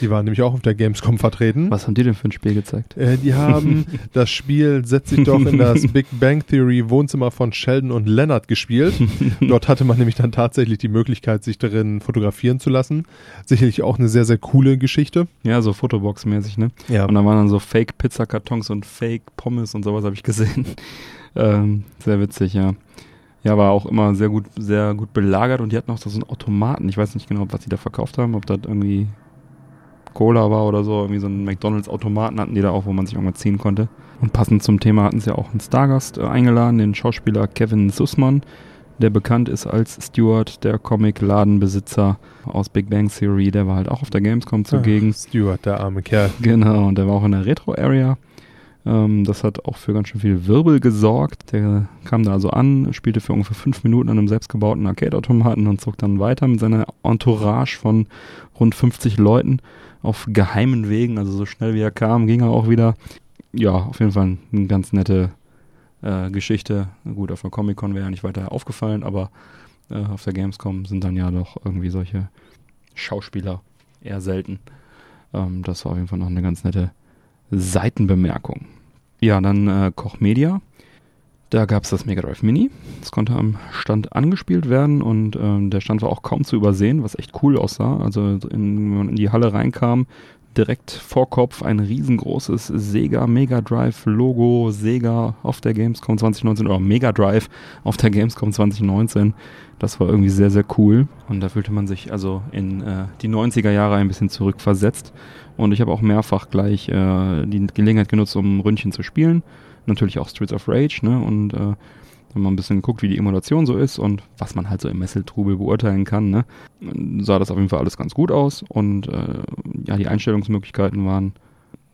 Die waren nämlich auch auf der Gamescom vertreten. Was haben die denn für ein Spiel gezeigt? Äh, die haben <laughs> das Spiel setzt sich doch in das Big Bang Theory Wohnzimmer von Sheldon und Leonard gespielt. <laughs> Dort hatte man nämlich dann tatsächlich die Möglichkeit, sich darin fotografieren zu lassen. Sicherlich auch eine sehr, sehr coole Geschichte. Ja, so Fotobox-mäßig, ne? Ja. Und da waren dann so Fake-Pizzakartons und Fake-Pommes und sowas habe ich gesehen. <laughs> ähm, sehr witzig, ja. Ja, war auch immer sehr gut, sehr gut belagert und die hatten auch so einen Automaten. Ich weiß nicht genau, was die da verkauft haben, ob das irgendwie Cola war oder so. Irgendwie so einen McDonalds-Automaten hatten die da auch, wo man sich irgendwas ziehen konnte. Und passend zum Thema hatten sie auch einen Stargast äh, eingeladen, den Schauspieler Kevin Sussman, der bekannt ist als Steward, der Comic-Ladenbesitzer aus Big Bang Theory. Der war halt auch auf der Gamescom zugegen. Ach, Stuart, der arme Kerl. Genau, und der war auch in der Retro-Area. Ähm, das hat auch für ganz schön viel Wirbel gesorgt. Der kam da also an, spielte für ungefähr fünf Minuten an einem selbstgebauten Arcade-Automaten und zog dann weiter mit seiner Entourage von rund 50 Leuten auf geheimen Wegen. Also so schnell wie er kam, ging er auch wieder. Ja, auf jeden Fall eine ganz nette äh, Geschichte. Gut, auf der Comic-Con wäre ja nicht weiter aufgefallen, aber äh, auf der Gamescom sind dann ja doch irgendwie solche Schauspieler eher selten. Ähm, das war auf jeden Fall noch eine ganz nette Seitenbemerkung. Ja, dann äh, Koch Media. Da gab es das Mega Drive Mini. Das konnte am Stand angespielt werden und ähm, der Stand war auch kaum zu übersehen, was echt cool aussah. Also in, wenn man in die Halle reinkam, direkt vor Kopf ein riesengroßes Sega Mega Drive Logo, Sega auf der Gamescom 2019 oder Mega Drive auf der Gamescom 2019. Das war irgendwie sehr, sehr cool und da fühlte man sich also in äh, die 90er Jahre ein bisschen zurückversetzt. Und ich habe auch mehrfach gleich äh, die Gelegenheit genutzt, um Ründchen zu spielen. Natürlich auch Streets of Rage, ne? Und äh, wenn man ein bisschen guckt, wie die Emulation so ist und was man halt so im Messeltrubel beurteilen kann, ne, sah das auf jeden Fall alles ganz gut aus und äh, ja, die Einstellungsmöglichkeiten waren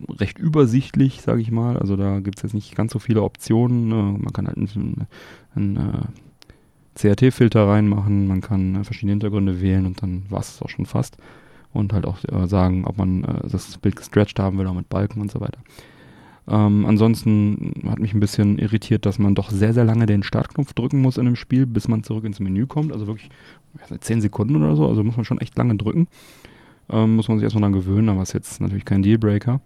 recht übersichtlich, sage ich mal. Also da gibt es jetzt nicht ganz so viele Optionen. Äh, man kann halt einen, einen äh, CRT-Filter reinmachen, man kann äh, verschiedene Hintergründe wählen und dann war es auch schon fast. Und halt auch äh, sagen, ob man äh, das Bild gestretched haben will, auch mit Balken und so weiter. Ähm, ansonsten hat mich ein bisschen irritiert, dass man doch sehr, sehr lange den Startknopf drücken muss in einem Spiel, bis man zurück ins Menü kommt. Also wirklich 10 Sekunden oder so. Also muss man schon echt lange drücken. Ähm, muss man sich erstmal dran gewöhnen, aber ist jetzt natürlich kein Dealbreaker.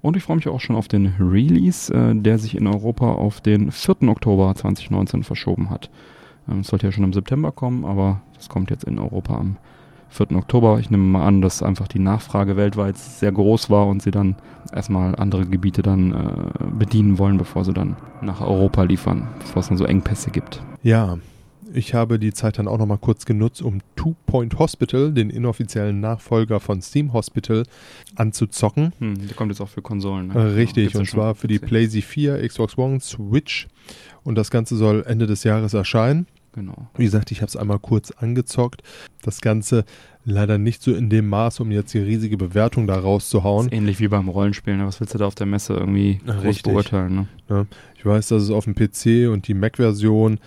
Und ich freue mich auch schon auf den Release, äh, der sich in Europa auf den 4. Oktober 2019 verschoben hat. Ähm, es sollte ja schon im September kommen, aber das kommt jetzt in Europa am 4. Oktober. Ich nehme mal an, dass einfach die Nachfrage weltweit sehr groß war und sie dann erstmal andere Gebiete dann äh, bedienen wollen, bevor sie dann nach Europa liefern, bevor es dann so Engpässe gibt. Ja, ich habe die Zeit dann auch nochmal kurz genutzt, um Two Point Hospital, den inoffiziellen Nachfolger von Steam Hospital, anzuzocken. Hm, der kommt jetzt auch für Konsolen. Ne? Äh, richtig, und zwar für die PlayStation 4, Xbox One, Switch. Und das Ganze soll Ende des Jahres erscheinen. Genau. Wie gesagt, ich habe es einmal kurz angezockt. Das Ganze leider nicht so in dem Maß, um jetzt die riesige Bewertung da rauszuhauen. ähnlich wie beim Rollenspielen. Ne? Was willst du da auf der Messe irgendwie groß Richtig. beurteilen? Ne? Ja, ich weiß, dass es auf dem PC und die Mac-Version,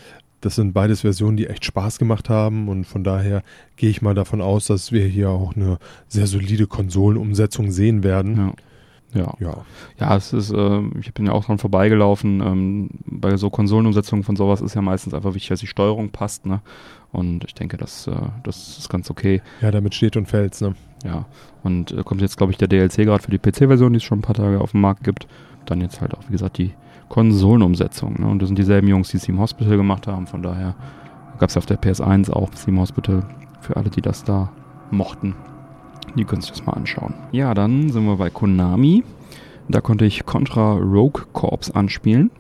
das sind beides Versionen, die echt Spaß gemacht haben und von daher gehe ich mal davon aus, dass wir hier auch eine sehr solide Konsolenumsetzung sehen werden. Ja. Ja. Ja, Ja, es ist, äh, ich bin ja auch dran vorbeigelaufen. Ähm, bei so Konsolenumsetzungen von sowas ist ja meistens einfach wichtig, dass die Steuerung passt, ne? Und ich denke, das, äh, das ist ganz okay. ja damit steht und fällt's. Ne? Ja. Und äh, kommt jetzt, glaube ich, der DLC gerade für die PC-Version, die es schon ein paar Tage auf dem Markt gibt. Dann jetzt halt auch, wie gesagt, die Konsolenumsetzung. Ne? Und das sind dieselben Jungs, die Steam Hospital gemacht haben. Von daher gab es auf der PS1 auch Steam Hospital für alle, die das da mochten. Die können sich das mal anschauen. Ja, dann sind wir bei Konami. Da konnte ich Contra Rogue Corps anspielen.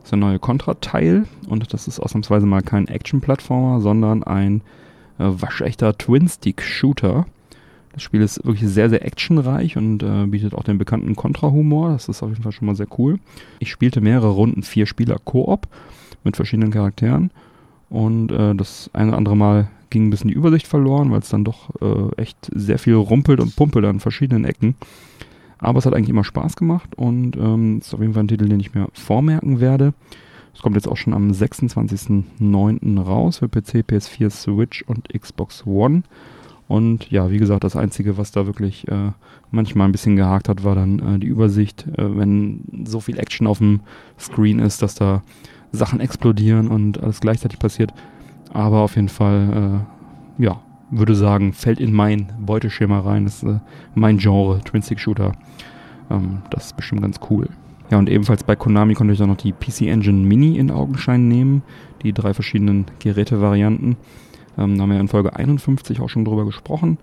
Das ist ein neuer Contra-Teil und das ist ausnahmsweise mal kein Action-Plattformer, sondern ein äh, waschechter Twin-Stick-Shooter. Das Spiel ist wirklich sehr, sehr actionreich und äh, bietet auch den bekannten Contra-Humor. Das ist auf jeden Fall schon mal sehr cool. Ich spielte mehrere Runden vier Spieler Koop mit verschiedenen Charakteren und äh, das eine oder andere Mal ging ein bisschen die Übersicht verloren, weil es dann doch äh, echt sehr viel rumpelt und pumpelt an verschiedenen Ecken. Aber es hat eigentlich immer Spaß gemacht und ähm, ist auf jeden Fall ein Titel, den ich mir vormerken werde. Es kommt jetzt auch schon am 26.09. raus für PC, PS4, Switch und Xbox One. Und ja, wie gesagt, das Einzige, was da wirklich äh, manchmal ein bisschen gehakt hat, war dann äh, die Übersicht, äh, wenn so viel Action auf dem Screen ist, dass da Sachen explodieren und alles gleichzeitig passiert. Aber auf jeden Fall, äh, ja, würde sagen, fällt in mein Beuteschema rein. Das ist äh, mein Genre, Twin-Stick-Shooter. Ähm, das ist bestimmt ganz cool. Ja, und ebenfalls bei Konami konnte ich dann noch die PC Engine Mini in Augenschein nehmen. Die drei verschiedenen Gerätevarianten. Ähm, da haben wir in Folge 51 auch schon drüber gesprochen.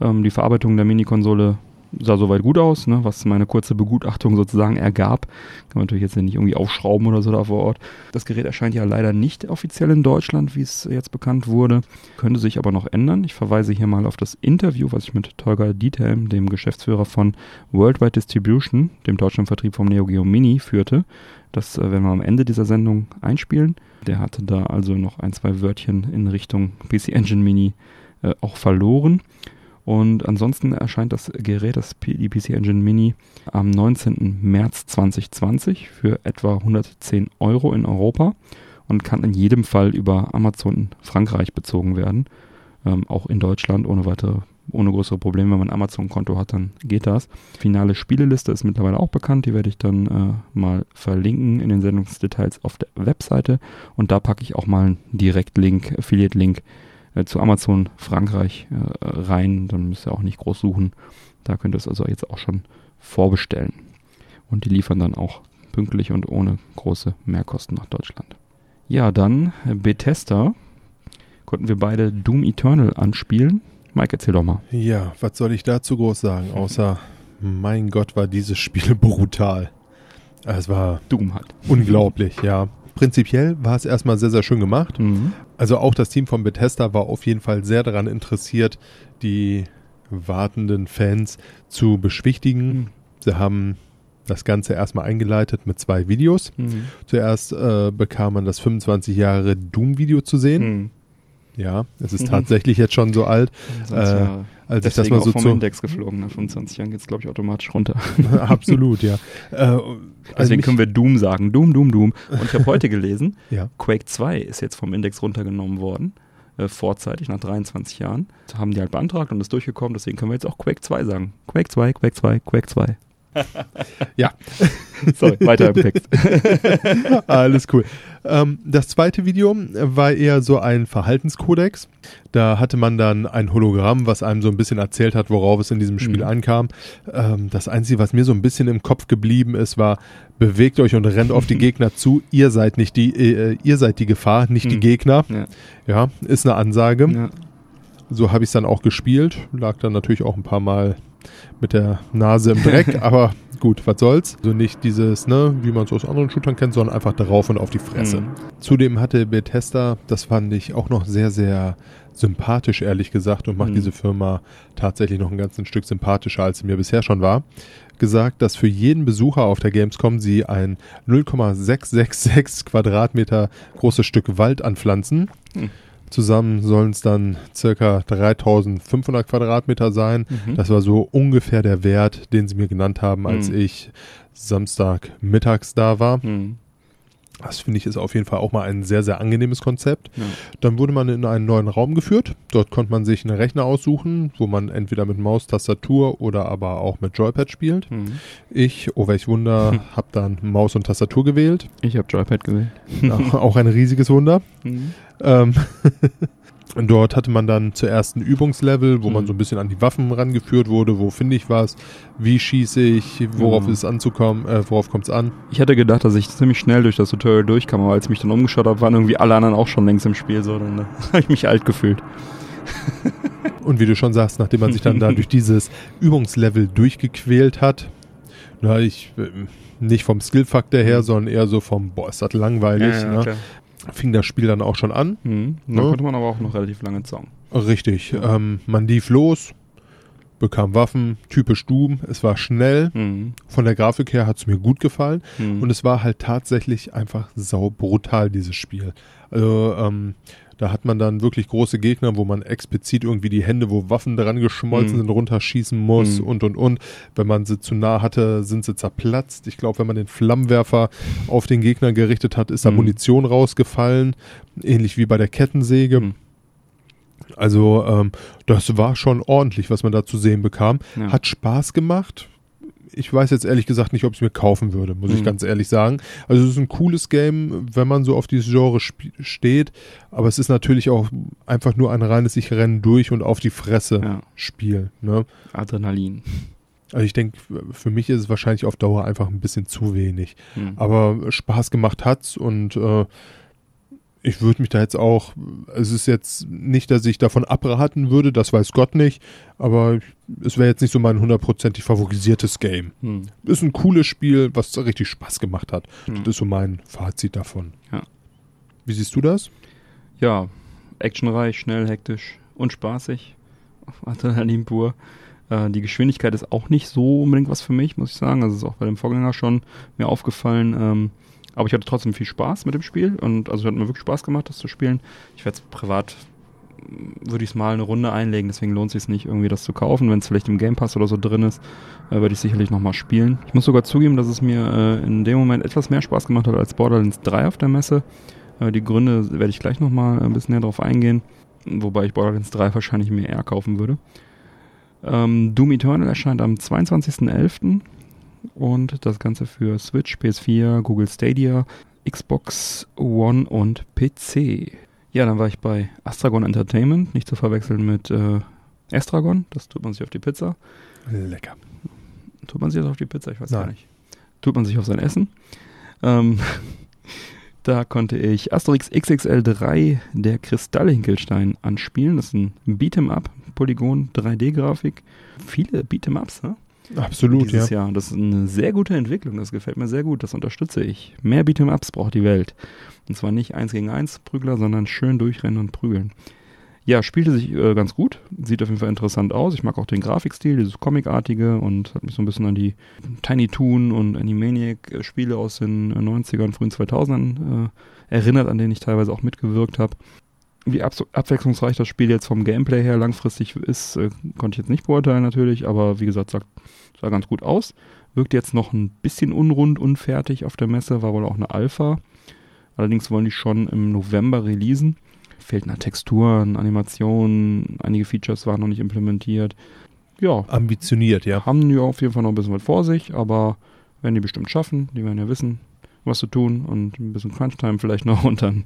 Ähm, die Verarbeitung der Mini-Konsole sah soweit gut aus, ne, was meine kurze Begutachtung sozusagen ergab. Kann man natürlich jetzt nicht irgendwie aufschrauben oder so da vor Ort. Das Gerät erscheint ja leider nicht offiziell in Deutschland, wie es jetzt bekannt wurde. Könnte sich aber noch ändern. Ich verweise hier mal auf das Interview, was ich mit Tolga Diethelm, dem Geschäftsführer von Worldwide Distribution, dem Deutschlandvertrieb vom Neo Geo Mini, führte. Das äh, werden wir am Ende dieser Sendung einspielen. Der hatte da also noch ein, zwei Wörtchen in Richtung PC Engine Mini äh, auch verloren. Und ansonsten erscheint das Gerät, das die PC Engine Mini, am 19. März 2020 für etwa 110 Euro in Europa und kann in jedem Fall über Amazon in Frankreich bezogen werden. Ähm, auch in Deutschland ohne weitere, ohne größere Probleme. Wenn man ein Amazon-Konto hat, dann geht das. Finale Spieleliste ist mittlerweile auch bekannt. Die werde ich dann äh, mal verlinken in den Sendungsdetails auf der Webseite. Und da packe ich auch mal einen Direktlink, Affiliate-Link äh, zu Amazon Frankreich äh, rein. Dann müsst ihr auch nicht groß suchen. Da könnt ihr es also jetzt auch schon vorbestellen. Und die liefern dann auch pünktlich und ohne große Mehrkosten nach Deutschland. Ja, dann äh, Bethesda. Konnten wir beide Doom Eternal anspielen. Mike, erzähl doch mal. Ja, was soll ich dazu groß sagen, außer mein Gott, war dieses Spiel <laughs> brutal. Es war Doom halt. unglaublich, ja. Prinzipiell war es erstmal sehr, sehr schön gemacht. Mhm. Also auch das Team von Bethesda war auf jeden Fall sehr daran interessiert, die wartenden Fans zu beschwichtigen. Mhm. Sie haben das Ganze erstmal eingeleitet mit zwei Videos. Mhm. Zuerst äh, bekam man das 25 Jahre Doom-Video zu sehen. Mhm. Ja, es ist <laughs> tatsächlich jetzt schon so alt. Äh, ja Als ich das deswegen mal auch so vom zu. Index geflogen. Nach 25 Jahren geht es, glaube ich, automatisch runter. <laughs> <laughs> Absolut, ja. Äh, Deswegen mich- können wir Doom sagen. Doom, Doom, Doom. Und ich habe <laughs> heute gelesen, Ja. Quake 2 ist jetzt vom Index runtergenommen worden. Äh, vorzeitig, nach 23 Jahren. Das haben die halt beantragt und ist durchgekommen. Deswegen können wir jetzt auch Quake 2 sagen. Quake 2, Quake 2, Quake 2. Ja. <laughs> Sorry, weiter im Text. <laughs> Alles cool. Ähm, das zweite Video war eher so ein Verhaltenskodex. Da hatte man dann ein Hologramm, was einem so ein bisschen erzählt hat, worauf es in diesem Spiel Mhm. ankam. Ähm, das Einzige, was mir so ein bisschen im Kopf geblieben ist, war, bewegt euch und rennt auf die <laughs> Gegner zu. Ihr seid nicht die, äh, ihr seid die Gefahr, nicht die Mhm. Gegner. Ja. Ja, ist eine Ansage. Ja. So habe ich es dann auch gespielt. Lag dann natürlich auch ein paar Mal mit der Nase im Dreck, <laughs> aber gut, was soll's. Also nicht dieses, ne, wie man es aus anderen Shootern kennt, sondern einfach drauf und auf die Fresse. Mhm. Zudem hatte Bethesda, das fand ich auch noch sehr, sehr sympathisch, ehrlich gesagt, und macht Mhm. diese Firma tatsächlich noch ein ganzes Stück sympathischer, als sie mir bisher schon war, gesagt, dass für jeden Besucher auf der Gamescom sie ein 0,666 Quadratmeter großes Stück Wald anpflanzen. Mhm. Zusammen sollen es dann circa 3500 Quadratmeter sein. Mhm. Das war so ungefähr der Wert, den sie mir genannt haben, als Mhm. ich Samstag mittags da war. Mhm. Das finde ich ist auf jeden Fall auch mal ein sehr, sehr angenehmes Konzept. Ja. Dann wurde man in einen neuen Raum geführt. Dort konnte man sich einen Rechner aussuchen, wo man entweder mit Maus, Tastatur oder aber auch mit Joypad spielt. Mhm. Ich, oh welch Wunder, <laughs> Hm. habe dann Maus und Tastatur gewählt. Ich habe Joypad gewählt. auch ein riesiges Wunder. Mhm. Ähm, <laughs> dort hatte man dann zuerst ein Übungslevel, wo man Mhm. so ein bisschen an die Waffen rangeführt wurde. Wo finde ich was? Wie schieße ich? Worauf Mhm. ist es anzukommen? Äh, worauf kommt es an? Ich hatte gedacht, dass ich ziemlich schnell durch das Tutorial durchkam, aber als ich mich dann umgeschaut habe, waren irgendwie alle anderen auch schon längst im Spiel. So, dann <laughs> habe ich mich alt gefühlt. <laughs> Und wie du schon sagst, nachdem man sich dann da durch dieses Übungslevel durchgequält hat, na, ich äh, nicht vom Skillfaktor her, Mhm. sondern eher so vom, boah, ist das langweilig, ne? Fing das Spiel dann auch schon an. Mhm. Dann Ne? konnte man aber auch noch relativ lange zocken. Richtig. Ja. Ähm, man lief los, bekam Waffen, typisch Doom. Es war schnell. Mhm. Von der Grafik her hat es mir gut gefallen. Mhm. Und es war halt tatsächlich einfach sau brutal, dieses Spiel. Also, ähm, da hat man dann wirklich große Gegner, wo man explizit irgendwie die Hände, wo Waffen dran geschmolzen Mhm. sind, runterschießen muss Mhm. und und und. Wenn man sie zu nah hatte, sind sie zerplatzt. Ich glaube, wenn man den Flammenwerfer auf den Gegner gerichtet hat, ist da Mhm. Munition rausgefallen. Ähnlich wie bei der Kettensäge. Mhm. Also, ähm, das war schon ordentlich, was man da zu sehen bekam. Ja. Hat Spaß gemacht. Ich weiß jetzt ehrlich gesagt nicht, ob ich es mir kaufen würde, muss ich Mhm. ganz ehrlich sagen. Also es ist ein cooles Game, wenn man so auf dieses Genre steht, aber es ist natürlich auch einfach nur ein reines Ich renne durch und auf die Fresse ja. Spiel. Ne? Adrenalin. Also ich denke, für mich ist es wahrscheinlich auf Dauer einfach ein bisschen zu wenig. Mhm. Aber Spaß gemacht hat's und äh, ich würde mich da jetzt auch, es ist jetzt nicht, dass ich davon abraten würde, das weiß Gott nicht, aber es wäre jetzt nicht so mein hundertprozentig favorisiertes Game. Mhm. Ist ein cooles Spiel, was richtig Spaß gemacht hat. Mhm. Das ist so mein Fazit davon. Ja. Wie siehst du das? Ja, actionreich, schnell, hektisch und spaßig. Adrenalin pur. Äh, die Geschwindigkeit ist auch nicht so unbedingt was für mich, muss ich sagen. Das ist auch bei dem Vorgänger schon mir aufgefallen. Ähm, aber ich hatte trotzdem viel Spaß mit dem Spiel und also hat mir wirklich Spaß gemacht, das zu spielen. Ich werde es privat, würde ich es mal eine Runde einlegen, deswegen lohnt es sich nicht irgendwie das zu kaufen. Wenn es vielleicht im Game Pass oder so drin ist, äh, werde ich sicherlich nochmal spielen. Ich muss sogar zugeben, dass es mir äh, in dem Moment etwas mehr Spaß gemacht hat als Borderlands 3 auf der Messe. Äh, die Gründe werde ich gleich nochmal ein bisschen näher drauf eingehen, wobei ich Borderlands 3 wahrscheinlich mir eher kaufen würde. Ähm, Doom Eternal erscheint am 22.11. und das Ganze für Switch, PS4, Google Stadia, Xbox One und PC. Ja, dann war ich bei Astragon Entertainment, nicht zu verwechseln mit äh, Estragon, das tut man sich auf die Pizza. Lecker. Tut man sich das auf die Pizza? Ich weiß Nein. gar nicht. Tut man sich auf sein Essen. Ähm, <laughs> da konnte ich Asterix XXL 3, der Kristallhinkelstein, anspielen. Das ist ein Beat'em-up, Polygon, 3D-Grafik. Viele Beat'em-ups, ne? Absolut, ja. dieses Jahr. Das ist eine sehr gute Entwicklung. Das gefällt mir sehr gut. Das unterstütze ich. Mehr Beat'em-ups braucht die Welt. Und zwar nicht eins gegen eins Prügler, sondern schön durchrennen und prügeln. Ja, spielte sich äh, ganz gut. Sieht auf jeden Fall interessant aus. Ich mag auch den Grafikstil, dieses Comicartige und hat mich so ein bisschen an die Tiny Toon und Animaniac-Spiele aus den äh, 90ern, frühen 2000ern äh, erinnert, an denen ich teilweise auch mitgewirkt habe. Wie abs- abwechslungsreich das Spiel jetzt vom Gameplay her langfristig ist, äh, konnte ich jetzt nicht beurteilen natürlich, aber wie gesagt, sah, sah ganz gut aus. Wirkt jetzt noch ein bisschen unrund, unfertig auf der Messe, war wohl auch eine Alpha. Allerdings wollen die schon im November releasen. Fehlt nach Texturen, Animationen, einige Features waren noch nicht implementiert. Ja, Ambitioniert, ja. haben die auf jeden Fall noch ein bisschen was vor sich, aber werden die bestimmt schaffen. Die werden ja wissen, was zu tun und ein bisschen Crunch-Time vielleicht noch <laughs> und dann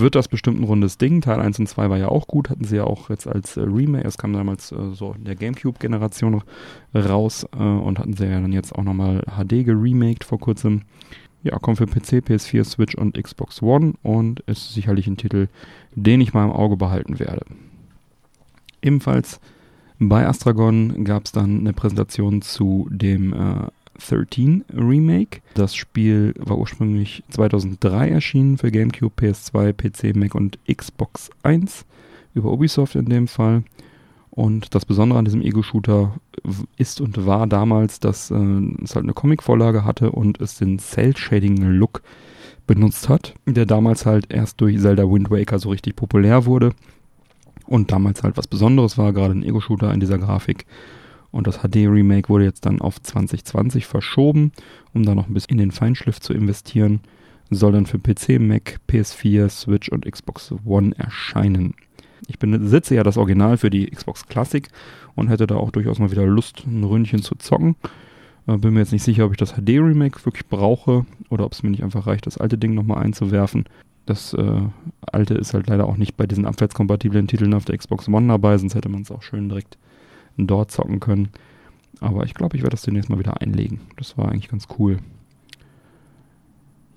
wird das bestimmt ein rundes Ding. Teil 1 und 2 war ja auch gut, hatten sie ja auch jetzt als äh, Remake, es kam damals äh, so in der Gamecube-Generation raus äh, und hatten sie ja dann jetzt auch nochmal HD geremaked vor kurzem. Ja, kommt für PC, PS4, Switch und Xbox One und ist sicherlich ein Titel, den ich mal im Auge behalten werde. Ebenfalls bei Astragon gab es dann eine Präsentation zu dem äh, 13 Remake. Das Spiel war ursprünglich 2003 erschienen für GameCube, PS2, PC, Mac und Xbox 1 über Ubisoft in dem Fall. Und das Besondere an diesem Ego-Shooter ist und war damals, dass äh, es halt eine Comic-Vorlage hatte und es den Cell-Shading-Look benutzt hat, der damals halt erst durch Zelda Wind Waker so richtig populär wurde und damals halt was Besonderes war, gerade ein Ego-Shooter in dieser Grafik. Und das HD-Remake wurde jetzt dann auf 2020 verschoben, um da noch ein bisschen in den Feinschliff zu investieren. Soll dann für PC, Mac, PS4, Switch und Xbox One erscheinen. Ich besitze ja das Original für die Xbox Classic und hätte da auch durchaus mal wieder Lust, ein Ründchen zu zocken. Äh, bin mir jetzt nicht sicher, ob ich das HD-Remake wirklich brauche oder ob es mir nicht einfach reicht, das alte Ding nochmal einzuwerfen. Das äh, alte ist halt leider auch nicht bei diesen abwärtskompatiblen Titeln auf der Xbox One dabei, sonst hätte man es auch schön direkt dort zocken können. Aber ich glaube, ich werde das demnächst mal wieder einlegen. Das war eigentlich ganz cool.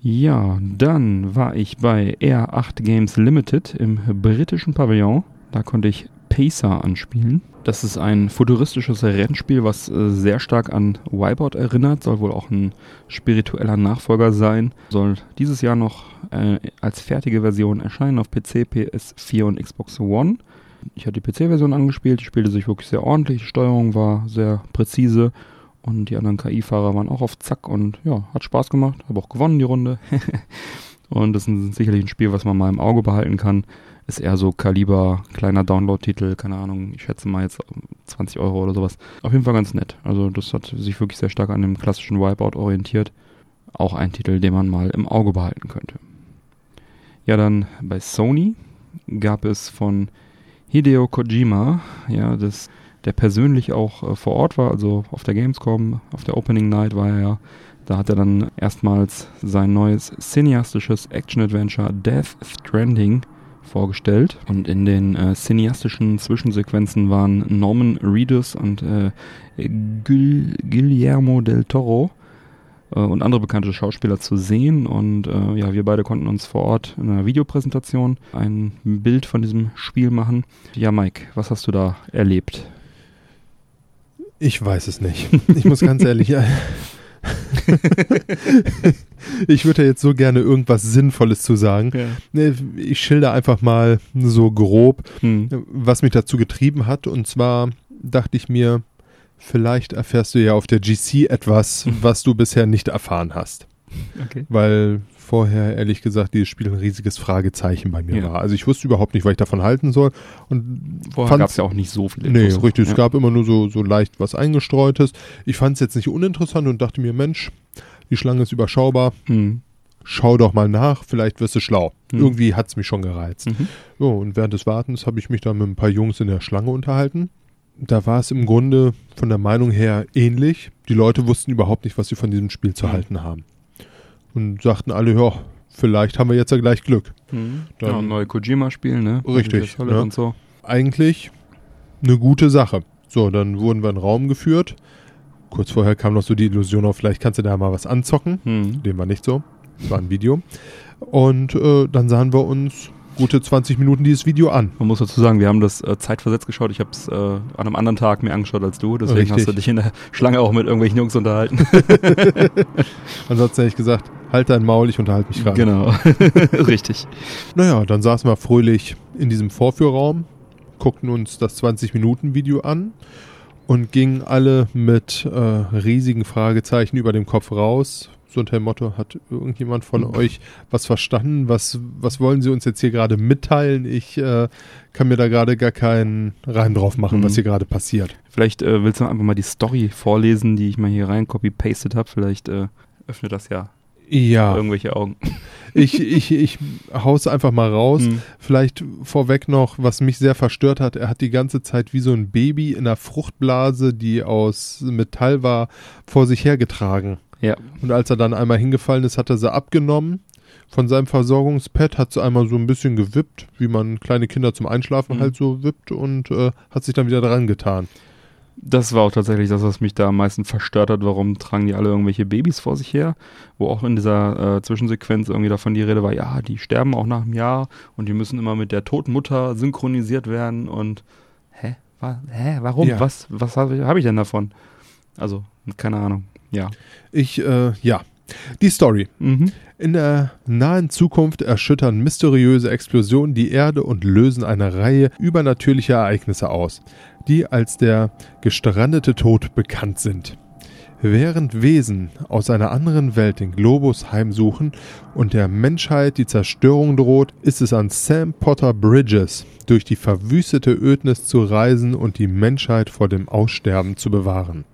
Ja, dann war ich bei R8 Games Limited im britischen Pavillon. Da konnte ich Pacer anspielen. Das ist ein futuristisches Rennspiel, was äh, sehr stark an Wipeout erinnert. Soll wohl auch ein spiritueller Nachfolger sein. Soll dieses Jahr noch äh, als fertige Version erscheinen auf PC, PS4 und Xbox One. Ich hatte die PC-Version angespielt, die spielte sich wirklich sehr ordentlich, die Steuerung war sehr präzise und die anderen KI-Fahrer waren auch auf Zack und ja, hat Spaß gemacht, habe auch gewonnen die Runde. <laughs> und das ist sicherlich ein Spiel, was man mal im Auge behalten kann. Ist eher so Kaliber, kleiner Download-Titel, keine Ahnung, ich schätze mal jetzt 20 Euro oder sowas. Auf jeden Fall ganz nett. Also das hat sich wirklich sehr stark an dem klassischen Wipeout orientiert. Auch ein Titel, den man mal im Auge behalten könnte. Ja, dann bei Sony gab es von Hideo Kojima, ja, das, der persönlich auch äh, vor Ort war, also auf der Gamescom, auf der Opening Night war er ja. Da hat er dann erstmals sein neues cineastisches Action-Adventure Death Stranding vorgestellt. Und in den äh, cineastischen Zwischensequenzen waren Norman Reedus und äh, Guillermo del Toro äh, und andere bekannte Schauspieler zu sehen. Und äh, ja, wir beide konnten uns vor Ort in einer Videopräsentation ein Bild von diesem Spiel machen. Ja, Mike, was hast du da erlebt? Ich weiß es nicht. Ich muss ganz ehrlich. <laughs> ich würde ja jetzt so gerne irgendwas Sinnvolles zu sagen. Ja. Ne, Ich schilder einfach mal so grob, Hm. was mich dazu getrieben hat. Und zwar dachte ich mir, vielleicht erfährst du ja auf der GC etwas, <laughs> was du bisher nicht erfahren hast. Okay. Weil vorher, ehrlich gesagt, dieses Spiel ein riesiges Fragezeichen bei mir Ja. war. Also ich wusste überhaupt nicht, was ich davon halten soll. Und Vorher gab es ja auch nicht so viele Nee, Infos. richtig. Es Ja. gab immer nur so, so leicht was Eingestreutes. Ich fand es jetzt nicht uninteressant und dachte mir, Mensch, die Schlange ist überschaubar. Hm. Schau doch mal nach, vielleicht wirst du schlau. Mhm. Irgendwie hat es mich schon gereizt. Mhm. So, und während des Wartens habe ich mich dann mit ein paar Jungs in der Schlange unterhalten. Da war es im Grunde von der Meinung her ähnlich. Die Leute wussten überhaupt nicht, was sie von diesem Spiel zu Mhm. halten haben. Und sagten alle, ja, vielleicht haben wir jetzt ja gleich Glück. Mhm. Dann- ja, ein neues Kojima-Spiel, ne? Richtig, ja. Und so. Eigentlich eine gute Sache. So, dann wurden wir in den Raum geführt. Kurz vorher kam noch so die Illusion auf, vielleicht kannst du da mal was anzocken. Mhm. Dem war nicht so. Es war ein Video. Und äh, dann sahen wir uns gute 20 Minuten dieses Video an. Man muss dazu sagen, wir haben das äh, zeitversetzt geschaut. Ich habe es äh, an einem anderen Tag mir angeschaut als du. Deswegen Richtig. hast du dich in der Schlange auch mit irgendwelchen Jungs unterhalten. <laughs> Ansonsten hätte ich gesagt, halt dein Maul, ich unterhalte mich gerade. genau. <laughs> Richtig. Naja, dann saßen wir fröhlich in diesem Vorführraum, guckten uns das 20-Minuten-Video an und gingen alle mit äh, riesigen Fragezeichen über dem Kopf raus. So unter dem Motto, hat irgendjemand von euch was verstanden? Was, was wollen sie uns jetzt hier gerade mitteilen? Ich äh, kann mir da gerade gar keinen Reim drauf machen, Mhm. was hier gerade passiert. Vielleicht äh, willst du einfach mal die Story vorlesen, die ich mal hier rein copy-pasted habe. Vielleicht äh, öffnet das ja Ja, irgendwelche Augen. ich, ich, ich hau's einfach mal raus. Mhm. Vielleicht vorweg noch, was mich sehr verstört hat, er hat die ganze Zeit wie so ein Baby in einer Fruchtblase, die aus Metall war, vor sich hergetragen. Ja. Und als er dann einmal hingefallen ist, hat er sie abgenommen von seinem Versorgungspad, hat sie einmal so ein bisschen gewippt, wie man kleine Kinder zum Einschlafen Mhm. halt so wippt und äh, hat sich dann wieder dran getan. Das war auch tatsächlich das, was mich da am meisten verstört hat. Warum tragen die alle irgendwelche Babys vor sich her? Wo auch in dieser äh, Zwischensequenz irgendwie davon die Rede war, ja, die sterben auch nach einem Jahr und die müssen immer mit der toten Mutter synchronisiert werden und hä? Wa hä? Warum? Ja. Was, was habe ich, hab ich denn davon? Also, keine Ahnung. Ja. Ich, äh, ja. Die Story. Mhm. In der nahen Zukunft erschüttern mysteriöse Explosionen die Erde und lösen eine Reihe übernatürlicher Ereignisse aus, die als der gestrandete Tod bekannt sind. Während Wesen aus einer anderen Welt den Globus heimsuchen und der Menschheit die Zerstörung droht, ist es an Sam Potter Bridges, durch die verwüstete Ödnis zu reisen und die Menschheit vor dem Aussterben zu bewahren.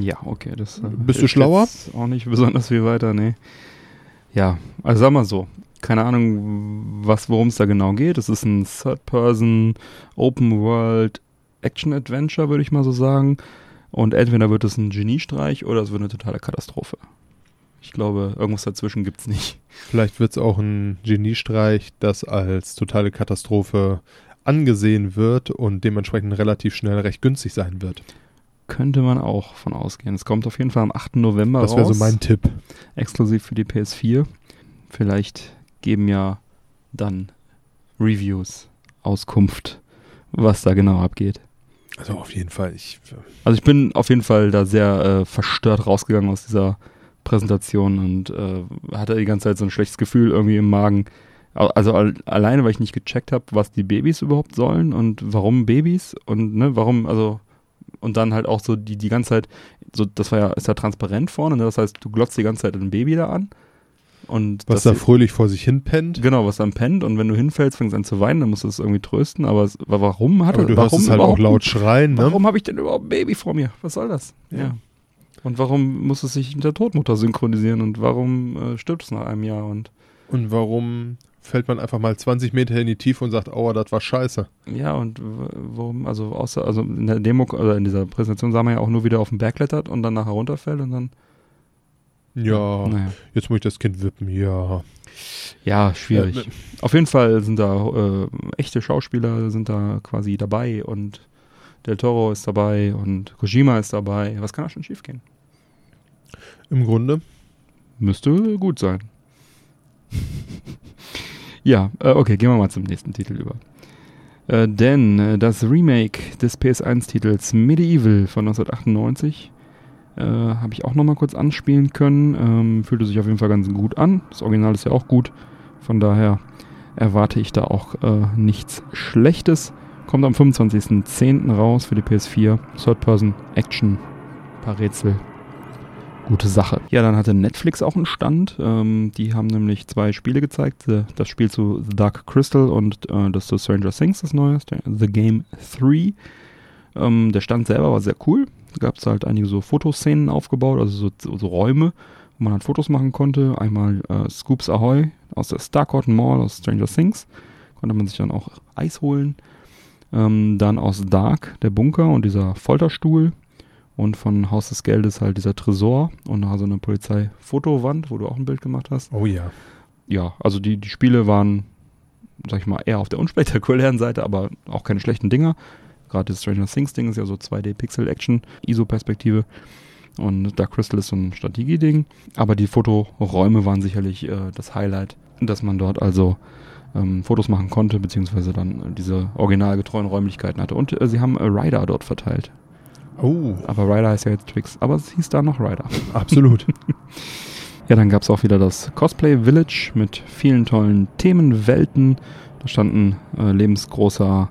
Ja, okay. Das, äh, Bist du schlauer? Auch nicht besonders viel weiter, nee. Ja, also sag mal so. Keine Ahnung, was, worum es da genau geht. Es ist ein Third-Person, Open-World Action-Adventure, würde ich mal so sagen. Und entweder wird es ein Geniestreich oder es wird eine totale Katastrophe. Ich glaube, irgendwas dazwischen gibt's nicht. Vielleicht wird es auch ein Geniestreich, das als totale Katastrophe angesehen wird und dementsprechend relativ schnell recht günstig sein wird. Könnte man auch von ausgehen. Es kommt auf jeden Fall am 8. November Das raus. wäre so mein Tipp. exklusiv für die PS4. Vielleicht geben ja dann Reviews Auskunft, was da genau abgeht. Also auf jeden Fall. Ich, Also ich bin auf jeden Fall da sehr äh, verstört rausgegangen aus dieser Präsentation und äh, hatte die ganze Zeit so ein schlechtes Gefühl irgendwie im Magen. Also al alleine, weil ich nicht gecheckt habe, was die Babys überhaupt sollen und warum Babys und ne, warum, also und dann halt auch so die, die ganze Zeit, so das war ja, ist ja transparent vorne, ne? das heißt, du glotzt die ganze Zeit ein Baby da an. Und was da fröhlich vor sich hin pennt. Genau, was dann pennt und wenn du hinfällst, fängst du an zu weinen, dann musst du es irgendwie trösten, aber es, warum hat er, du hörst warum es halt auch laut schreien, ne? Warum habe ich denn überhaupt ein Baby vor mir? Was soll das? Ja. Und warum muss es sich mit der Todmutter synchronisieren und warum äh, stirbt es nach einem Jahr und Und warum fällt man einfach mal 20 Meter in die Tiefe und sagt, aua, das war scheiße. ja und warum, also außer, also in der Demo oder in dieser Präsentation sah man ja auch nur, wie der auf den Berg klettert und dann nachher runterfällt und dann, Ja, naja. jetzt muss ich das Kind wippen, ja. Ja, schwierig. Ja, Auf jeden Fall sind da äh, echte Schauspieler sind da quasi dabei und Del Toro ist dabei und Kojima ist dabei. Was kann da schon schiefgehen? Im Grunde, Müsste gut sein. <laughs> ja, äh, okay, gehen wir mal zum nächsten Titel über. Äh, denn äh, das Remake des PS1-Titels Medieval von 1998 äh, habe ich auch nochmal kurz anspielen können. Ähm, fühlte sich auf jeden Fall ganz gut an. Das Original ist ja auch gut. Von daher erwarte ich da auch äh, nichts Schlechtes. Kommt am 25.10. raus für die PS4. Third-Person Action. Paar Rätsel. Gute Sache. Ja, dann hatte Netflix auch einen Stand. Ähm, die haben nämlich zwei Spiele gezeigt. Das Spiel zu The Dark Crystal und äh, das zu Stranger Things, das neue. The Game 3. Ähm, der Stand selber war sehr cool. Da gab es halt einige so Fotoszenen aufgebaut, also so, so, so Räume, wo man halt Fotos machen konnte. Einmal äh, Scoops Ahoy aus der Starcourt Mall aus Stranger Things. Konnte man sich dann auch Eis holen. Ähm, dann aus Dark, der Bunker und dieser Folterstuhl. Und von Haus des Geldes halt dieser Tresor und nachher so eine Polizeifotowand, wo du auch ein Bild gemacht hast. oh ja. ja, also die, die Spiele waren, sag ich mal, eher auf der unspektakulären Seite, aber auch keine schlechten Dinger. Gerade das Stranger Things Ding ist ja so 2D-Pixel-Action, ISO-Perspektive. Und Dark Crystal ist so ein Strategie-Ding. Aber die Fotoräume waren sicherlich äh, das Highlight, dass man dort also ähm, Fotos machen konnte, beziehungsweise dann diese originalgetreuen Räumlichkeiten hatte. Und äh, sie haben äh, Rider dort verteilt. Oh, Aber Rider heißt ja jetzt Twix, aber es hieß da noch Rider. <laughs> absolut. <laughs> Ja, dann gab es auch wieder das Cosplay Village mit vielen tollen Themenwelten. Da standen äh, lebensgroßer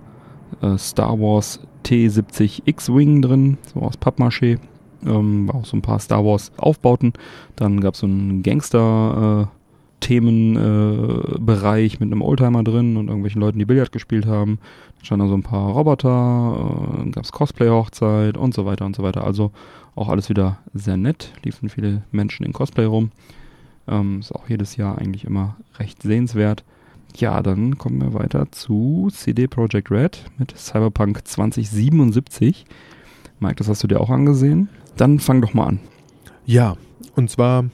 äh, Star Wars T70 X-Wing drin, so aus Pappmaché. Ähm, auch so ein paar Star Wars Aufbauten. Dann gab es so einen Gangster äh, Themenbereich äh, mit einem Oldtimer drin und irgendwelchen Leuten, die Billard gespielt haben. Dann standen da so ein paar Roboter, äh, gab es Cosplay-Hochzeit und so weiter und so weiter. Also auch alles wieder sehr nett. Liefen viele Menschen in Cosplay rum. Ähm, ist auch jedes Jahr eigentlich immer recht sehenswert. Ja, dann kommen wir weiter zu CD Projekt Red mit Cyberpunk 2077. Mike, das hast du dir auch angesehen. Dann fang doch mal an. Ja, und zwar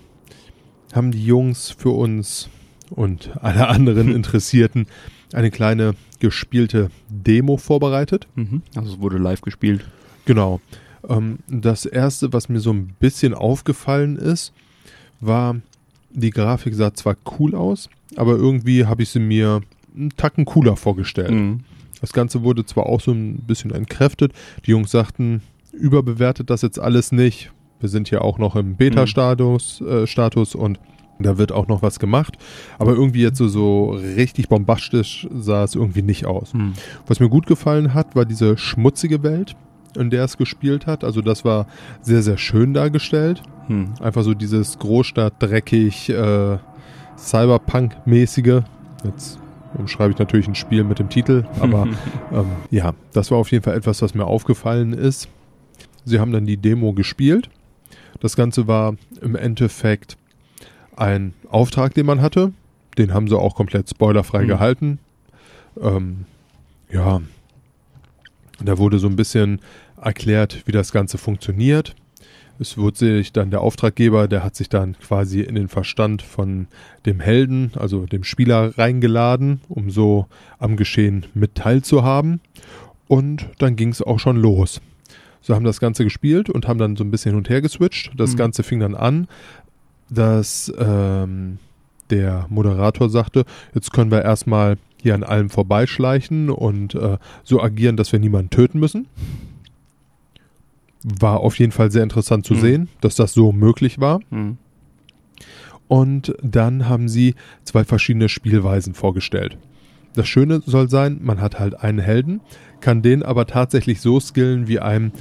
haben die Jungs für uns und alle anderen <laughs> Interessierten eine kleine gespielte Demo vorbereitet. Mhm. Also es wurde live gespielt. Genau. Ähm, das erste, was mir so ein bisschen aufgefallen ist, war, die Grafik sah zwar cool aus, aber irgendwie habe ich sie mir einen Tacken cooler vorgestellt. Mhm. Das Ganze wurde zwar auch so ein bisschen entkräftet. Die Jungs sagten, überbewertet das jetzt alles nicht. Wir sind ja auch noch im Beta-Status äh, Status und da wird auch noch was gemacht. Aber irgendwie jetzt so, so richtig bombastisch sah es irgendwie nicht aus. Mhm. Was mir gut gefallen hat, war diese schmutzige Welt, in der es gespielt hat. Also das war sehr, sehr schön dargestellt. Mhm. Einfach so dieses Großstadt, dreckig, äh, Cyberpunk-mäßige. Jetzt umschreibe ich natürlich ein Spiel mit dem Titel, <laughs> aber ähm, ja, das war auf jeden Fall etwas, was mir aufgefallen ist. Sie haben dann die Demo gespielt. Das Ganze war im Endeffekt ein Auftrag, den man hatte. Den haben sie auch komplett spoilerfrei Mhm. gehalten. Ähm, ja, da wurde so ein bisschen erklärt, wie das Ganze funktioniert. Es wurde sich dann der Auftraggeber, der hat sich dann quasi in den Verstand von dem Helden, also dem Spieler, reingeladen, um so am Geschehen mit teilzuhaben. Und dann ging es auch schon los. So haben das Ganze gespielt und haben dann so ein bisschen hin und her geswitcht. Das Mhm. Ganze fing dann an, dass ähm, der Moderator sagte, jetzt können wir erstmal hier an allem vorbeischleichen und äh, so agieren, dass wir niemanden töten müssen. War auf jeden Fall sehr interessant zu Mhm. sehen, dass das so möglich war. Mhm. Und dann haben sie zwei verschiedene Spielweisen vorgestellt. Das Schöne soll sein, man hat halt einen Helden, kann den aber tatsächlich so skillen, wie einem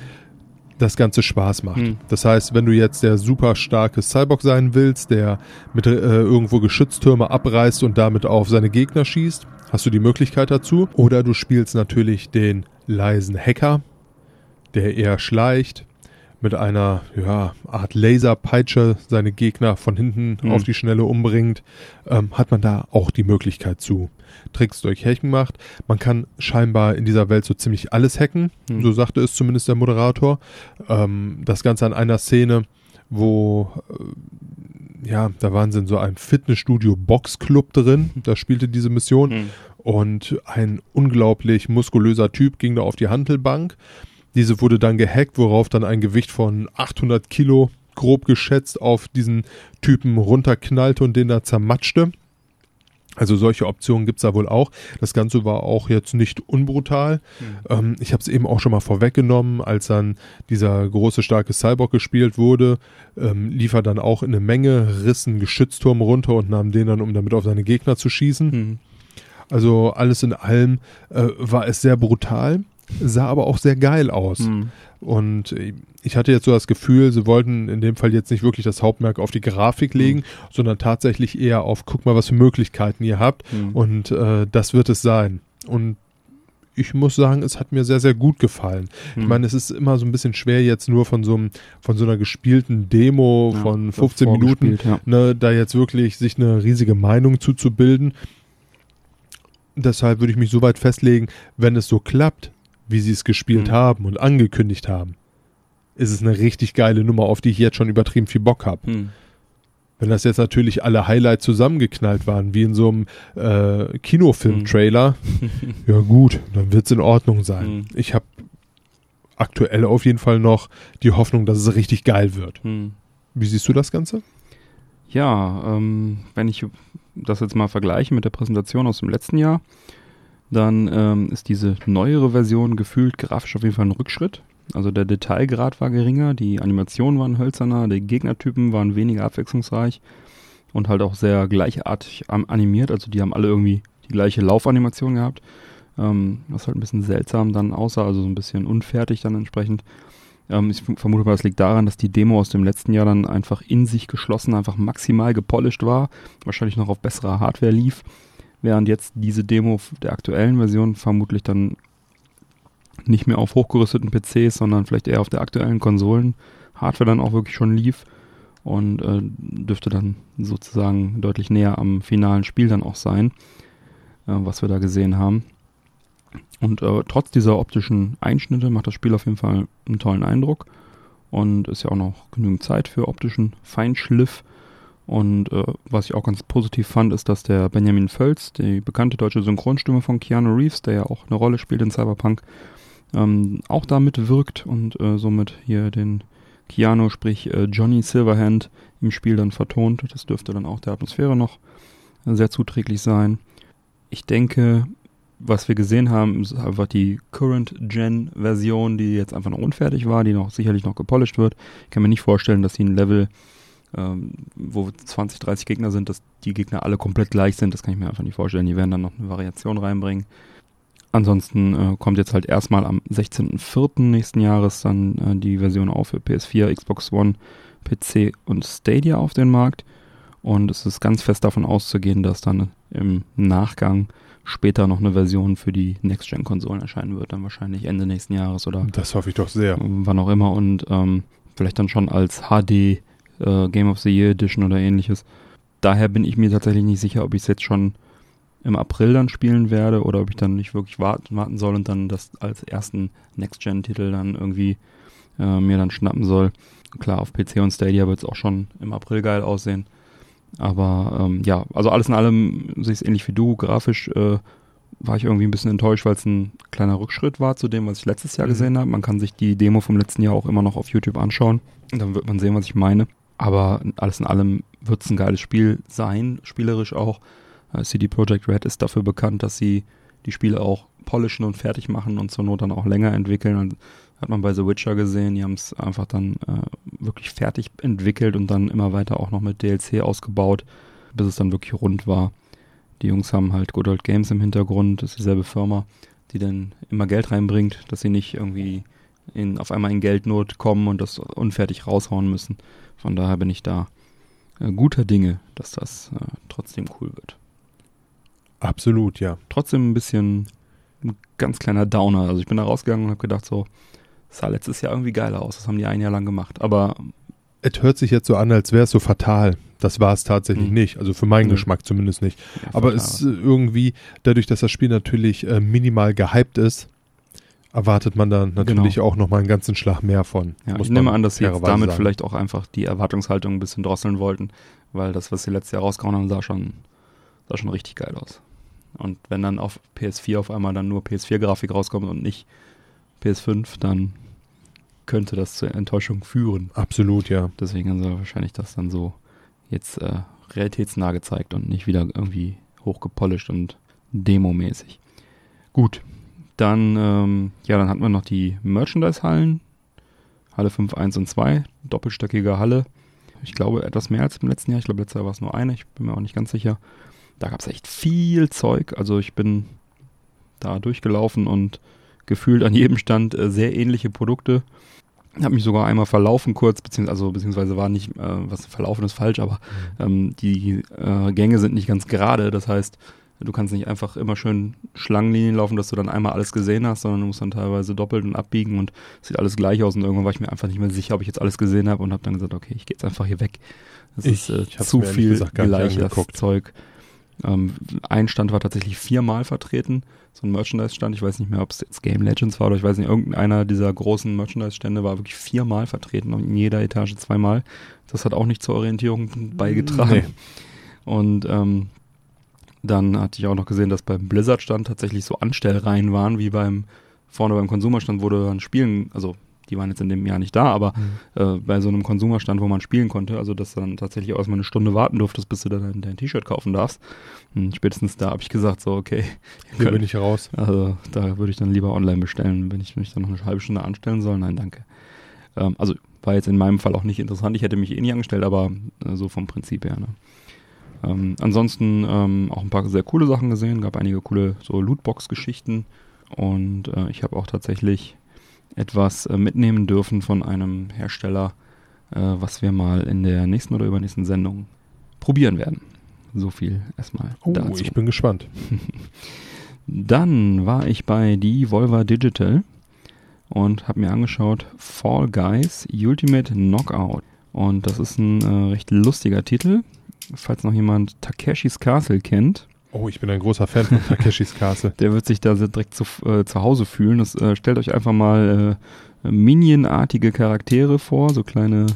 das Ganze Spaß macht. Mhm. Das heißt, wenn du jetzt der super starke Cyborg sein willst, der mit äh, irgendwo Geschütztürme abreißt und damit auf seine Gegner schießt, hast du die Möglichkeit dazu. Oder du spielst natürlich den leisen Hacker, der eher schleicht, mit einer ja, Art Laserpeitsche seine Gegner von hinten Mhm. auf die Schnelle umbringt, ähm, hat man da auch die Möglichkeit zu. Tricks durch Hacken macht. Man kann scheinbar in dieser Welt so ziemlich alles hacken, Mhm. so sagte es zumindest der Moderator. Ähm, das Ganze an einer Szene, wo äh, ja, da waren sie in so einem Fitnessstudio Boxclub drin, da spielte diese Mission Mhm. und ein unglaublich muskulöser Typ ging da auf die Handelbank. Diese wurde dann gehackt, worauf dann ein Gewicht von 800 Kilo grob geschätzt auf diesen Typen runterknallte und den da zermatschte. Also solche Optionen gibt's da wohl auch. Das Ganze war auch jetzt nicht unbrutal. Ähm, ich habe es eben auch schon mal vorweggenommen, als dann dieser große, starke Cyborg gespielt wurde, ähm, lief er dann auch in eine Menge, riss einen Geschützturm runter und nahm den dann, um damit auf seine Gegner zu schießen. Mhm. Also alles in allem äh, war es sehr brutal, sah aber auch sehr geil aus. Mhm. Und äh, ich hatte jetzt so das Gefühl, sie wollten in dem Fall jetzt nicht wirklich das Hauptmerk auf die Grafik legen, sondern tatsächlich eher auf, guck mal, was für Möglichkeiten ihr habt. Mhm. Und äh, das wird es sein. Und ich muss sagen, es hat mir sehr, sehr gut gefallen. Ich Mhm. meine, es ist immer so ein bisschen schwer jetzt nur von so, einem, von so einer gespielten Demo Ja, von so 15 Minuten ja. ne, da jetzt wirklich sich eine riesige Meinung zuzubilden. Deshalb würde ich mich so weit festlegen, wenn es so klappt, wie sie es gespielt Mhm. haben und angekündigt haben, ist es eine richtig geile Nummer, auf die ich jetzt schon übertrieben viel Bock habe. Mhm. Wenn das jetzt natürlich alle Highlights zusammengeknallt waren, wie in so einem äh, Kinofilm-Trailer, ja gut, dann wird's in Ordnung sein. Mhm. Ich habe aktuell auf jeden Fall noch die Hoffnung, dass es richtig geil wird. Hm. Wie siehst du das Ganze? Ja, ähm, wenn ich das jetzt mal vergleiche mit der Präsentation aus dem letzten Jahr, dann ähm, ist diese neuere Version gefühlt grafisch auf jeden Fall ein Rückschritt. Also der Detailgrad war geringer, die Animationen waren hölzerner, die Gegnertypen waren weniger abwechslungsreich und halt auch sehr gleichartig animiert. Also die haben alle irgendwie die gleiche Laufanimation gehabt, ähm, was halt ein bisschen seltsam dann aussah, also so ein bisschen unfertig dann entsprechend. Ähm, ich vermute mal, das liegt daran, dass die Demo aus dem letzten Jahr dann einfach in sich geschlossen, einfach maximal gepolished war, wahrscheinlich noch auf besserer Hardware lief, während jetzt diese Demo der aktuellen Version vermutlich dann nicht mehr auf hochgerüsteten PCs, sondern vielleicht eher auf der aktuellen Konsolen Hardware dann auch wirklich schon lief und äh, dürfte dann sozusagen deutlich näher am finalen Spiel dann auch sein, äh, was wir da gesehen haben. Und äh, trotz dieser optischen Einschnitte macht das Spiel auf jeden Fall einen tollen Eindruck und ist ja auch noch genügend Zeit für optischen Feinschliff. Und äh, was ich auch ganz positiv fand, ist, dass der Benjamin Völz, die bekannte deutsche Synchronstimme von Keanu Reeves, der ja auch eine Rolle spielt in Cyberpunk, ähm, auch da mitwirkt und äh, somit hier den Keanu, sprich äh, Johnny Silverhand, im Spiel dann vertont. Das dürfte dann auch der Atmosphäre noch sehr zuträglich sein. Ich denke, was wir gesehen haben, ist einfach die Current-Gen-Version, die jetzt einfach noch unfertig war, die noch sicherlich noch gepolished wird. Ich kann mir nicht vorstellen, dass sie ein Level, ähm, wo 20, 30 Gegner sind, dass die Gegner alle komplett gleich sind. Das kann ich mir einfach nicht vorstellen. Die werden dann noch eine Variation reinbringen. Ansonsten äh, kommt jetzt halt erstmal am 16.04. nächsten Jahres dann äh, die Version auch für PS4, Xbox One, PC und Stadia auf den Markt. Und es ist ganz fest davon auszugehen, dass dann im Nachgang später noch eine Version für die Next-Gen-Konsolen erscheinen wird, dann wahrscheinlich Ende nächsten Jahres oder Das hoffe ich doch sehr. wann auch immer und ähm, vielleicht dann schon als HD äh, Game of the Year Edition oder ähnliches. Daher bin ich mir tatsächlich nicht sicher, ob ich es jetzt schon im April dann spielen werde oder ob ich dann nicht wirklich warten, warten soll und dann das als ersten Next-Gen-Titel dann irgendwie äh, mir dann schnappen soll. Klar, auf PC und Stadia wird es auch schon im April geil aussehen. Aber ähm, ja, also alles in allem sehe ich es ähnlich wie du. Grafisch äh, war ich irgendwie ein bisschen enttäuscht, weil es ein kleiner Rückschritt war zu dem, was ich letztes Jahr Mhm. gesehen habe. Man kann sich die Demo vom letzten Jahr auch immer noch auf YouTube anschauen. Und dann wird man sehen, was ich meine. Aber alles in allem wird es ein geiles Spiel sein, spielerisch auch. Äh, CD Projekt Red ist dafür bekannt, dass sie die Spiele auch polischen und fertig machen und zur Not dann auch länger entwickeln. Und hat man bei The Witcher gesehen, die haben es einfach dann äh, wirklich fertig entwickelt und dann immer weiter auch noch mit DLC ausgebaut, bis es dann wirklich rund war. Die Jungs haben halt Good Old Games im Hintergrund, das ist dieselbe Firma, die dann immer Geld reinbringt, dass sie nicht irgendwie in, auf einmal in Geldnot kommen und das unfertig raushauen müssen. Von daher bin ich da äh, guter Dinge, dass das äh, trotzdem cool wird. Absolut, ja. Trotzdem ein bisschen ein ganz kleiner Downer. Also ich bin da rausgegangen und habe gedacht so, das sah letztes Jahr irgendwie geiler aus. Das haben die ein Jahr lang gemacht. Aber Es hört sich jetzt so an, als wäre es so fatal. Das war es tatsächlich Hm. nicht. Also für meinen Nö. Geschmack zumindest nicht. ja, Aber es ist irgendwie, dadurch, dass das Spiel natürlich äh, minimal gehypt ist, erwartet man dann natürlich auch nochmal einen ganzen Schlag mehr von. Ja, ich nehme an, dass sie jetzt damit sagen. vielleicht auch einfach die Erwartungshaltung ein bisschen drosseln wollten, weil das, was sie letztes Jahr rausgehauen haben, sah schon, sah schon richtig geil aus. Und wenn dann auf PS4 auf einmal dann nur PS4-Grafik rauskommt und nicht PS5, dann könnte das zur Enttäuschung führen. Absolut, ja. Deswegen haben sie wahrscheinlich das dann so jetzt äh, realitätsnah gezeigt und nicht wieder irgendwie hochgepolished und demomäßig. Gut, dann, ähm, ja, dann hatten wir noch die Merchandise-Hallen. Halle 5, 1 und 2, doppelstöckige Halle. Ich glaube, etwas mehr als im letzten Jahr. Ich glaube, letztes Jahr war es nur eine. Ich bin mir auch nicht ganz sicher. Da gab es echt viel Zeug. Also ich bin da durchgelaufen und gefühlt an jedem Stand äh, sehr ähnliche Produkte. Habe mich sogar einmal verlaufen kurz, beziehungsweise, also, beziehungsweise war nicht, äh, was verlaufen ist falsch, aber ähm, die äh, Gänge sind nicht ganz gerade. Das heißt, du kannst nicht einfach immer schön Schlangenlinien laufen, dass du dann einmal alles gesehen hast, sondern du musst dann teilweise doppelt und abbiegen und es sieht alles gleich aus. Und irgendwann war ich mir einfach nicht mehr sicher, ob ich jetzt alles gesehen habe und habe dann gesagt, okay, ich gehe jetzt einfach hier weg. Das Ich- ist äh, zu viel gesagt gleiches. Zeug. Ähm, ein Stand war tatsächlich viermal vertreten, so ein Merchandise-Stand. Ich weiß nicht mehr, ob es jetzt Game Legends war oder ich weiß nicht, irgendeiner dieser großen Merchandise-Stände war wirklich viermal vertreten und in jeder Etage zweimal. Das hat auch nicht zur Orientierung beigetragen. Nee. Und ähm, dann hatte ich auch noch gesehen, dass beim Blizzard-Stand tatsächlich so Anstellreihen waren, wie beim vorne beim Konsumerstand, wo du dann spielen, also die waren jetzt in dem Jahr nicht da, aber äh, bei so einem Konsumerstand, wo man spielen konnte, also dass du dann tatsächlich auch erstmal eine Stunde warten durftest, bis du dann dein, dein T-Shirt kaufen darfst. Und spätestens da habe ich gesagt, so, okay, <laughs> Hier bin ich raus. also da würde ich dann lieber online bestellen, wenn ich mich dann noch eine halbe Stunde anstellen soll. Nein, danke. Ähm, also war jetzt in meinem Fall auch nicht interessant. Ich hätte mich eh nie angestellt, aber äh, so vom Prinzip her. Ne? Ähm, ansonsten ähm, auch ein paar sehr coole Sachen gesehen. Gab einige coole so Lootbox-Geschichten und äh, ich habe auch tatsächlich etwas äh, mitnehmen dürfen von einem Hersteller, äh, was wir mal in der nächsten oder übernächsten Sendung probieren werden. So viel erstmal Oh, dazu. ich bin gespannt. <laughs> Dann war ich bei Devolver Digital und habe mir angeschaut Fall Guys Ultimate Knockout. Und das ist ein äh, recht lustiger Titel. Falls noch jemand Takeshis Castle kennt, Oh, ich bin ein großer Fan von Takeshis Castle. <laughs> der wird sich da sehr direkt zu, äh, zu Hause fühlen. Das, äh, stellt euch einfach mal äh, Minion-artige Charaktere vor, so kleine,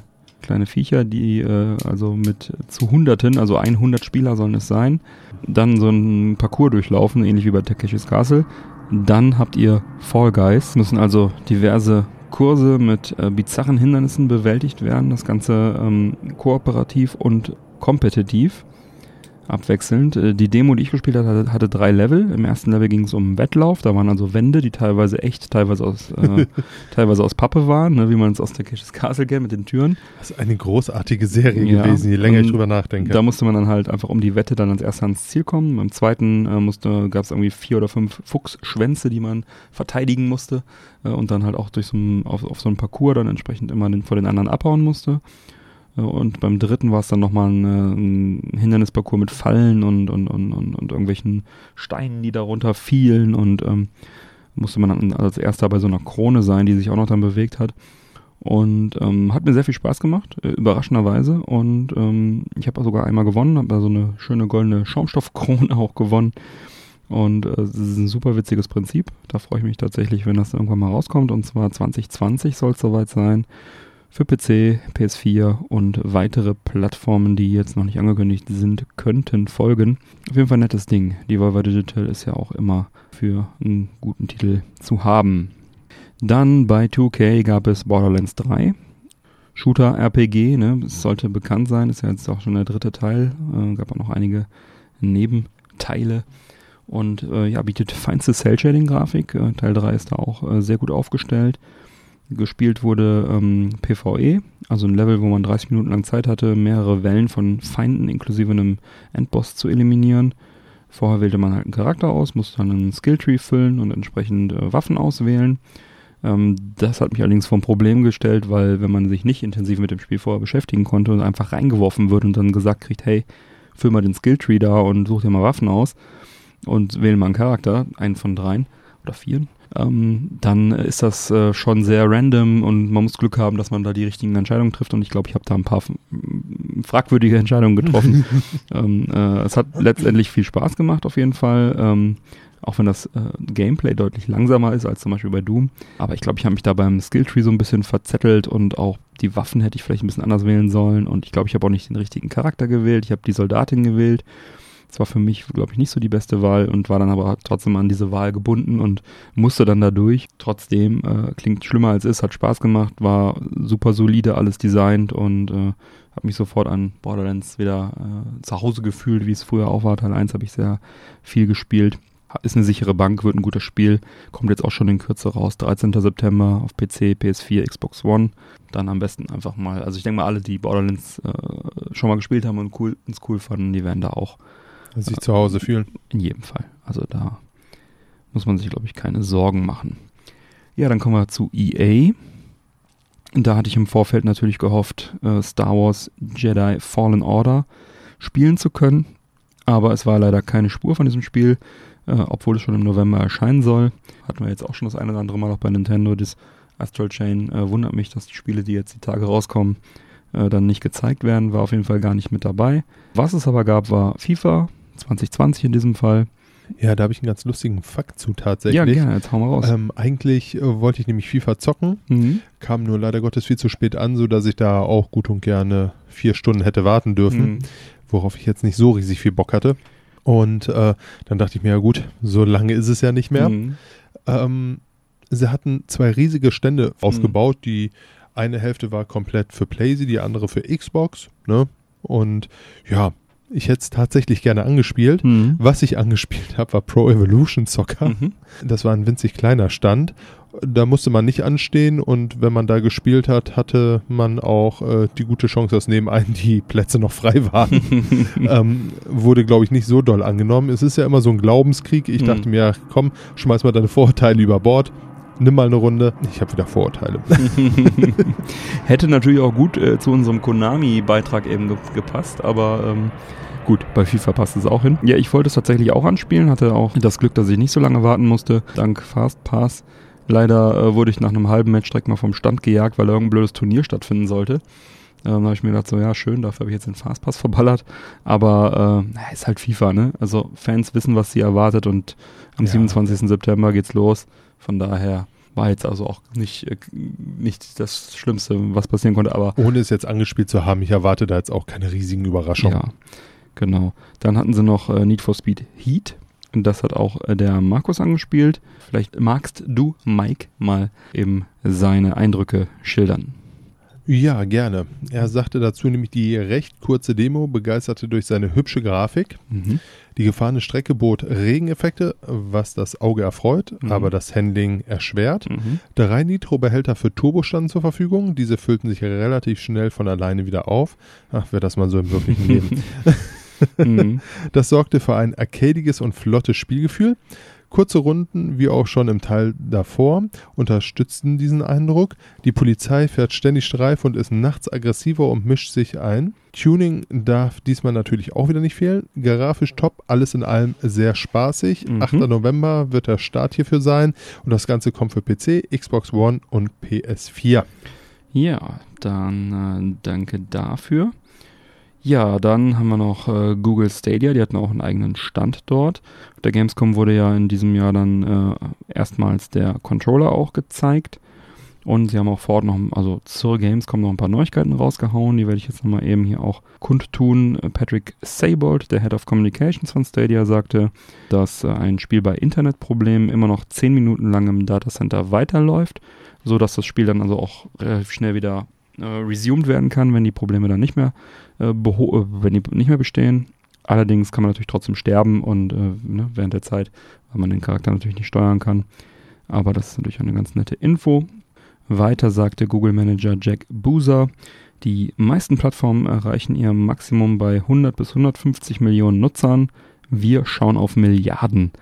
kleine Viecher, die äh, also mit zu Hunderten, also 100 Spieler sollen es sein, dann so ein Parcours durchlaufen, ähnlich wie bei Takeshis Castle. Dann habt ihr Fall Guys, müssen also diverse Kurse mit äh, bizarren Hindernissen bewältigt werden. Das Ganze ähm, kooperativ und kompetitiv abwechselnd. Äh, Die Demo, die ich gespielt hatte, hatte, drei Level. Im ersten Level ging es um Wettlauf. Da waren also Wände, die teilweise echt, teilweise aus, äh, <laughs> teilweise aus Pappe waren, ne, wie man es aus der Takeshis Castle kennt mit den Türen. Das ist eine großartige Serie Ja. gewesen, je länger ich Ähm, drüber nachdenke. Da musste man dann halt einfach um die Wette dann als erster ans Ziel kommen. Beim zweiten äh, musste, gab es irgendwie vier oder fünf Fuchsschwänze, die man verteidigen musste äh, und dann halt auch durch so auf, auf so einen Parcours dann entsprechend immer den, vor den anderen abhauen musste. Und beim dritten war es dann nochmal ein, ein Hindernisparcours mit Fallen und, und, und, und, und irgendwelchen Steinen, die darunter fielen und ähm, musste man dann als erster bei so einer Krone sein, die sich auch noch dann bewegt hat. Und ähm, hat mir sehr viel Spaß gemacht, äh, überraschenderweise. Und ähm, ich habe sogar einmal gewonnen, habe da so eine schöne goldene Schaumstoffkrone <laughs> auch gewonnen. Und äh, es ist ein super witziges Prinzip. Da freue ich mich tatsächlich, wenn das irgendwann mal rauskommt. Und zwar 2020 soll es soweit sein. Für PC, PS4 und weitere Plattformen, die jetzt noch nicht angekündigt sind, könnten folgen. Auf jeden Fall ein nettes Ding. Die Volvo Digital ist ja auch immer für einen guten Titel zu haben. Dann bei 2K gab es Borderlands 3. Shooter RPG, ne, es sollte bekannt sein, ist ja jetzt auch schon der dritte Teil. Äh, gab auch noch einige Nebenteile. Und äh, ja, bietet feinste Cell-Shading-Grafik. Äh, Teil 3 ist da auch äh, sehr gut aufgestellt. Gespielt wurde ähm, PvE, also ein Level, wo man 30 Minuten lang Zeit hatte, mehrere Wellen von Feinden inklusive einem Endboss zu eliminieren. Vorher wählte man halt einen Charakter aus, musste dann einen Skilltree füllen und entsprechend äh, Waffen auswählen. Ähm, das hat mich allerdings vor ein Problem gestellt, weil wenn man sich nicht intensiv mit dem Spiel vorher beschäftigen konnte und einfach reingeworfen wird und dann gesagt kriegt, hey, füll mal den Skilltree da und such dir mal Waffen aus und wähle mal einen Charakter, einen von dreien oder vieren, ähm, dann ist das äh, schon sehr random und man muss Glück haben, dass man da die richtigen Entscheidungen trifft und ich glaube, ich habe da ein paar fragwürdige <laughs> Entscheidungen getroffen. <laughs> ähm, äh, es hat letztendlich viel Spaß gemacht auf jeden Fall, ähm, auch wenn das äh, Gameplay deutlich langsamer ist als zum Beispiel bei Doom. Aber ich glaube, ich habe mich da beim Skilltree so ein bisschen verzettelt und auch die Waffen hätte ich vielleicht ein bisschen anders wählen sollen und ich glaube, ich habe auch nicht den richtigen Charakter gewählt. Ich habe die Soldatin gewählt. Das war für mich, glaube ich, nicht so die beste Wahl und war dann aber trotzdem an diese Wahl gebunden und musste dann da durch. Trotzdem äh, klingt schlimmer als ist, hat Spaß gemacht, war super solide alles designt und äh, habe mich sofort an Borderlands wieder äh, zu Hause gefühlt, wie es früher auch war. Teil 1 habe ich sehr viel gespielt. Ist eine sichere Bank, wird ein guter Spiel. Kommt jetzt auch schon in Kürze raus. 13. September auf PC, PS4, Xbox One. Dann am besten einfach mal. Also ich denke mal, alle, die Borderlands äh, schon mal gespielt haben und cool, uns cool fanden, die werden da auch sich zu Hause fühlen. in jedem Fall. Also da muss man sich, glaube ich, keine Sorgen machen. Ja, dann kommen wir zu EA. Da hatte ich im Vorfeld natürlich gehofft, äh, Star Wars Jedi Fallen Order spielen zu können. Aber es war leider keine Spur von diesem Spiel, äh, obwohl es schon im November erscheinen soll. Hatten wir jetzt auch schon das eine oder andere Mal auch bei Nintendo. Das Astral Chain äh, wundert mich, dass die Spiele, die jetzt die Tage rauskommen, dann nicht gezeigt werden. War auf jeden Fall gar nicht mit dabei. Was es aber gab, war FIFA 2020 in diesem Fall. Ja, da habe ich einen ganz lustigen Fakt zu tatsächlich. Ja, gerne, jetzt hauen wir raus. Ähm, eigentlich äh, wollte ich nämlich FIFA zocken, Mhm. kam nur leider Gottes viel zu spät an, sodass ich da auch gut und gerne vier Stunden hätte warten dürfen, Mhm. worauf ich jetzt nicht so riesig viel Bock hatte. Und äh, dann dachte ich mir, ja gut, so lange ist es ja nicht mehr. Mhm. Ähm, sie hatten zwei riesige Stände aufgebaut. Die eine Hälfte war komplett für PlayStation, die andere für Xbox. Ne? Und ja, ich hätte es tatsächlich gerne angespielt. Mhm. Was ich angespielt habe, war Pro Evolution Soccer. Mhm. Das war ein winzig kleiner Stand. Da musste man nicht anstehen und wenn man da gespielt hat, hatte man auch äh, die gute Chance, dass nebenein die Plätze noch frei waren. <laughs> ähm, wurde, glaube ich, nicht so doll angenommen. Es ist ja immer so ein Glaubenskrieg. Ich Mhm. dachte mir, komm, schmeiß mal deine Vorurteile über Bord. Nimm mal eine Runde. Ich habe wieder Vorurteile. <laughs> Hätte natürlich auch gut äh, zu unserem Konami-Beitrag eben ge gepasst, aber ähm, gut, bei FIFA passt es auch hin. Ja, ich wollte es tatsächlich auch anspielen, hatte auch das Glück, dass ich nicht so lange warten musste, dank Fastpass. Leider äh, wurde ich nach einem halben Match direkt mal vom Stand gejagt, weil irgendein blödes Turnier stattfinden sollte. Ähm, da habe ich mir gedacht, so ja, schön, dafür habe ich jetzt den Fastpass verballert. Aber äh, ist halt FIFA, ne? Also Fans wissen, was sie erwartet und am Ja. 27. September geht's los. Von daher war jetzt also auch nicht, äh, nicht das Schlimmste, was passieren konnte, aber Ohne es jetzt angespielt zu haben, ich erwarte da jetzt auch keine riesigen Überraschungen. ja, genau. Dann hatten sie noch äh, Need for Speed Heat. Und das hat auch äh, der Markus angespielt. Vielleicht magst du, Mike, mal eben seine Eindrücke schildern. Ja, gerne. Er sagte dazu nämlich die recht kurze Demo, begeisterte durch seine hübsche Grafik. Mhm. Die gefahrene Strecke bot Regeneffekte, was das Auge erfreut, Mhm. aber das Handling erschwert. Mhm. Drei Nitro-Behälter für Turbo standen zur Verfügung. Diese füllten sich relativ schnell von alleine wieder auf. Ach, wäre das mal so im wirklichen Leben. <laughs> Mhm. <laughs> Das sorgte für ein arcadiges und flottes Spielgefühl. Kurze Runden, wie auch schon im Teil davor, unterstützten diesen Eindruck. Die Polizei fährt ständig Streif und ist nachts aggressiver und mischt sich ein. Tuning darf diesmal natürlich auch wieder nicht fehlen. Grafisch top, alles in allem sehr spaßig. Mhm. 8. November wird der Start hierfür sein und das Ganze kommt für PC, Xbox One und PS4. Ja, dann äh, danke dafür. Ja, dann haben wir noch äh, Google Stadia, die hatten auch einen eigenen Stand dort. Auf der Gamescom wurde ja in diesem Jahr dann äh, erstmals der Controller auch gezeigt. Und sie haben auch vor Ort noch, also zur Gamescom noch ein paar Neuigkeiten rausgehauen. Die werde ich jetzt nochmal eben hier auch kundtun. Patrick Saybold, der Head of Communications von Stadia, sagte, dass äh, ein Spiel bei Internetproblemen immer noch 10 Minuten lang im Datacenter weiterläuft, so dass das Spiel dann also auch relativ schnell wieder äh, resumed werden kann, wenn die Probleme dann nicht mehr, äh, äh, wenn die nicht mehr bestehen. Allerdings kann man natürlich trotzdem sterben und äh, ne, während der Zeit, weil man den Charakter natürlich nicht steuern kann. Aber das ist natürlich eine ganz nette Info. Weiter sagte Google Manager Jack Boozer, die meisten Plattformen erreichen ihr Maximum bei 100 bis 150 Millionen Nutzern. Wir schauen auf Milliarden.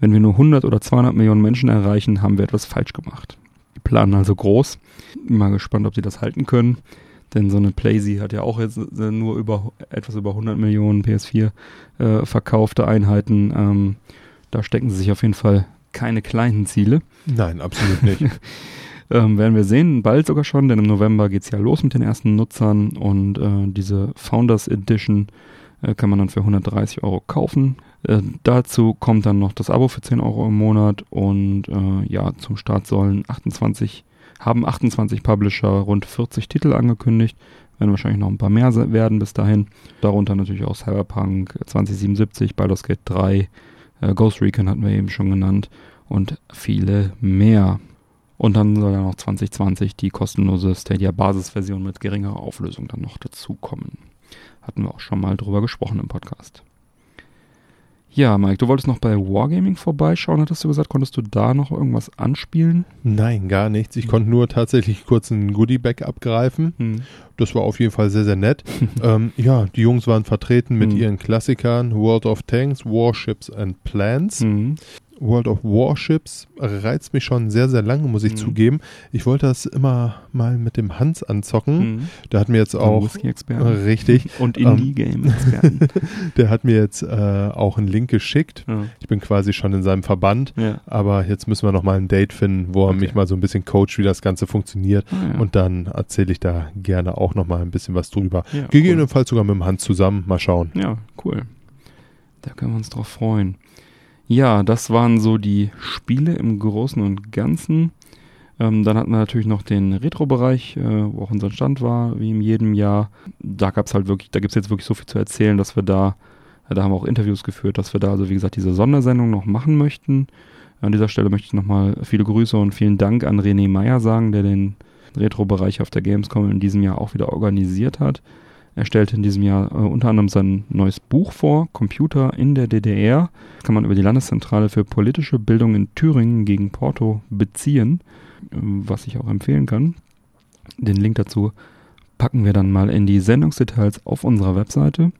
Wenn wir nur 100 oder 200 Millionen Menschen erreichen, haben wir etwas falsch gemacht. Die planen also groß. Mal gespannt, ob sie das halten können. Denn so eine Playsee hat ja auch jetzt äh, nur über etwas über 100 Millionen PS4 äh, verkaufte Einheiten. Ähm, da stecken sie sich auf jeden Fall keine kleinen Ziele. Nein, absolut nicht. <laughs> Ähm, werden wir sehen, bald sogar schon, denn im November geht's ja los mit den ersten Nutzern und äh, diese Founders Edition äh, kann man dann für 130 Euro kaufen. Äh, dazu kommt dann noch das Abo für 10 Euro im Monat und äh, ja, zum Start sollen 28, haben 28 Publisher rund 40 Titel angekündigt, werden wahrscheinlich noch ein paar mehr werden bis dahin. Darunter natürlich auch Cyberpunk 2077, Baldur's Gate 3, äh, Ghost Recon hatten wir eben schon genannt und viele mehr. Und dann soll ja noch 2020 die kostenlose Stadia-Basisversion mit geringerer Auflösung dann noch dazukommen. Hatten wir auch schon mal drüber gesprochen im Podcast. Ja, Mike, du wolltest noch bei Wargaming vorbeischauen, hattest du gesagt, konntest du da noch irgendwas anspielen? Nein, gar nichts. Ich konnte nur tatsächlich kurz ein Goodie-Bag abgreifen. Hm. Das war auf jeden Fall sehr, sehr nett. <laughs> ähm, ja, die Jungs waren vertreten mit Mhm. ihren Klassikern World of Tanks, Warships and Plans. World of Warships reizt mich schon sehr, sehr lange, muss ich Mhm. zugeben. Ich wollte das immer mal mit dem Hans anzocken. Hm. Der hat mir jetzt auch, richtig, <laughs> Und Ähm, Indie-Game-Experten. <laughs> der hat mir jetzt äh, auch einen Link geschickt. ja. Ich bin quasi schon in seinem Verband. Ja. Aber jetzt müssen wir noch mal ein Date finden, wo er Okay. mich mal so ein bisschen coacht, wie das Ganze funktioniert. Ah, ja. Und dann erzähle ich da gerne auch noch mal ein bisschen was drüber. ja, cool. Gegebenenfalls sogar mit dem Hans zusammen. Mal schauen. Ja, cool. Da können wir uns drauf freuen. Ja, das waren so die Spiele im Großen und Ganzen. Ähm, dann hatten wir natürlich noch den Retro-Bereich, äh, wo auch unser Stand war, wie in jedem Jahr. Da gab's halt wirklich, da gibt's jetzt wirklich so viel zu erzählen, dass wir da, äh, da haben wir auch Interviews geführt, dass wir da, also wie gesagt, diese Sondersendung noch machen möchten. An dieser Stelle möchte ich nochmal viele Grüße und vielen Dank an René Meyer sagen, der den Retro-Bereich auf der Gamescom in diesem Jahr auch wieder organisiert hat. Er stellte in diesem Jahr äh, unter anderem sein neues Buch vor, Computer in der DDR. Das kann man über die Landeszentrale für politische Bildung in Thüringen gegen Porto beziehen, äh, was ich auch empfehlen kann. Den Link dazu packen wir dann mal in die Sendungsdetails auf unserer Webseite.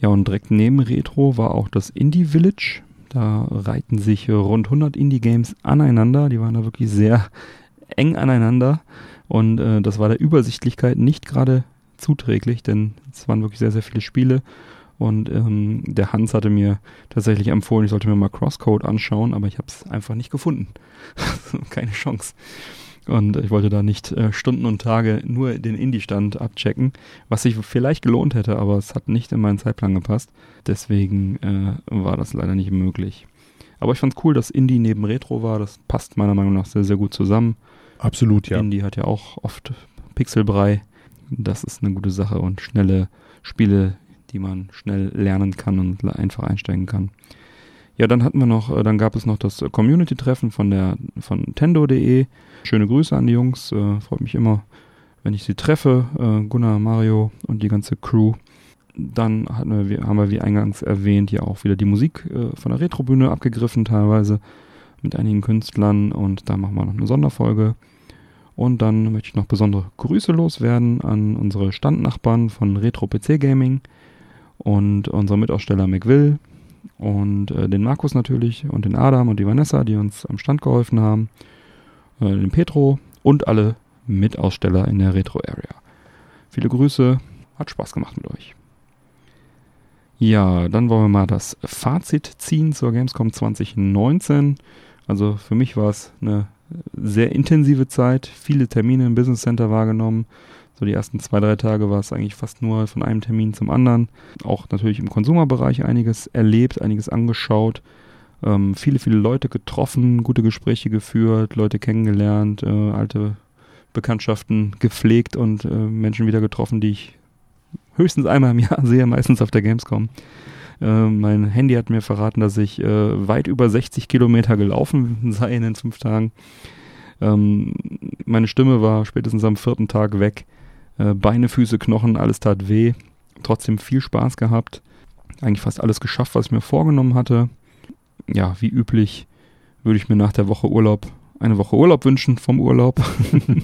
Ja, und direkt neben Retro war auch das Indie Village. Da reihten sich rund 100 Indie-Games aneinander. Die waren da wirklich sehr eng aneinander. Und äh, das war der Übersichtlichkeit nicht gerade zuträglich, denn es waren wirklich sehr, sehr viele Spiele. Und ähm, der Hans hatte mir tatsächlich empfohlen, ich sollte mir mal Crosscode anschauen, aber ich habe es einfach nicht gefunden. <laughs> Keine Chance. Und ich wollte da nicht äh, Stunden und Tage nur den Indie-Stand abchecken, was sich vielleicht gelohnt hätte, aber es hat nicht in meinen Zeitplan gepasst. Deswegen äh, war das leider nicht möglich. Aber ich fand es cool, dass Indie neben Retro war. Das passt meiner Meinung nach sehr, sehr gut zusammen. Absolut, ja. Indie hat ja auch oft Pixelbrei. Das ist eine gute Sache und schnelle Spiele, die man schnell lernen kann und einfach einsteigen kann. Ja, dann hatten wir noch, äh, dann gab es noch das Community-Treffen von der von Tendo.de. Schöne Grüße an die Jungs. Äh, freut mich immer, wenn ich sie treffe. Äh, Gunnar, Mario und die ganze Crew. Dann hatten wir, haben wir, wie eingangs erwähnt, ja auch wieder die Musik von der Retrobühne abgegriffen, teilweise mit einigen Künstlern. Und da machen wir noch eine Sonderfolge. Und dann möchte ich noch besondere Grüße loswerden an unsere Standnachbarn von Retro PC Gaming und unsere Mitaussteller McWill und äh, den Markus natürlich und den Adam und die Vanessa, die uns am Stand geholfen haben, äh, den Petro und alle Mitaussteller in der Retro Area. Viele Grüße, hat Spaß gemacht mit euch. Ja, dann wollen wir mal das Fazit ziehen zur Gamescom 2019. Also für mich war es eine sehr intensive Zeit, viele Termine im Business Center wahrgenommen. So die ersten zwei, drei Tage war es eigentlich fast nur von einem Termin zum anderen. Auch natürlich im Konsumerbereich einiges erlebt, einiges angeschaut. Ähm, viele, viele Leute getroffen, gute Gespräche geführt, Leute kennengelernt, äh, alte Bekanntschaften gepflegt und äh, Menschen wieder getroffen, die ich höchstens einmal im Jahr <laughs> sehe, meistens auf der Gamescom. Äh, mein Handy hat mir verraten, dass ich äh, weit über 60 Kilometer gelaufen <laughs> sei in den fünf Tagen. Ähm, meine Stimme war spätestens am vierten Tag weg. Äh, Beine, Füße, Knochen, alles tat weh. Trotzdem viel Spaß gehabt. Eigentlich fast alles geschafft, was ich mir vorgenommen hatte. Ja, wie üblich würde ich mir nach der Woche Urlaub eine Woche Urlaub wünschen vom Urlaub.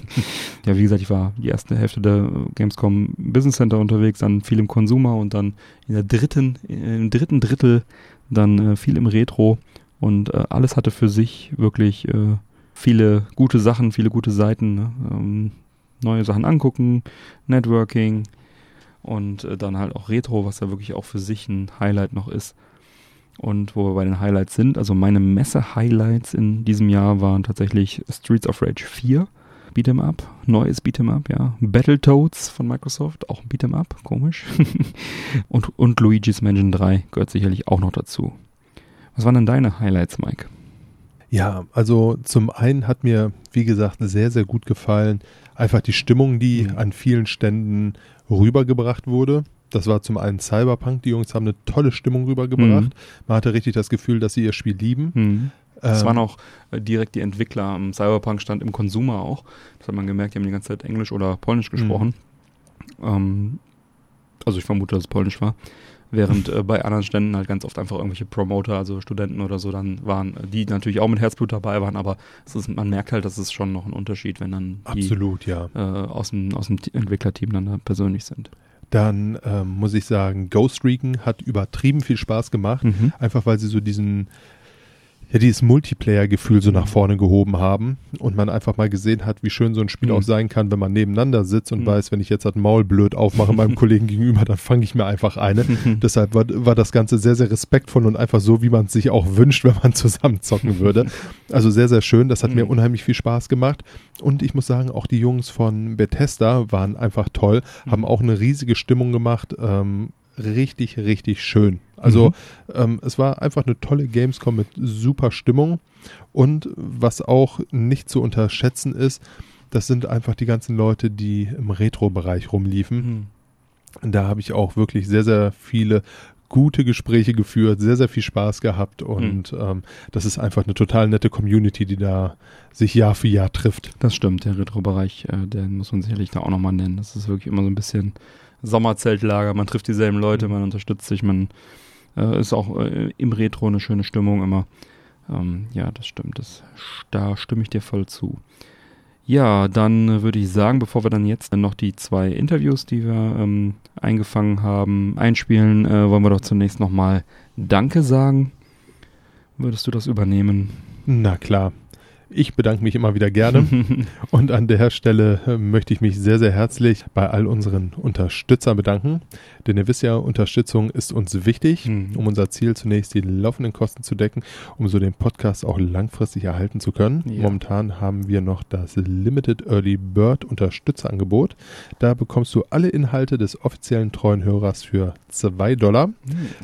<laughs> ja, wie gesagt, ich war die erste Hälfte der Gamescom Business Center unterwegs, dann viel im Consumer und dann in der dritten, im dritten Drittel dann äh, viel im Retro und äh, alles hatte für sich wirklich äh, viele gute Sachen, viele gute Seiten. Ne? Ähm, neue Sachen angucken, Networking und äh, dann halt auch Retro, was ja wirklich auch für sich ein Highlight noch ist. Und wo wir bei den Highlights sind, also meine Messe-Highlights in diesem Jahr waren tatsächlich Streets of Rage 4, Beat'em Up, neues Beat'em Up, ja. Battletoads von Microsoft, auch ein Beat'em Up, komisch. <laughs> und, und Luigi's Mansion 3 gehört sicherlich auch noch dazu. Was waren denn deine Highlights, Mike? Ja, also zum einen hat mir, wie gesagt, sehr, sehr gut gefallen, einfach die Stimmung, die mhm. an vielen Ständen rübergebracht wurde. Das war zum einen Cyberpunk. Die Jungs haben eine tolle Stimmung rübergebracht. Mhm. Man hatte richtig das Gefühl, dass sie ihr Spiel lieben. Mhm. Das ähm, waren auch äh, direkt die Entwickler am Cyberpunk-Stand im Consumer auch. Das hat man gemerkt, die haben die ganze Zeit Englisch oder Polnisch gesprochen. Mhm. Ähm, also ich vermute, dass es Polnisch war. Während äh, bei anderen Ständen halt ganz oft einfach irgendwelche Promoter, also Studenten oder so dann waren, die natürlich auch mit Herzblut dabei waren, aber ist, man merkt halt, dass es schon noch ein Unterschied, wenn dann die Absolut, ja. äh, aus, dem, aus dem Entwicklerteam dann da persönlich sind. Dann ähm, muss ich sagen, Ghost Recon hat übertrieben viel Spaß gemacht, mhm. einfach weil sie so diesen ja, dieses Multiplayer-Gefühl so nach vorne gehoben haben und man einfach mal gesehen hat, wie schön so ein Spiel mhm. auch sein kann, wenn man nebeneinander sitzt und mhm. weiß, wenn ich jetzt das Maul blöd aufmache meinem <laughs> Kollegen gegenüber, dann fange ich mir einfach eine. <laughs> Deshalb war, war das Ganze sehr, sehr respektvoll und einfach so, wie man es sich auch wünscht, wenn man <laughs> zusammen zocken würde. Also sehr, sehr schön. Das hat mhm. mir unheimlich viel Spaß gemacht. Und ich muss sagen, auch die Jungs von Bethesda waren einfach toll, mhm. haben auch eine riesige Stimmung gemacht. Ähm, richtig, richtig schön. Also ähm, es war einfach eine tolle Gamescom mit super Stimmung und was auch nicht zu unterschätzen ist, das sind einfach die ganzen Leute, die im Retro-Bereich rumliefen. Mhm. Da habe ich auch wirklich sehr, sehr viele gute Gespräche geführt, sehr, sehr viel Spaß gehabt und ähm, das ist einfach eine total nette Community, die da sich Jahr für Jahr trifft. Das stimmt, der Retro-Bereich, äh, den muss man sicherlich da auch nochmal nennen. Das ist wirklich immer so ein bisschen Sommerzeltlager, man trifft dieselben Leute, man unterstützt sich, man äh, ist auch äh, im Retro eine schöne Stimmung immer. Ähm, ja, das stimmt, das, da stimme ich dir voll zu. Ja, dann würde ich sagen, bevor wir dann jetzt noch die zwei Interviews, die wir ähm, eingefangen haben, einspielen, äh, wollen wir doch zunächst nochmal Danke sagen. Würdest du das übernehmen? Na klar. Ich bedanke mich immer wieder gerne <laughs> und an der Stelle äh, möchte ich mich sehr, sehr herzlich bei all unseren Unterstützern bedanken. Denn ihr wisst ja, Unterstützung ist uns wichtig, Mhm. um unser Ziel zunächst die laufenden Kosten zu decken, um so den Podcast auch langfristig erhalten zu können. Ja. Momentan haben wir noch das Limited Early Bird Unterstützerangebot. Da bekommst du alle Inhalte des offiziellen treuen Hörers für 2 Dollar.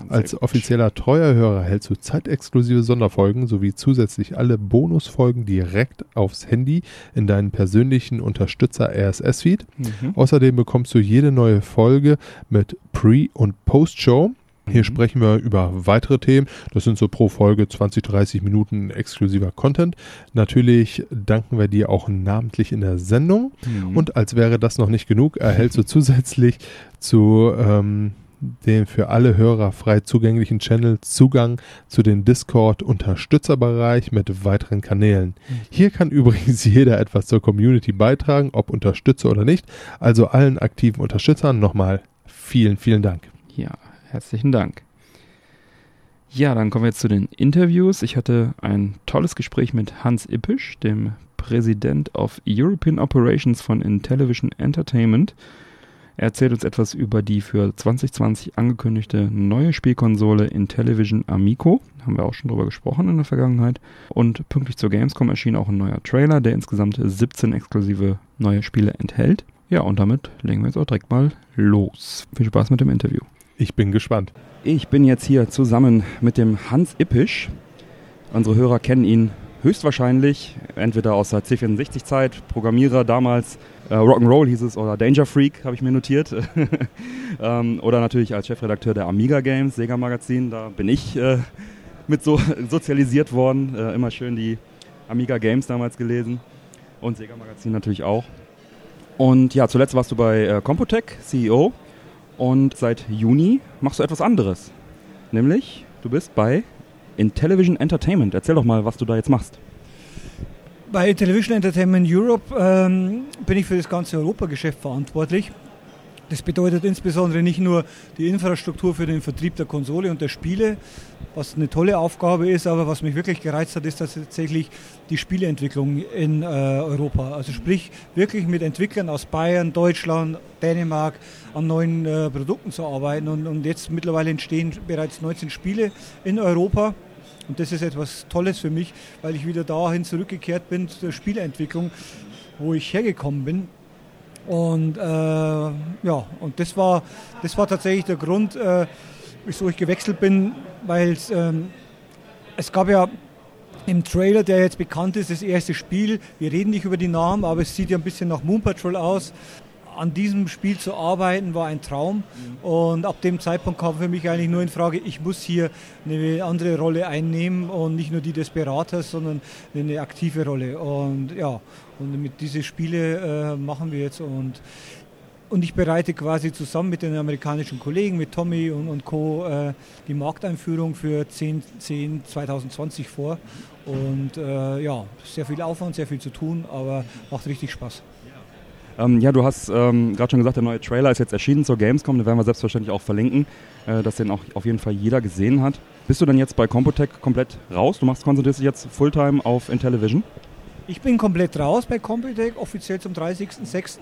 Als offizieller treuer Hörer hältst du zeitexklusive Sonderfolgen sowie zusätzlich alle Bonusfolgen direkt aufs Handy in deinen persönlichen Unterstützer RSS-Feed. Mhm. Außerdem bekommst du jede neue Folge mit Pre- und Post-Show. Hier Mhm. sprechen wir über weitere Themen. Das sind so pro Folge 20, 30 Minuten exklusiver Content. Natürlich danken wir dir auch namentlich in der Sendung. Mhm. Und als wäre das noch nicht genug, erhältst du <laughs> zusätzlich zu ähm, dem für alle Hörer frei zugänglichen Channel Zugang zu den Discord-Unterstützerbereich mit weiteren Kanälen. Hier kann <laughs> übrigens jeder etwas zur Community beitragen, ob Unterstützer oder nicht. Also allen aktiven Unterstützern nochmal vielen, vielen Dank. Ja, herzlichen Dank. Ja, dann kommen wir jetzt zu den Interviews. Ich hatte ein tolles Gespräch mit Hans Ippisch, dem Präsident of European Operations von Intellivision Entertainment. Er erzählt uns etwas über die für 2020 angekündigte neue Spielkonsole Intellivision Amico. Haben wir auch schon drüber gesprochen in der Vergangenheit. Und pünktlich zur Gamescom erschien auch ein neuer Trailer, der insgesamt 17 exklusive neue Spiele enthält. Ja, und damit legen wir jetzt auch direkt mal los. Viel Spaß mit dem Interview. Ich bin gespannt. Ich bin jetzt hier zusammen mit dem Hans Ippisch. Unsere Hörer kennen ihn höchstwahrscheinlich entweder aus der C64-Zeit, Programmierer damals, äh, Rock'n'Roll hieß es, oder Danger Freak, habe ich mir notiert. <laughs> ähm, oder natürlich als Chefredakteur der Amiga Games, Sega Magazin, da bin ich äh, mit so <laughs> sozialisiert worden. Äh, immer schön die Amiga Games damals gelesen und Sega Magazin natürlich auch. Und ja, zuletzt warst du bei äh, Computec, CEO. Und seit Juni machst du etwas anderes. Nämlich, du bist bei Intellivision Entertainment. Erzähl doch mal, was du da jetzt machst. Bei Television Entertainment Europe ähm, bin ich für das ganze Europageschäft verantwortlich. Das bedeutet insbesondere nicht nur die Infrastruktur für den Vertrieb der Konsole und der Spiele, was eine tolle Aufgabe ist, aber was mich wirklich gereizt hat, ist tatsächlich die Spieleentwicklung in äh, Europa. Also sprich, wirklich mit Entwicklern aus Bayern, Deutschland, Dänemark an neuen äh, Produkten zu arbeiten. Und, und jetzt mittlerweile entstehen bereits 19 Spiele in Europa. Und das ist etwas Tolles für mich, weil ich wieder dahin zurückgekehrt bin zur Spieleentwicklung, wo ich hergekommen bin. Und äh, ja, und das war, das war tatsächlich der Grund, äh, wieso ich gewechselt bin, weil ähm, es gab ja im Trailer, der jetzt bekannt ist, das erste Spiel. Wir reden nicht über die Namen, aber es sieht ja ein bisschen nach Moon Patrol aus. An diesem Spiel zu arbeiten war ein Traum und ab dem Zeitpunkt kam für mich eigentlich nur in Frage, ich muss hier eine andere Rolle einnehmen und nicht nur die des Beraters, sondern eine aktive Rolle. Und ja, und mit diese Spiele äh, machen wir jetzt und und ich bereite quasi zusammen mit den amerikanischen Kollegen, mit Tommy und, und Co. Äh, die Markteinführung für 10, 10 2020 vor. Und äh, ja, sehr viel Aufwand, sehr viel zu tun, aber macht richtig Spaß. Ähm, ja, du hast ähm, gerade schon gesagt, der neue Trailer ist jetzt erschienen zur Gamescom. Den werden wir selbstverständlich auch verlinken, äh, dass den auch auf jeden Fall jeder gesehen hat. Bist du denn jetzt bei Computec komplett raus? Du machst, konzentrierst dich jetzt Fulltime auf Intellivision? Ich bin komplett raus bei Computec, offiziell zum 30.06.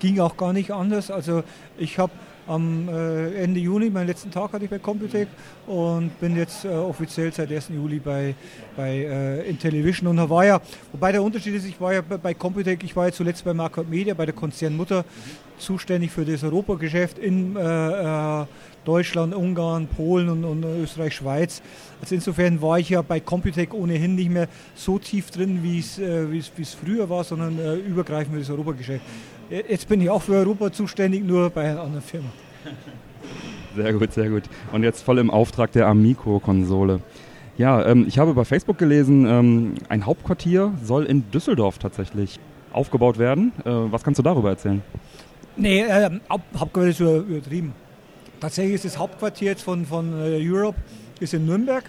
Ging auch gar nicht anders. Also ich habe am äh, Ende Juni, meinen letzten Tag hatte ich bei Computec und bin jetzt äh, offiziell seit 1. Juli bei, bei äh, Intellivision und war ja, wobei der Unterschied ist, ich war ja bei, Computec, ich war ja zuletzt bei Market Media, bei der Konzernmutter, zuständig für das Europageschäft in Deutschland, Ungarn, Polen und, und, Österreich, Schweiz. Also insofern war ich ja bei Computec ohnehin nicht mehr so tief drin, wie es äh, früher war, sondern äh, übergreifend für das Europageschäft. Jetzt bin ich auch für Europa zuständig, nur bei einer anderen Firma. Sehr gut, sehr gut. Und jetzt voll im Auftrag der Amico-Konsole. Ja, ähm, ich habe bei Facebook gelesen, ähm, ein Hauptquartier soll in Düsseldorf tatsächlich aufgebaut werden. Äh, was kannst du darüber erzählen? Nee, äh, Hauptquartier ist übertrieben. Tatsächlich ist das Hauptquartier jetzt von, von äh, Europe ist in Nürnberg.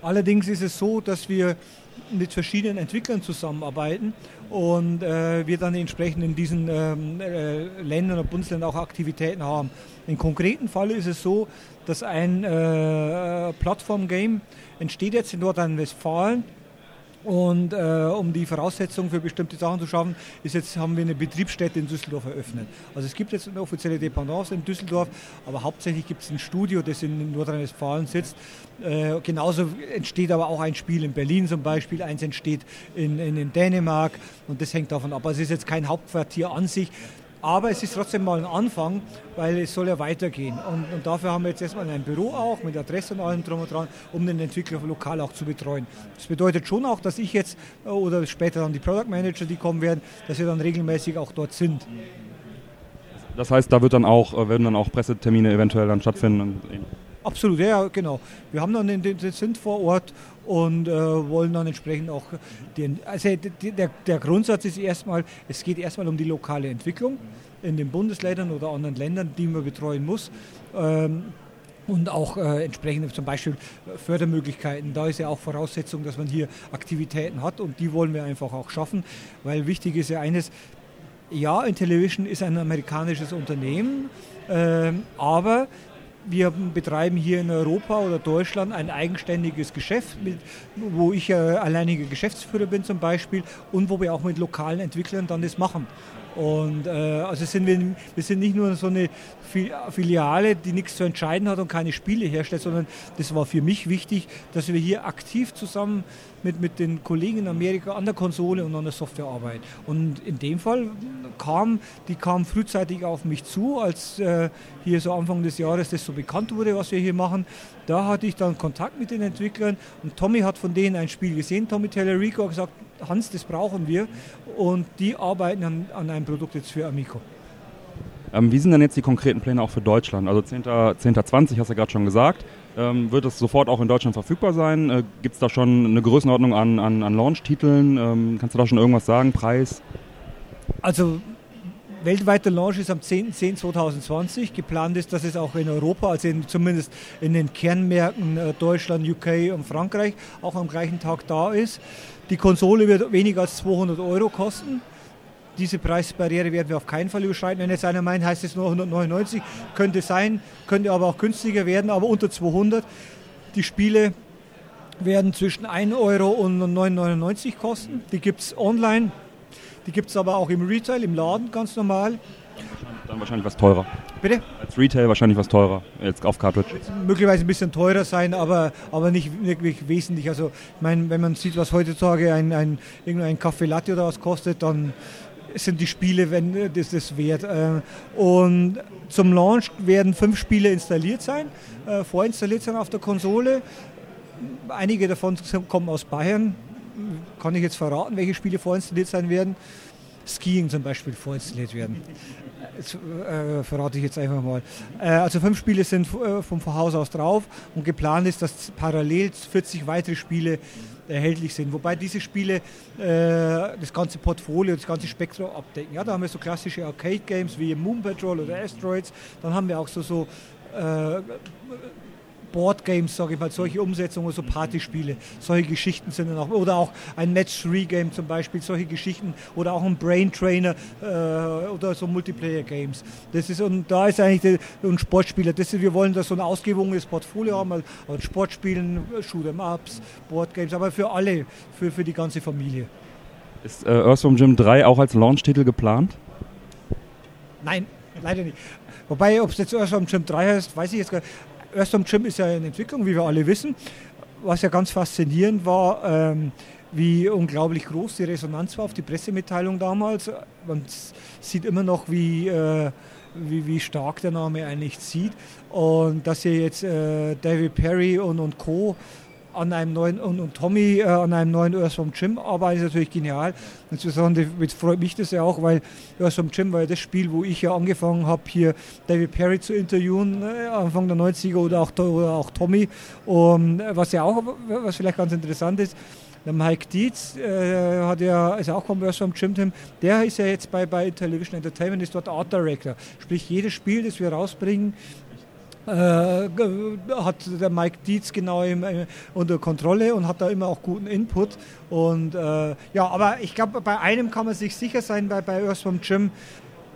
Allerdings ist es so, dass wir mit verschiedenen Entwicklern zusammenarbeiten und äh, wir dann entsprechend in diesen ähm, äh, Ländern und Bundesländern auch Aktivitäten haben. Im konkreten Fall ist es so, dass ein äh, Plattform-Game entsteht jetzt in Nordrhein-Westfalen und äh, um die Voraussetzungen für bestimmte Sachen zu schaffen, ist jetzt, haben wir eine Betriebsstätte in Düsseldorf eröffnet. Also es gibt jetzt eine offizielle Dependance in Düsseldorf, aber hauptsächlich gibt es ein Studio, das in Nordrhein-Westfalen sitzt. Äh, genauso entsteht aber auch ein Spiel in Berlin zum Beispiel, eins entsteht in, in, in Dänemark und das hängt davon ab. Also es ist jetzt kein Hauptquartier an sich, aber es ist trotzdem mal ein Anfang, weil es soll ja weitergehen. Und, und, dafür haben wir jetzt erstmal ein Büro auch mit Adresse und allem drum und dran, um den Entwickler lokal auch zu betreuen. Das bedeutet schon auch, dass ich jetzt äh, oder später dann die Product Manager, die kommen werden, dass wir dann regelmäßig auch dort sind. Das heißt, da wird dann auch, äh, werden dann auch Pressetermine eventuell dann stattfinden? Absolut, ja, genau. Wir haben dann den, den, sind vor Ort und äh, wollen dann entsprechend auch den, also der, der Grundsatz ist erstmal, es geht erstmal um die lokale Entwicklung in den Bundesländern oder anderen Ländern, die man betreuen muss. Ähm, und auch äh, entsprechend zum Beispiel Fördermöglichkeiten. Da ist ja auch Voraussetzung, dass man hier Aktivitäten hat und die wollen wir einfach auch schaffen, weil wichtig ist ja eines, ja, Intellivision ist ein amerikanisches Unternehmen, äh, aber wir betreiben hier in Europa oder Deutschland ein eigenständiges Geschäft, mit, wo ich äh, alleiniger Geschäftsführer bin zum Beispiel und wo wir auch mit lokalen Entwicklern dann das machen. Und äh, also sind wir, wir sind nicht nur so eine Filiale, die nichts zu entscheiden hat und keine Spiele herstellt, sondern das war für mich wichtig, dass wir hier aktiv zusammen mit, mit den Kollegen in Amerika an der Konsole und an der Software arbeiten. Und in dem Fall kam, die kam frühzeitig auf mich zu, als äh, hier so Anfang des Jahres das so bekannt wurde, was wir hier machen. Da hatte ich dann Kontakt mit den Entwicklern und Tommy hat von denen ein Spiel gesehen, Tommy Tellerico hat gesagt, Hans, das brauchen wir. Und die arbeiten an, an einem Produkt jetzt für Amico. Ähm, wie sind denn jetzt die konkreten Pläne auch für Deutschland? Also 10.20 10. 20, hast du ja gerade schon gesagt. Ähm, wird es sofort auch in Deutschland verfügbar sein? Äh, Gibt es da schon eine Größenordnung an, an, an Launch-Titeln? Ähm, kannst du da schon irgendwas sagen? Preis? Also weltweiter Launch ist am 10.10.2020. Geplant ist, dass es auch in Europa, also in, zumindest in den Kernmärkten äh, Deutschland, UK und Frankreich, auch am gleichen Tag da ist. Die Konsole wird weniger als 200 Euro kosten. Diese Preisbarriere werden wir auf keinen Fall überschreiten. Wenn jetzt einer meint, heißt es nur 199, könnte sein, könnte aber auch günstiger werden, aber unter 200. Die Spiele werden zwischen 1 Euro und 9,99 kosten. Die gibt es online, die gibt es aber auch im Retail, im Laden ganz normal. Dann wahrscheinlich was teurer. Bitte? Als Retail wahrscheinlich was teurer, jetzt auf Cartridge. Möglicherweise ein bisschen teurer sein, aber, aber nicht wirklich wesentlich. Also, ich meine, wenn man sieht, was heutzutage ein, ein, irgendein Kaffee Latte oder was kostet, dann sind die Spiele wenn, das, das wert. Äh, und zum Launch werden fünf Spiele installiert sein, äh, vorinstalliert sein auf der Konsole. Einige davon kommen aus Bayern. Kann ich jetzt verraten, welche Spiele vorinstalliert sein werden? Skiing zum Beispiel vorinstalliert werden. Das äh, verrate ich jetzt einfach mal. Äh, also fünf Spiele sind äh, vom Haus aus drauf und geplant ist, dass parallel 40 weitere Spiele erhältlich sind. Wobei diese Spiele äh, das ganze Portfolio, das ganze Spektrum abdecken. Ja, da haben wir so klassische Arcade-Games wie Moon Patrol oder Asteroids. Dann haben wir auch so, so äh, Boardgames, sage ich mal, solche Umsetzungen, so Partyspiele, solche Geschichten sind dann auch, oder auch ein Match-3-Game zum Beispiel, solche Geschichten, oder auch ein Brain-Trainer äh, oder so Multiplayer-Games. Das ist, und da ist eigentlich der, ein Sportspieler, das ist, wir wollen da so ein ausgewogenes Portfolio haben, also Sportspielen, Shoot'em-Ups, Boardgames, aber für alle, für, für die ganze Familie. Ist äh, Earthworm Jim 3 auch als Launch-Titel geplant? Nein, leider nicht. Wobei, ob es jetzt Earthworm Jim 3 heißt, weiß ich jetzt gar nicht. Earthworm Jim ist ja in Entwicklung, wie wir alle wissen. Was ja ganz faszinierend war, ähm, wie unglaublich groß die Resonanz war auf die Pressemitteilung damals. Man sieht immer noch, wie, äh, wie, wie, stark der Name eigentlich zieht. Und dass hier jetzt äh, David Perry und, und Co an einem neuen und, und Tommy äh, an einem neuen Earthworm Jim arbeiten, ist natürlich genial. Insbesondere freut mich das ja auch, weil Earthworm Jim war ja das Spiel, wo ich ja angefangen habe, hier David Perry zu interviewen, äh, Anfang der 90er oder auch, oder auch Tommy. Und was ja auch, was vielleicht ganz interessant ist, der Mike Dietz äh, hat ja, ist auch vom Earthworm Jim Team, der ist ja jetzt bei, bei Television Entertainment, ist dort Art Director. Sprich, jedes Spiel, das wir rausbringen, äh, hat der Mike Dietz genau im, äh, unter Kontrolle und hat da immer auch guten Input. Und äh, ja, aber ich glaube, bei einem kann man sich sicher sein, bei, bei Earthworm Jim,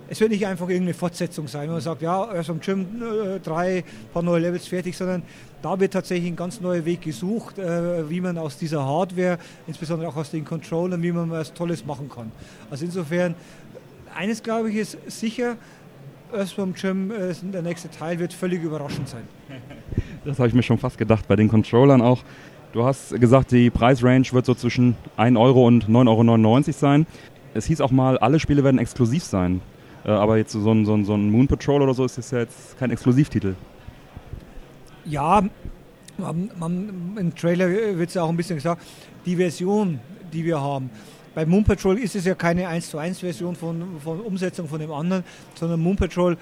es wird nicht einfach irgendeine Fortsetzung sein, wenn man sagt, ja, Earthworm Jim äh, drei, paar neue Levels fertig, sondern da wird tatsächlich ein ganz neuer Weg gesucht, äh, wie man aus dieser Hardware, insbesondere auch aus den Controllern, wie man was Tolles machen kann. Also insofern, eines glaube ich ist sicher, Earthworm Jim, äh, der nächste Teil, wird völlig überraschend sein. <laughs> Das habe ich mir schon fast gedacht, bei den Controllern auch. Du hast gesagt, die Preisrange wird so zwischen 1 Euro und 9,99 Euro sein. Es hieß auch mal, alle Spiele werden exklusiv sein. Äh, aber jetzt so ein, so, ein, so ein Moon Patrol oder so ist das ja jetzt kein Exklusivtitel. Ja, man, man, im Trailer wird es ja auch ein bisschen gesagt, die Version, die wir haben, bei Moon Patrol ist es ja keine 1 zu 1 Version von, von Umsetzung von dem anderen, sondern Moon Patrol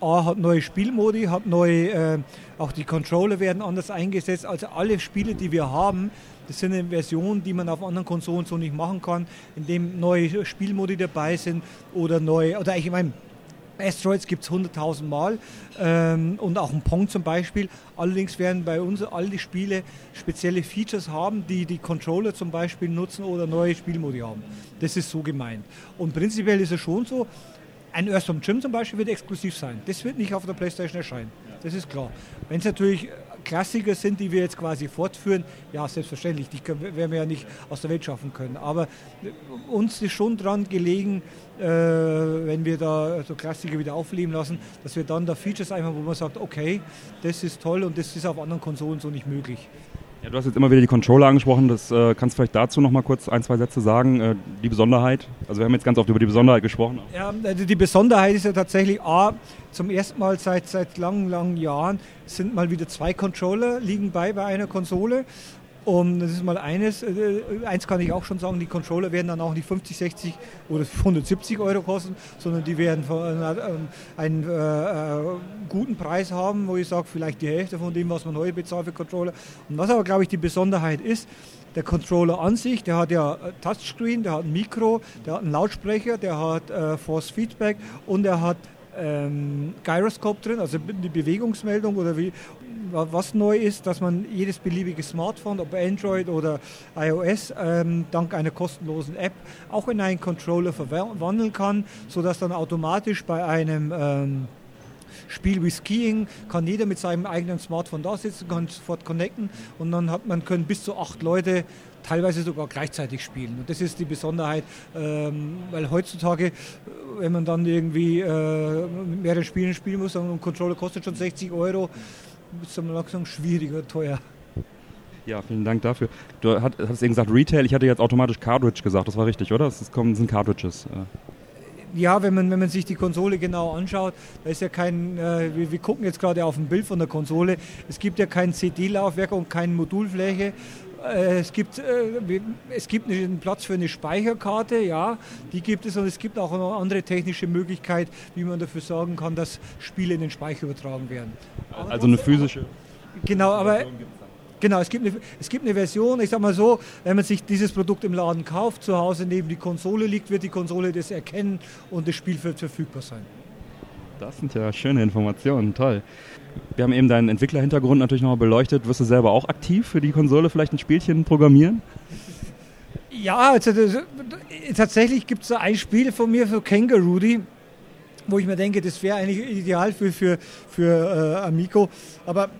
A hat neue Spielmodi, hat neue, äh, auch die Controller werden anders eingesetzt. Also alle Spiele, die wir haben, das sind eine Version, die man auf anderen Konsolen so nicht machen kann, indem neue Spielmodi dabei sind oder neue, oder ich meine, Asteroids gibt es 100.000 Mal ähm, und auch ein Pong zum Beispiel. Allerdings werden bei uns all die Spiele spezielle Features haben, die die Controller zum Beispiel nutzen oder neue Spielmodi haben. Das ist so gemeint. Und prinzipiell ist es schon so, ein Earthworm Jim zum Beispiel wird exklusiv sein. Das wird nicht auf der Playstation erscheinen. Das ist klar. Wenn es natürlich Klassiker sind, die wir jetzt quasi fortführen, ja, selbstverständlich, die können, werden wir ja nicht aus der Welt schaffen können. Aber uns ist schon dran gelegen, äh, wenn wir da so Klassiker wieder aufleben lassen, dass wir dann da Features einfach, wo man sagt, okay, das ist toll und das ist auf anderen Konsolen so nicht möglich. Ja, du hast jetzt immer wieder die Controller angesprochen. Das äh, kannst du vielleicht dazu noch mal kurz ein, zwei Sätze sagen. Äh, die Besonderheit. Also wir haben jetzt ganz oft über die Besonderheit gesprochen. Ja, also die Besonderheit ist ja tatsächlich A, zum ersten Mal seit, seit langen, langen Jahren sind mal wieder zwei Controller liegen bei bei einer Konsole. Und das ist mal eines. Äh, eins kann ich auch schon sagen, die Controller werden dann auch nicht 50, 60 oder 170 Euro kosten, sondern die werden äh, einen äh, guten Preis haben, wo ich sage, vielleicht die Hälfte von dem, was man heute bezahlt für Controller. Und was aber, glaube ich, die Besonderheit ist, der Controller an sich, der hat ja Touchscreen, der hat ein Mikro, der hat einen Lautsprecher, der hat Force Feedback und er hat ähm, Gyroscope drin, also die Bewegungsmeldung oder wie, was neu ist, dass man jedes beliebige Smartphone, ob Android oder iOS, ähm, dank einer kostenlosen App auch in einen Controller verwandeln kann, sodass dann automatisch bei einem ähm, Spiel wie Skiing kann jeder mit seinem eigenen Smartphone da sitzen, kann sofort connecten und dann hat man können bis zu acht Leute teilweise sogar gleichzeitig spielen. Und das ist die Besonderheit, ähm, weil heutzutage, äh, wenn man dann irgendwie äh, mit mehreren Spielen spielen muss und ein Controller kostet schon 60 Euro, ist dann langsam schwierig oder teuer. Ja, vielen Dank dafür. Du hast eben gesagt Retail, ich hatte jetzt automatisch Cartridge gesagt, das war richtig, oder? Das sind Cartridges. Äh. Ja, wenn man, wenn man sich die Konsole genau anschaut, da ist ja kein, äh, wir, wir, gucken jetzt gerade auf ein Bild von der Konsole, es gibt ja kein CD-Laufwerk und keine Modulfläche. Äh, es gibt, äh, es gibt einen Platz für eine Speicherkarte, ja, die gibt es und es gibt auch eine andere technische Möglichkeit, wie man dafür sorgen kann, dass Spiele in den Speicher übertragen werden. Also eine physische. Genau, aber Genau, es gibt, eine, es gibt eine Version, ich sag mal so, wenn man sich dieses Produkt im Laden kauft, zu Hause neben die Konsole liegt, wird die Konsole das erkennen und das Spiel wird verfügbar sein. Das sind ja schöne Informationen, toll. Wir haben eben deinen Entwicklerhintergrund natürlich nochmal beleuchtet. Wirst du selber auch aktiv für die Konsole vielleicht ein Spielchen programmieren? Ja, also tatsächlich gibt es da ein Spiel von mir für Kangaroody, wo ich mir denke, das wäre eigentlich ideal für, für, für äh, Amico. Aber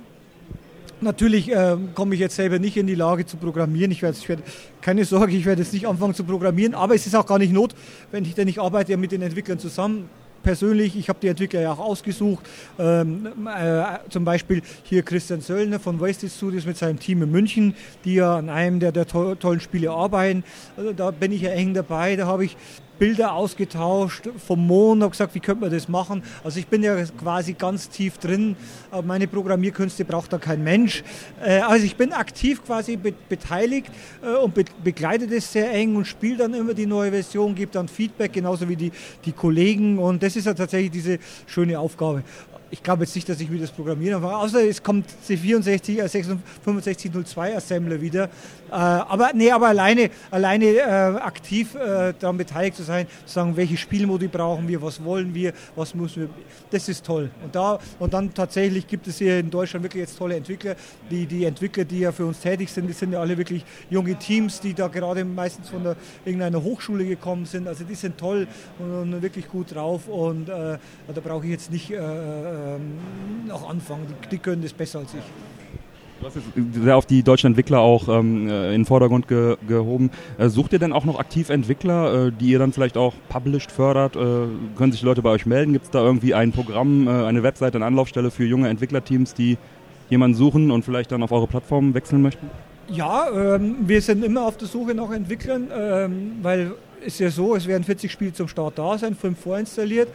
Natürlich äh, komme ich jetzt selber nicht in die Lage zu programmieren. Ich werde, ich keine Sorge, ich werde jetzt nicht anfangen zu programmieren, aber es ist auch gar nicht not, wenn ich denn ich arbeite ja mit den Entwicklern zusammen persönlich, ich habe die Entwickler ja auch ausgesucht, ähm, äh, zum Beispiel hier Christian Söllner von Wasted Studios mit seinem Team in München, die ja an einem der, der to tollen Spiele arbeiten. Also da bin ich ja eng dabei, da habe ich Bilder ausgetauscht vom Mond, habe gesagt, wie könnte man das machen. Also ich bin ja quasi ganz tief drin, aber meine Programmierkünste braucht da kein Mensch. Äh, also ich bin aktiv quasi be beteiligt äh, und be begleite das sehr eng und spiele dann immer die neue Version, gebe dann Feedback, genauso wie die, die Kollegen und das ist ja tatsächlich diese schöne Aufgabe ich glaube jetzt nicht, dass ich mir das programmieren anfange, außer es kommt C64, äh, 6502 Assembler wieder. Äh, aber nee, aber alleine, alleine äh, aktiv äh, daran beteiligt zu sein, zu sagen, welche Spielmodi brauchen wir, was wollen wir, was müssen wir, das ist toll. Und, da, und dann tatsächlich gibt es hier in Deutschland wirklich jetzt tolle Entwickler. Die, die Entwickler, die ja für uns tätig sind, die sind ja alle wirklich junge Teams, die da gerade meistens von der, irgendeiner Hochschule gekommen sind. Also die sind toll und, und wirklich gut drauf und äh, da brauche ich jetzt nicht äh, ähm, noch anfangen. Die, die, können das besser als ich. Du hast jetzt sehr auf die deutschen Entwickler auch ähm, äh, in den Vordergrund ge gehoben. Äh, sucht ihr denn auch noch aktiv Entwickler, äh, die ihr dann vielleicht auch published fördert? Äh, können sich Leute bei euch melden? Gibt es da irgendwie ein Programm, äh, eine Webseite, eine Anlaufstelle für junge Entwicklerteams, die jemanden suchen und vielleicht dann auf eure Plattform wechseln möchten? Ja, ähm, wir sind immer auf der Suche nach Entwicklern, ähm, weil es ja so, es werden 40 Spiele zum Start da sein, fünf vorinstalliert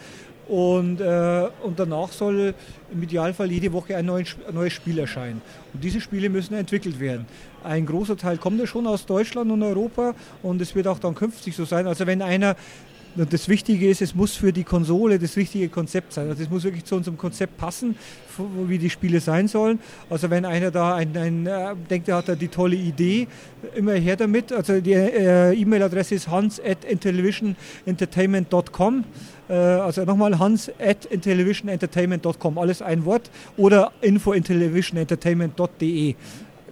und, äh, und danach soll im Idealfall jede Woche ein neues, neues Spiel erscheinen. Und diese Spiele müssen entwickelt werden. Ein großer Teil kommt ja schon aus Deutschland und Europa und es wird auch dann künftig so sein. Also wenn einer das Wichtige ist, es muss für die Konsole das richtige Konzept sein. Also es muss wirklich zu unserem Konzept passen, wie die Spiele sein sollen. Also wenn einer da ein, ein, äh, denkt, er hat da die tolle Idee, immer her damit. Also die äh, E-Mail-Adresse ist hans at intellivisionentertainment.com. Äh, also nochmal hans at intellivisionentertainment.com, alles ein Wort. Oder info intellivisionentertainment.de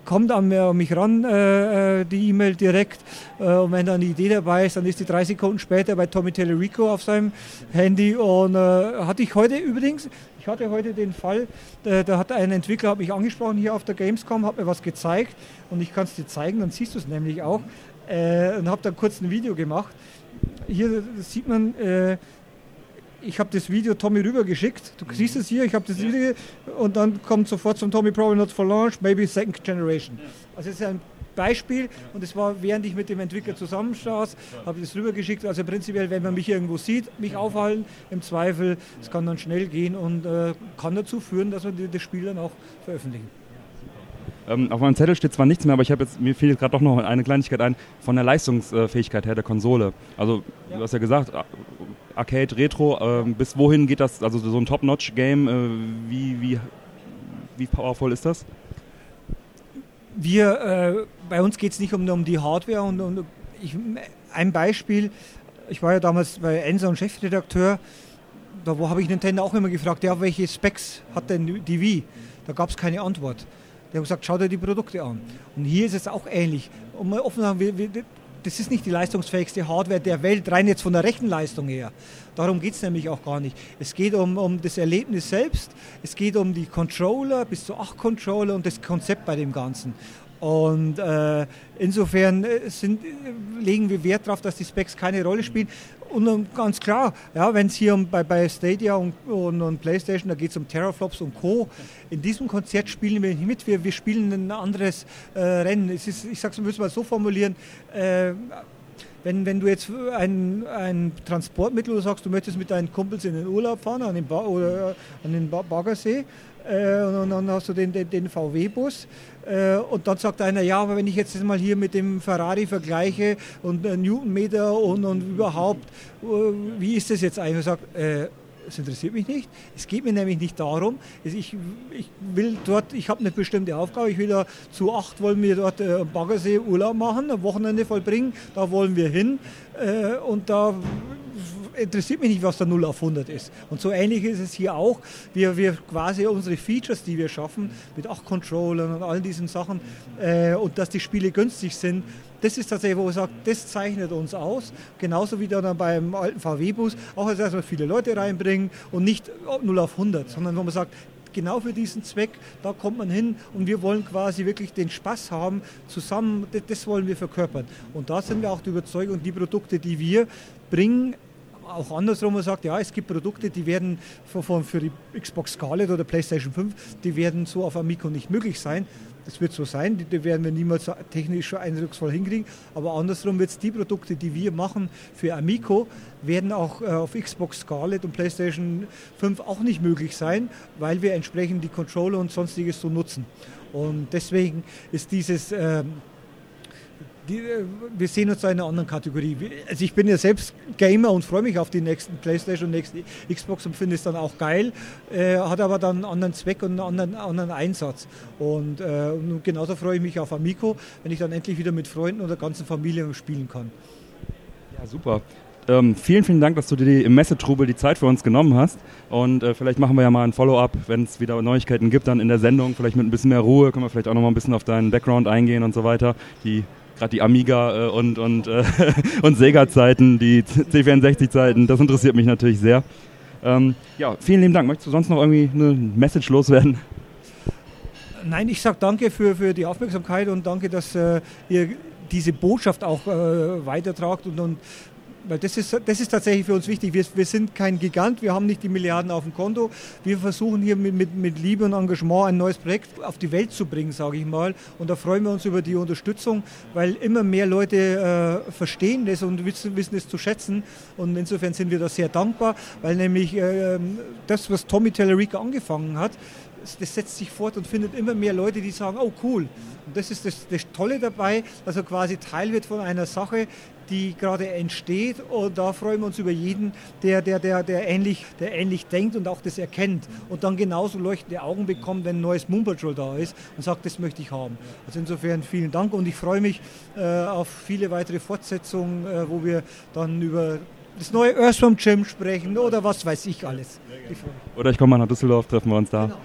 kommt an mich ran, äh, äh, die E-Mail direkt. Äh, und wenn da eine Idee dabei ist, dann ist die drei Sekunden später bei Tommy Tellerico auf seinem Handy. Und äh, hatte ich heute übrigens, ich hatte heute den Fall, da, hat ein Entwickler hat mich angesprochen hier auf der Gamescom, hat mir was gezeigt und ich kann es dir zeigen, dann siehst du es nämlich auch. Äh, und habe dann kurz ein Video gemacht. Hier sieht man äh, ich habe das Video Tommy rübergeschickt. Du siehst es hier, ich habe das ja. Video und dann kommt sofort zum Tommy Probably Not for Launch, maybe Second Generation. Also es ist ein Beispiel und es war, während ich mit dem Entwickler zusammensaß, habe ich das rübergeschickt. Also prinzipiell, wenn man mich irgendwo sieht, mich aufhalten, im Zweifel, es kann dann schnell gehen und äh, kann dazu führen, dass wir das Spiel dann auch veröffentlichen. Ähm, auf meinem Zettel steht zwar nichts mehr, aber ich habe jetzt, mir jetzt gerade doch noch eine Kleinigkeit ein, von der Leistungsfähigkeit her der Konsole. Also, ja. du hast ja gesagt, Arcade, Retro, äh, bis wohin geht das, also so ein Top-Notch-Game, äh, wie, wie, wie powerful ist das? Wir, äh, bei uns geht es nicht um, um die Hardware und, und ich, ein Beispiel, ich war ja damals bei Ensa und Chefredakteur, da habe ich Nintendo auch immer gefragt, ja, welche Specs hat denn die Wii? Da gab es keine Antwort. Die haben gesagt, schau dir die Produkte an. Und hier ist es auch ähnlich. Und mal offen sagen, wir, wir, das ist nicht die leistungsfähigste Hardware der Welt, rein jetzt von der Rechenleistung her. Darum geht es nämlich auch gar nicht. Es geht um, um das Erlebnis selbst, es geht um die Controller, bis zu acht Controller und das Konzept bei dem Ganzen. Und äh, insofern äh, sind, legen wir Wert darauf, dass die Specs keine Rolle spielen. Und ganz klar, ja, wenn es hier um, bei, bei Stadia und, und, und PlayStation, da geht es um Terraflops und Co. In diesem Konzert spielen wir nicht mit, wir, wir spielen ein anderes äh, Rennen. Es ist, ich sage es mal so formulieren, äh, wenn, wenn du jetzt ein, ein Transportmittel sagst, du möchtest mit deinen Kumpels in den Urlaub fahren an den, ba oder an den ba Baggersee äh, und dann hast du den, den, den VW-Bus äh, und dann sagt einer, ja, aber wenn ich jetzt mal hier mit dem Ferrari vergleiche und äh, Newtonmeter und, und überhaupt, äh, wie ist das jetzt eigentlich? Ich sage, äh, das interessiert mich nicht. Es geht mir nämlich nicht darum. Ich, ich will dort, ich habe eine bestimmte Aufgabe. Ich will da zu acht wollen wir dort äh, Baggersee Urlaub machen, ein Wochenende vollbringen. Da wollen wir hin. Äh, und da interessiert mich nicht, was da 0 auf 100 ist. Und so ähnlich ist es hier auch. Wir, wir quasi unsere Features, die wir schaffen, mit 8 Controllern und all diesen Sachen äh, und dass die Spiele günstig sind, das ist tatsächlich, wo ich sage, das zeichnet uns aus. Genauso wie dann beim alten VW-Bus, auch dass wir viele Leute reinbringen und nicht 0 auf 100, sondern wo man sagt, genau für diesen Zweck, da kommt man hin und wir wollen quasi wirklich den Spaß haben, zusammen, das wollen wir verkörpern. Und da sind wir auch die Überzeugung, die Produkte, die wir bringen, auch andersrum man sagt, ja, es gibt Produkte, die werden für die Xbox Scarlett oder PlayStation 5, die werden so auf Amico nicht möglich sein. Das wird so sein, die, werden wir niemals so technisch eindrucksvoll hinkriegen. Aber andersrum wird es die Produkte, die wir machen für Amico, werden auch äh, auf Xbox Scarlett und PlayStation 5 auch nicht möglich sein, weil wir entsprechend die Controller und sonstiges so nutzen. Und deswegen ist dieses ähm, die, äh, wir sehen uns da in einer anderen Kategorie. Also ich bin ja selbst Gamer und freue mich auf die nächsten Playstation und nächsten Xbox und finde es dann auch geil, äh, hat aber dann einen anderen Zweck und einen anderen, anderen Einsatz. Und, äh, und, genauso freue ich mich auf Amico, wenn ich dann endlich wieder mit Freunden oder ganzen Familie spielen kann. Ja, super. Ähm, vielen, vielen Dank, dass du dir im Messetrubel die Zeit für uns genommen hast. Und äh, vielleicht machen wir ja mal ein Follow-up, wenn es wieder Neuigkeiten gibt, dann in der Sendung. Vielleicht mit ein bisschen mehr Ruhe können wir vielleicht auch noch mal ein bisschen auf deinen Background eingehen und so weiter. Die gerade die Amiga äh, und, und, äh, <laughs> und Sega-Zeiten, die C64-Zeiten, das interessiert mich natürlich sehr. Ähm, ja, vielen lieben Dank. Möchtest du sonst noch irgendwie eine Message loswerden? Nein, ich sage danke für, für die Aufmerksamkeit und danke, dass äh, ihr diese Botschaft auch äh, weitertragt und, und weil das ist, das ist tatsächlich für uns wichtig. Wir, wir sind kein Gigant, wir haben nicht die Milliarden auf dem Konto. Wir versuchen hier mit, mit, mit Liebe und Engagement ein neues Projekt auf die Welt zu bringen, sage ich mal. Und da freuen wir uns über die Unterstützung, weil immer mehr Leute äh, verstehen das und wissen, wissen es zu schätzen. Und insofern sind wir da sehr dankbar, weil nämlich äh, das, was Tommy Tellerica angefangen hat, das setzt sich fort und findet immer mehr Leute, die sagen, oh cool. Und das ist das, das Tolle dabei, dass er quasi Teil wird von einer Sache, die gerade entsteht. Und da freuen wir uns über jeden, der, der, der, der, ähnlich, der ähnlich denkt und auch das erkennt. Und dann genauso leuchtende Augen bekommt, wenn ein neues Moon Patrol da ist und sagt, das möchte ich haben. Also insofern vielen Dank und ich freue mich äh, auf viele weitere Fortsetzungen, äh, wo wir dann über das neue Earthworm Gym sprechen oder was weiß ich alles. Ich oder ich komme mal nach Düsseldorf, treffen wir uns da. Genau.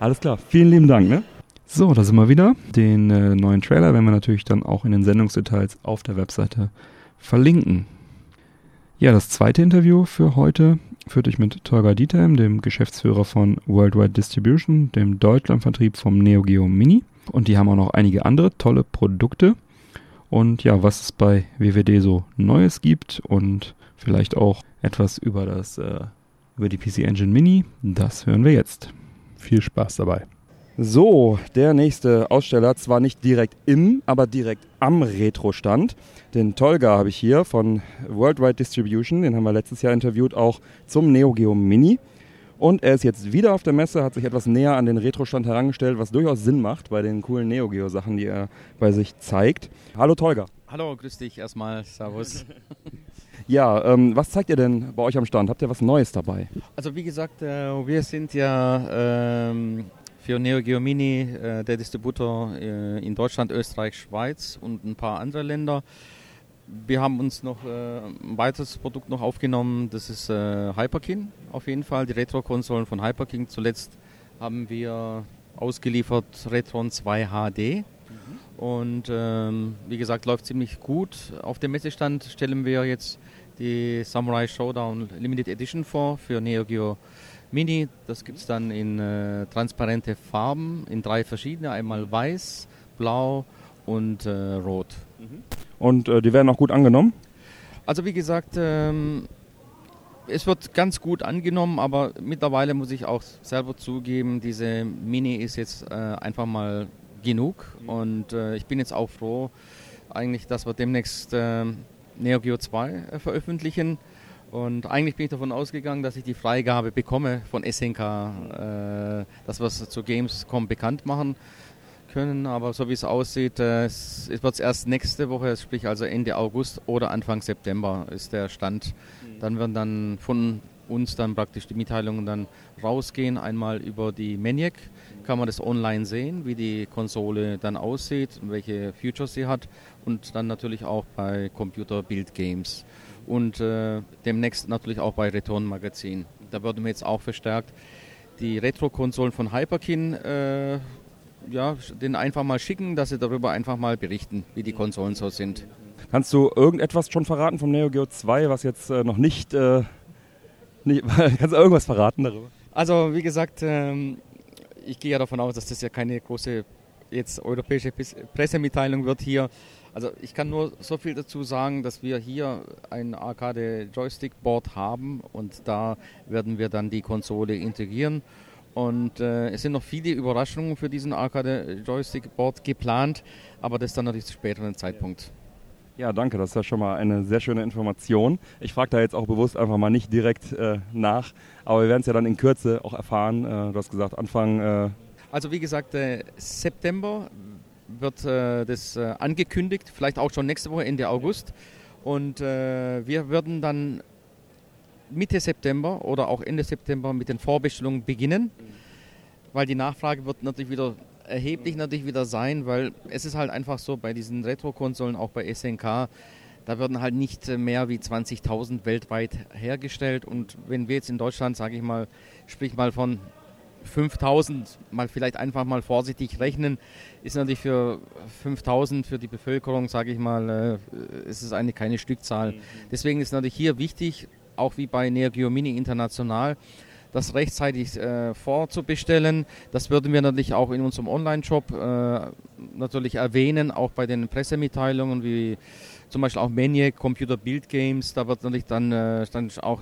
Alles klar, vielen lieben Dank. Ne? So, da sind wir wieder. Den äh, neuen Trailer werden wir natürlich dann auch in den Sendungsdetails auf der Webseite verlinken. Ja, das zweite Interview für heute führte ich mit Tolga Dietem, dem Geschäftsführer von Worldwide Distribution, dem Deutschlandvertrieb vom Neo Geo Mini. Und die haben auch noch einige andere tolle Produkte. Und ja, was es bei WWD so Neues gibt und vielleicht auch etwas über das äh, über die PC Engine Mini, das hören wir jetzt. Viel Spaß dabei. So, der nächste Aussteller, zwar nicht direkt im, aber direkt am Retro-Stand. Den Tolga habe ich hier von Worldwide Distribution, den haben wir letztes Jahr interviewt, auch zum Neo Geo Mini. Und er ist jetzt wieder auf der Messe, hat sich etwas näher an den Retro-Stand herangestellt, was durchaus Sinn macht bei den coolen Neo Geo-Sachen, die er bei sich zeigt. Hallo Tolga. Hallo, grüß dich erstmal. Servus. <laughs> Ja, ähm, was zeigt ihr denn bei euch am Stand? Habt ihr was Neues dabei? Also wie gesagt, äh, wir sind ja ähm, für Neo Geo Mini äh, der Distributor äh, in Deutschland, Österreich, Schweiz und ein paar andere Länder. Wir haben uns noch äh, ein weiteres Produkt noch aufgenommen, das ist äh, Hyperkin auf jeden Fall, die Retro-Konsolen von Hyperkin. Zuletzt haben wir ausgeliefert Retron 2 HD. Und ähm, wie gesagt, läuft ziemlich gut. Auf dem Messestand stellen wir jetzt die Samurai Showdown Limited Edition vor für Neo Geo Mini. Das gibt es dann in äh, transparente Farben, in drei verschiedene. Einmal weiß, blau und äh, rot. Mhm. Und äh, die werden auch gut angenommen? Also wie gesagt, ähm, es wird ganz gut angenommen, aber mittlerweile muss ich auch selber zugeben, diese Mini ist jetzt äh, einfach mal genug. Mhm. Und äh, ich bin jetzt auch froh, eigentlich, dass wir demnächst äh, Neo Geo 2 äh, veröffentlichen. Und eigentlich bin ich davon ausgegangen, dass ich die Freigabe bekomme von SNK, äh, dass wir es zu Gamescom bekannt machen können. Aber so wie es aussieht, äh, es, es wird erst nächste Woche, sprich also Ende August oder Anfang September ist der Stand. Mhm. Dann werden dann von uns dann praktisch die Mitteilungen dann rausgehen. Einmal über die Maniac kann man das online sehen, wie die Konsole dann aussieht und welche Features sie hat. Und dann natürlich auch bei Computer Build Games und äh, demnächst natürlich auch bei Return Magazin. Da würden wir jetzt auch verstärkt die Retro-Konsolen von Hyperkin äh, ja, den einfach mal schicken, dass sie darüber einfach mal berichten, wie die Konsolen so sind. Kannst du irgendetwas schon verraten vom Neo Geo 2, was jetzt äh, noch nicht, äh, nicht <laughs> kannst du irgendwas verraten darüber? Also wie gesagt, ähm, ich gehe ja davon aus, dass das ja keine große jetzt europäische Pressemitteilung wird hier. Also ich kann nur so viel dazu sagen, dass wir hier ein Arcade Joystick Board haben und da werden wir dann die Konsole integrieren. Und äh, es sind noch viele Überraschungen für diesen Arcade Joystick Board geplant, aber das dann natürlich zu späteren Zeitpunkt. Ja, danke, das ist ja schon mal eine sehr schöne Information. Ich frage da jetzt auch bewusst einfach mal nicht direkt äh, nach, aber wir werden es ja dann in Kürze auch erfahren. Äh, du hast gesagt, Anfang. Äh also, wie gesagt, äh, September wird äh, das äh, angekündigt, vielleicht auch schon nächste Woche, Ende August. Und wir würden dann Mitte September oder auch Ende September mit den Vorbestellungen beginnen, weil die Nachfrage wird natürlich wieder erheblich natürlich wieder sein, weil es ist halt einfach so bei diesen Retro-Konsolen, auch bei SNK, da werden halt nicht mehr wie 20.000 weltweit hergestellt. Und wenn wir jetzt in Deutschland, sage ich mal, sprich mal von 5000 mal vielleicht einfach mal vorsichtig rechnen, ist natürlich für 5000 für die Bevölkerung, sage ich mal, äh, ist es eine keine Stückzahl. Deswegen ist natürlich hier wichtig, auch wie bei Neo Mini International, das rechtzeitig äh, vorzubestellen. Das würden wir natürlich auch in unserem Online-Shop äh, natürlich erwähnen, auch bei den Pressemitteilungen wie zum Beispiel auch Maniac Computer Build Games. Da wird natürlich dann, äh, dann auch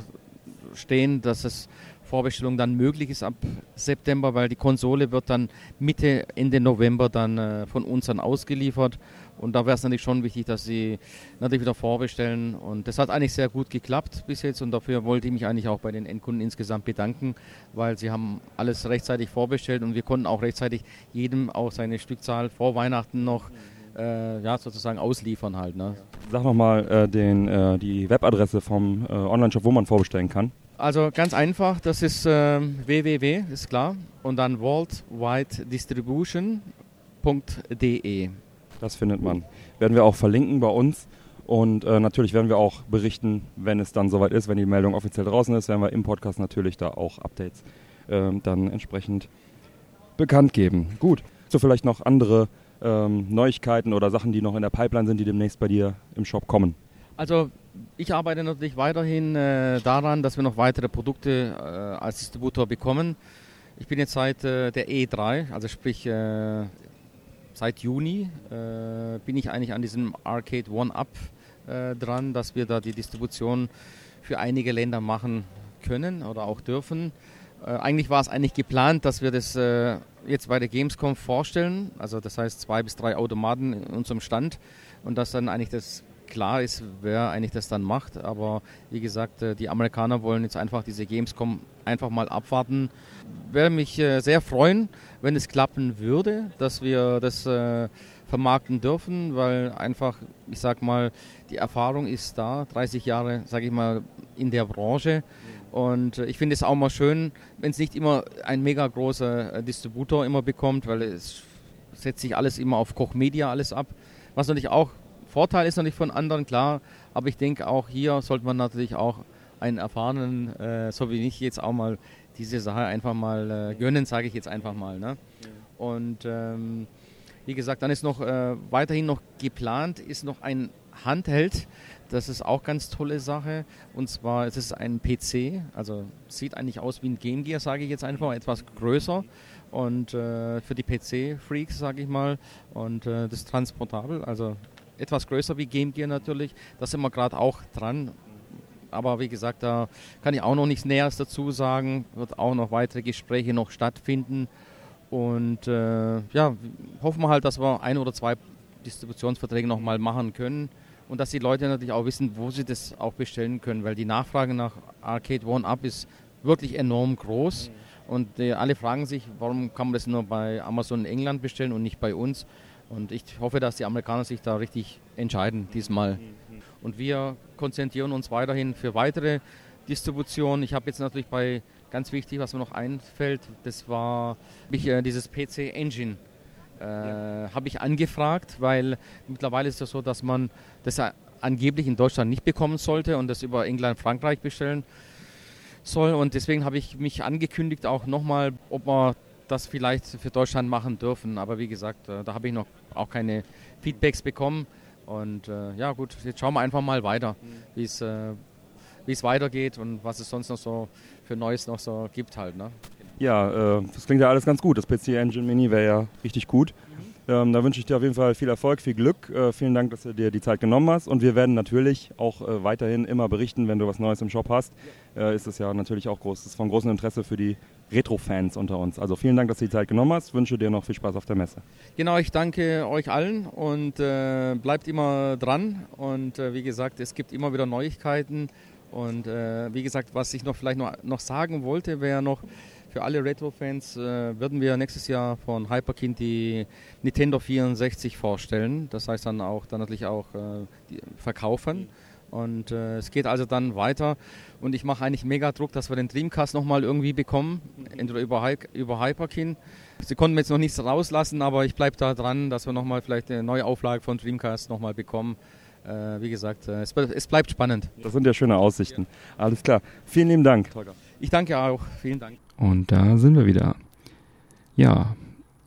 stehen, dass es Vorbestellung dann möglich ist ab September, weil die Konsole wird dann Mitte, Ende November dann äh, von uns dann ausgeliefert und da wäre es natürlich schon wichtig, dass sie natürlich wieder vorbestellen. Und das hat eigentlich sehr gut geklappt bis jetzt. Und dafür wollte ich mich eigentlich auch bei den Endkunden insgesamt bedanken, weil sie haben alles rechtzeitig vorbestellt und wir konnten auch rechtzeitig jedem auch seine Stückzahl vor Weihnachten noch äh, ja, sozusagen ausliefern halt. Ne? Sag nochmal äh, äh, die Webadresse vom äh, Online-Shop, wo man vorbestellen kann. Also ganz einfach, das ist äh, www, ist klar, und dann worldwidedistribution.de. Das findet man. Werden wir auch verlinken bei uns. Und äh, natürlich werden wir auch berichten, wenn es dann soweit ist, wenn die Meldung offiziell draußen ist, werden wir im Podcast natürlich da auch Updates äh, dann entsprechend bekannt geben. Gut, so vielleicht noch andere ähm, Neuigkeiten oder Sachen, die noch in der Pipeline sind, die demnächst bei dir im Shop kommen. Also ich arbeite natürlich weiterhin äh, daran, dass wir noch weitere Produkte äh, als Distributor bekommen. Ich bin jetzt seit äh, der E3, also sprich äh, seit Juni äh, bin ich eigentlich an diesem Arcade One-Up äh, dran, dass wir da die Distribution für einige Länder machen können oder auch dürfen. Eigentlich war es eigentlich geplant, dass wir das jetzt bei der Gamescom vorstellen, also das heißt zwei bis drei Automaten in unserem Stand und dass dann eigentlich das klar ist, wer eigentlich das dann macht. Aber wie gesagt, äh, die Amerikaner wollen jetzt einfach diese Gamescom einfach mal abwarten. Würde mich äh, sehr freuen, wenn es klappen würde, dass wir das äh, vermarkten dürfen, weil einfach, ich sag mal, die Erfahrung ist da, 30 Jahre, sage ich mal, in der Branche. Und ich finde es auch mal schön, wenn es nicht immer ein mega großer Distributor immer bekommt, weil es setzt sich alles immer auf Koch Media alles ab, was natürlich auch Vorteil ist natürlich von anderen, klar, aber ich denke auch hier sollte man natürlich auch einen erfahrenen, äh, so wie ich jetzt auch mal diese Sache einfach mal äh, gönnen, sage ich jetzt einfach mal. Ne? Und ähm, wie gesagt, dann ist noch äh, weiterhin noch geplant, ist noch ein Handheld. Das ist auch ganz tolle Sache. Und zwar es ist ein PC, also sieht eigentlich aus wie ein Game Gear, sage ich jetzt einfach, etwas größer. Und äh, für die PC-Freaks, sage ich mal. Und äh, das ist transportabel, also etwas größer wie Game Gear natürlich. Da sind wir gerade auch dran. Aber wie gesagt, da kann ich auch noch nichts Näheres dazu sagen. Wird auch noch weitere Gespräche noch stattfinden. Und äh, ja, hoffen wir halt, dass wir ein oder zwei Distributionsverträge noch mal machen können. Und dass die Leute natürlich auch wissen, wo sie das auch bestellen können. Weil die Nachfrage nach Arcade One-Up ist wirklich enorm groß. Und äh, alle fragen sich, warum kann man das nur bei Amazon in England bestellen und nicht bei uns. Und ich hoffe, dass die Amerikaner sich da richtig entscheiden diesmal. Und wir konzentrieren uns weiterhin für weitere Distributionen. Ich habe jetzt natürlich bei ganz wichtig, was mir noch einfällt, das war mich, äh, dieses PC Engine. Äh, ja. habe ich angefragt, weil mittlerweile ist es so, dass man das angeblich in Deutschland nicht bekommen sollte und das über England, Frankreich bestellen soll. Und deswegen habe ich mich angekündigt, auch nochmal, ob man das vielleicht für Deutschland machen dürfen. Aber wie gesagt, äh, da habe ich noch auch keine Feedbacks bekommen. Und äh, ja gut, jetzt schauen wir einfach mal weiter, wie es äh, wie es weitergeht und was es sonst noch so für Neues noch so gibt halt. Ne? Ja, äh, das klingt ja alles ganz gut. Das PC Engine Mini wäre ja richtig gut. Ähm, da wünsche ich dir auf jeden Fall viel Erfolg, viel Glück. Äh, vielen Dank, dass du dir die Zeit genommen hast. Und wir werden natürlich auch äh, weiterhin immer berichten, wenn du was Neues im Shop hast. Äh, ist es ja natürlich auch groß, ist von großem Interesse für die Retro-Fans unter uns. Also vielen Dank, dass du die Zeit genommen hast. Wünsche dir noch viel Spaß auf der Messe. Genau, ich danke euch allen und äh, bleibt immer dran. Und äh, wie gesagt, es gibt immer wieder Neuigkeiten. Und wie gesagt, was ich noch vielleicht noch, noch sagen wollte, wäre noch, für alle Retro-Fans äh, würden wir nächstes Jahr von Hyperkind die Nintendo 64 vorstellen. Das heißt dann auch dann natürlich auch äh, verkaufen. Und äh, es geht also dann weiter. Und ich mache eigentlich mega Druck, dass wir den Dreamcast nochmal irgendwie bekommen. Entweder über, Hy über Hyperkin. Sie konnten mir jetzt noch nichts rauslassen, aber ich bleibe da dran, dass wir nochmal vielleicht eine neue Auflage von Dreamcast nochmal bekommen. Äh, wie gesagt, äh, es, es, bleibt spannend. Das sind ja schöne Aussichten. Alles klar. Vielen lieben Dank. Ich danke auch. Vielen Dank. Und da sind wir wieder. Ja,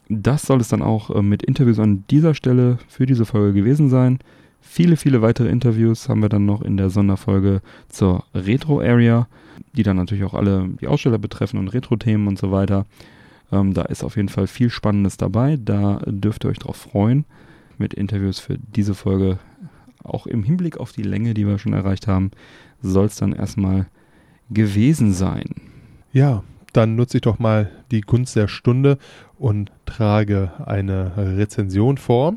das soll es dann auch äh, mit Interviews an dieser Stelle für diese Folge gewesen sein. Viele, viele weitere Interviews haben wir dann noch in der Sonderfolge zur Retro Area, die dann natürlich auch alle die Aussteller betreffen und Retro-Themen und so weiter. Ähm, da ist auf jeden Fall viel Spannendes dabei. Da dürft ihr euch drauf freuen. Mit Interviews für diese Folge, auch im Hinblick auf die Länge, die wir schon erreicht haben, soll es dann erstmal gewesen sein. Ja, dann nutze ich doch mal die Gunst der Stunde und trage eine Rezension vor.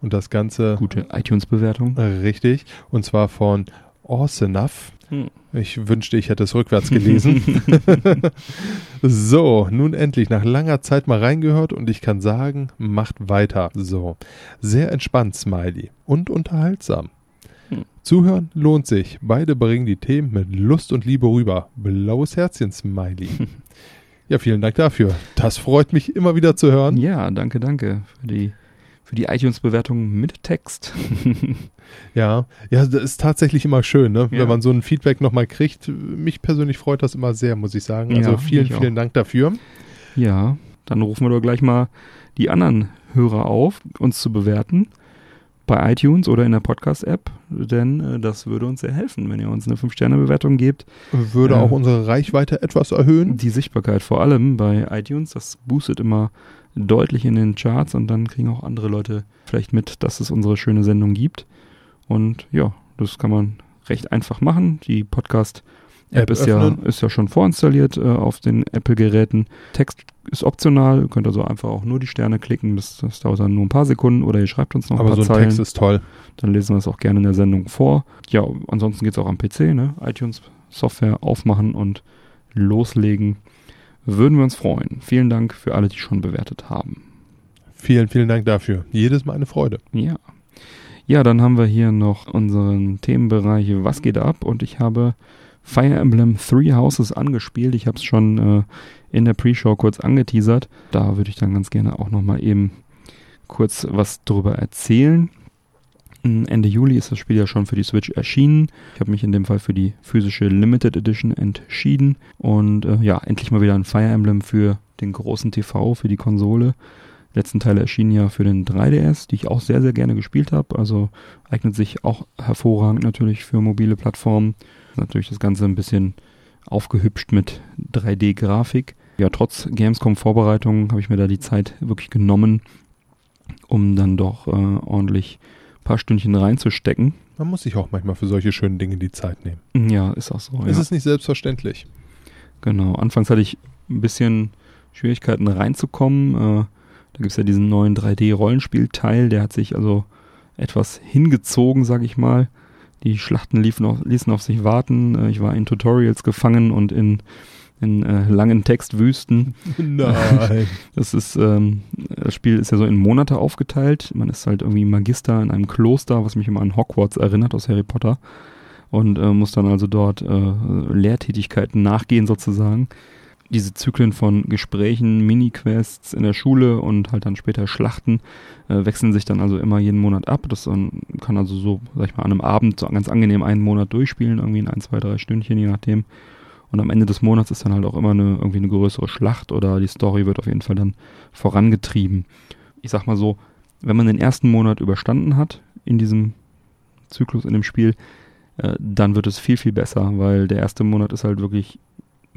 Und das Ganze. Gute iTunes-Bewertung. Richtig. Und zwar von Orsenaf. Hm. Ich wünschte, ich hätte es rückwärts gelesen. <laughs> <laughs> so, nun endlich nach langer Zeit mal reingehört und ich kann sagen, macht weiter. So, sehr entspannt, Smiley und unterhaltsam. Zuhören lohnt sich. Beide bringen die Themen mit Lust und Liebe rüber. Blaues Herzchen, Smiley. <laughs> ja, vielen Dank dafür. Das freut mich immer wieder zu hören. Ja, danke, danke für die für die iTunes-Bewertung mit Text. <laughs> ja, ja, das ist tatsächlich immer schön, ne? Ja. wenn man so ein Feedback nochmal kriegt. Mich persönlich freut das immer sehr, muss ich sagen. Also ja, vielen, vielen Dank dafür. Ja, dann rufen wir doch gleich mal die anderen Hörer auf, uns zu bewerten bei iTunes oder in der Podcast-App, denn äh, das würde uns sehr helfen, wenn ihr uns eine 5-Sterne-Bewertung gebt. Würde äh, auch unsere Reichweite etwas erhöhen. Die Sichtbarkeit vor allem bei iTunes, das boostet immer deutlich in den Charts und dann kriegen auch andere Leute vielleicht mit, dass es unsere schöne Sendung gibt. Und ja, das kann man recht einfach machen. Die Podcast App, ist, ja, ist ja schon vorinstalliert äh, auf den Apple-Geräten. Text ist optional, ihr könnt also einfach auch nur die Sterne klicken, das, das dauert dann nur ein paar Sekunden oder ihr schreibt uns noch Aber ein paar so ein Zeilen. Text ist toll. Dann lesen wir es auch gerne in der Sendung vor. Ja, ansonsten geht es auch am PC, ne? iTunes Software aufmachen und loslegen. Würden wir uns freuen. Vielen Dank für alle, die schon bewertet haben. Vielen, vielen Dank dafür. Jedes Mal eine Freude. Ja. Ja, dann haben wir hier noch unseren Themenbereich Was geht ab? Und ich habe Fire Emblem Three Houses angespielt. Ich habe es schon äh, in der Pre-Show kurz angeteasert. Da würde ich dann ganz gerne auch nochmal eben kurz was drüber erzählen. Ende Juli ist das Spiel ja schon für die Switch erschienen. Ich habe mich in dem Fall für die physische Limited Edition entschieden. Und äh, ja, endlich mal wieder ein Fire Emblem für den großen TV, für die Konsole. Die letzten Teile erschienen ja für den 3DS, die ich auch sehr, sehr gerne gespielt habe. Also eignet sich auch hervorragend natürlich für mobile Plattformen natürlich das Ganze ein bisschen aufgehübscht mit 3D-Grafik. Ja, trotz Gamescom-Vorbereitungen habe ich mir da die Zeit wirklich genommen, um dann doch äh, ordentlich ein paar Stündchen reinzustecken. Man muss sich auch manchmal für solche schönen Dinge die Zeit nehmen. Ja, ist auch so. Es ja. ist nicht selbstverständlich. Genau. Anfangs hatte ich ein bisschen Schwierigkeiten reinzukommen. Äh, da gibt es ja diesen neuen 3D-Rollenspielteil, der hat sich also etwas hingezogen, sag ich mal. Die Schlachten liefen auf, ließen auf sich warten. Äh, ich war in Tutorials gefangen und in, in äh, langen Textwüsten. <laughs> Nein. <laughs> Das ist, ähm, das Spiel ist ja so in Monate aufgeteilt. Man ist halt irgendwie Magister in einem Kloster, was mich immer an Hogwarts erinnert aus Harry Potter. Und äh, muss dann also dort äh, Lehrtätigkeiten nachgehen sozusagen diese Zyklen von Gesprächen, Mini-Quests in der Schule und halt dann später Schlachten äh, wechseln sich dann also immer jeden Monat ab. Das dann, kann also so, sag ich mal, an einem Abend so ganz angenehm einen Monat durchspielen, irgendwie in ein, zwei, drei Stündchen, je nachdem. Und am Ende des Monats ist dann halt auch immer eine, irgendwie eine größere Schlacht oder die Story wird auf jeden Fall dann vorangetrieben. Ich sag mal so, wenn man den ersten Monat überstanden hat in diesem Zyklus in dem Spiel, äh, dann wird es viel, viel besser, weil der erste Monat ist halt wirklich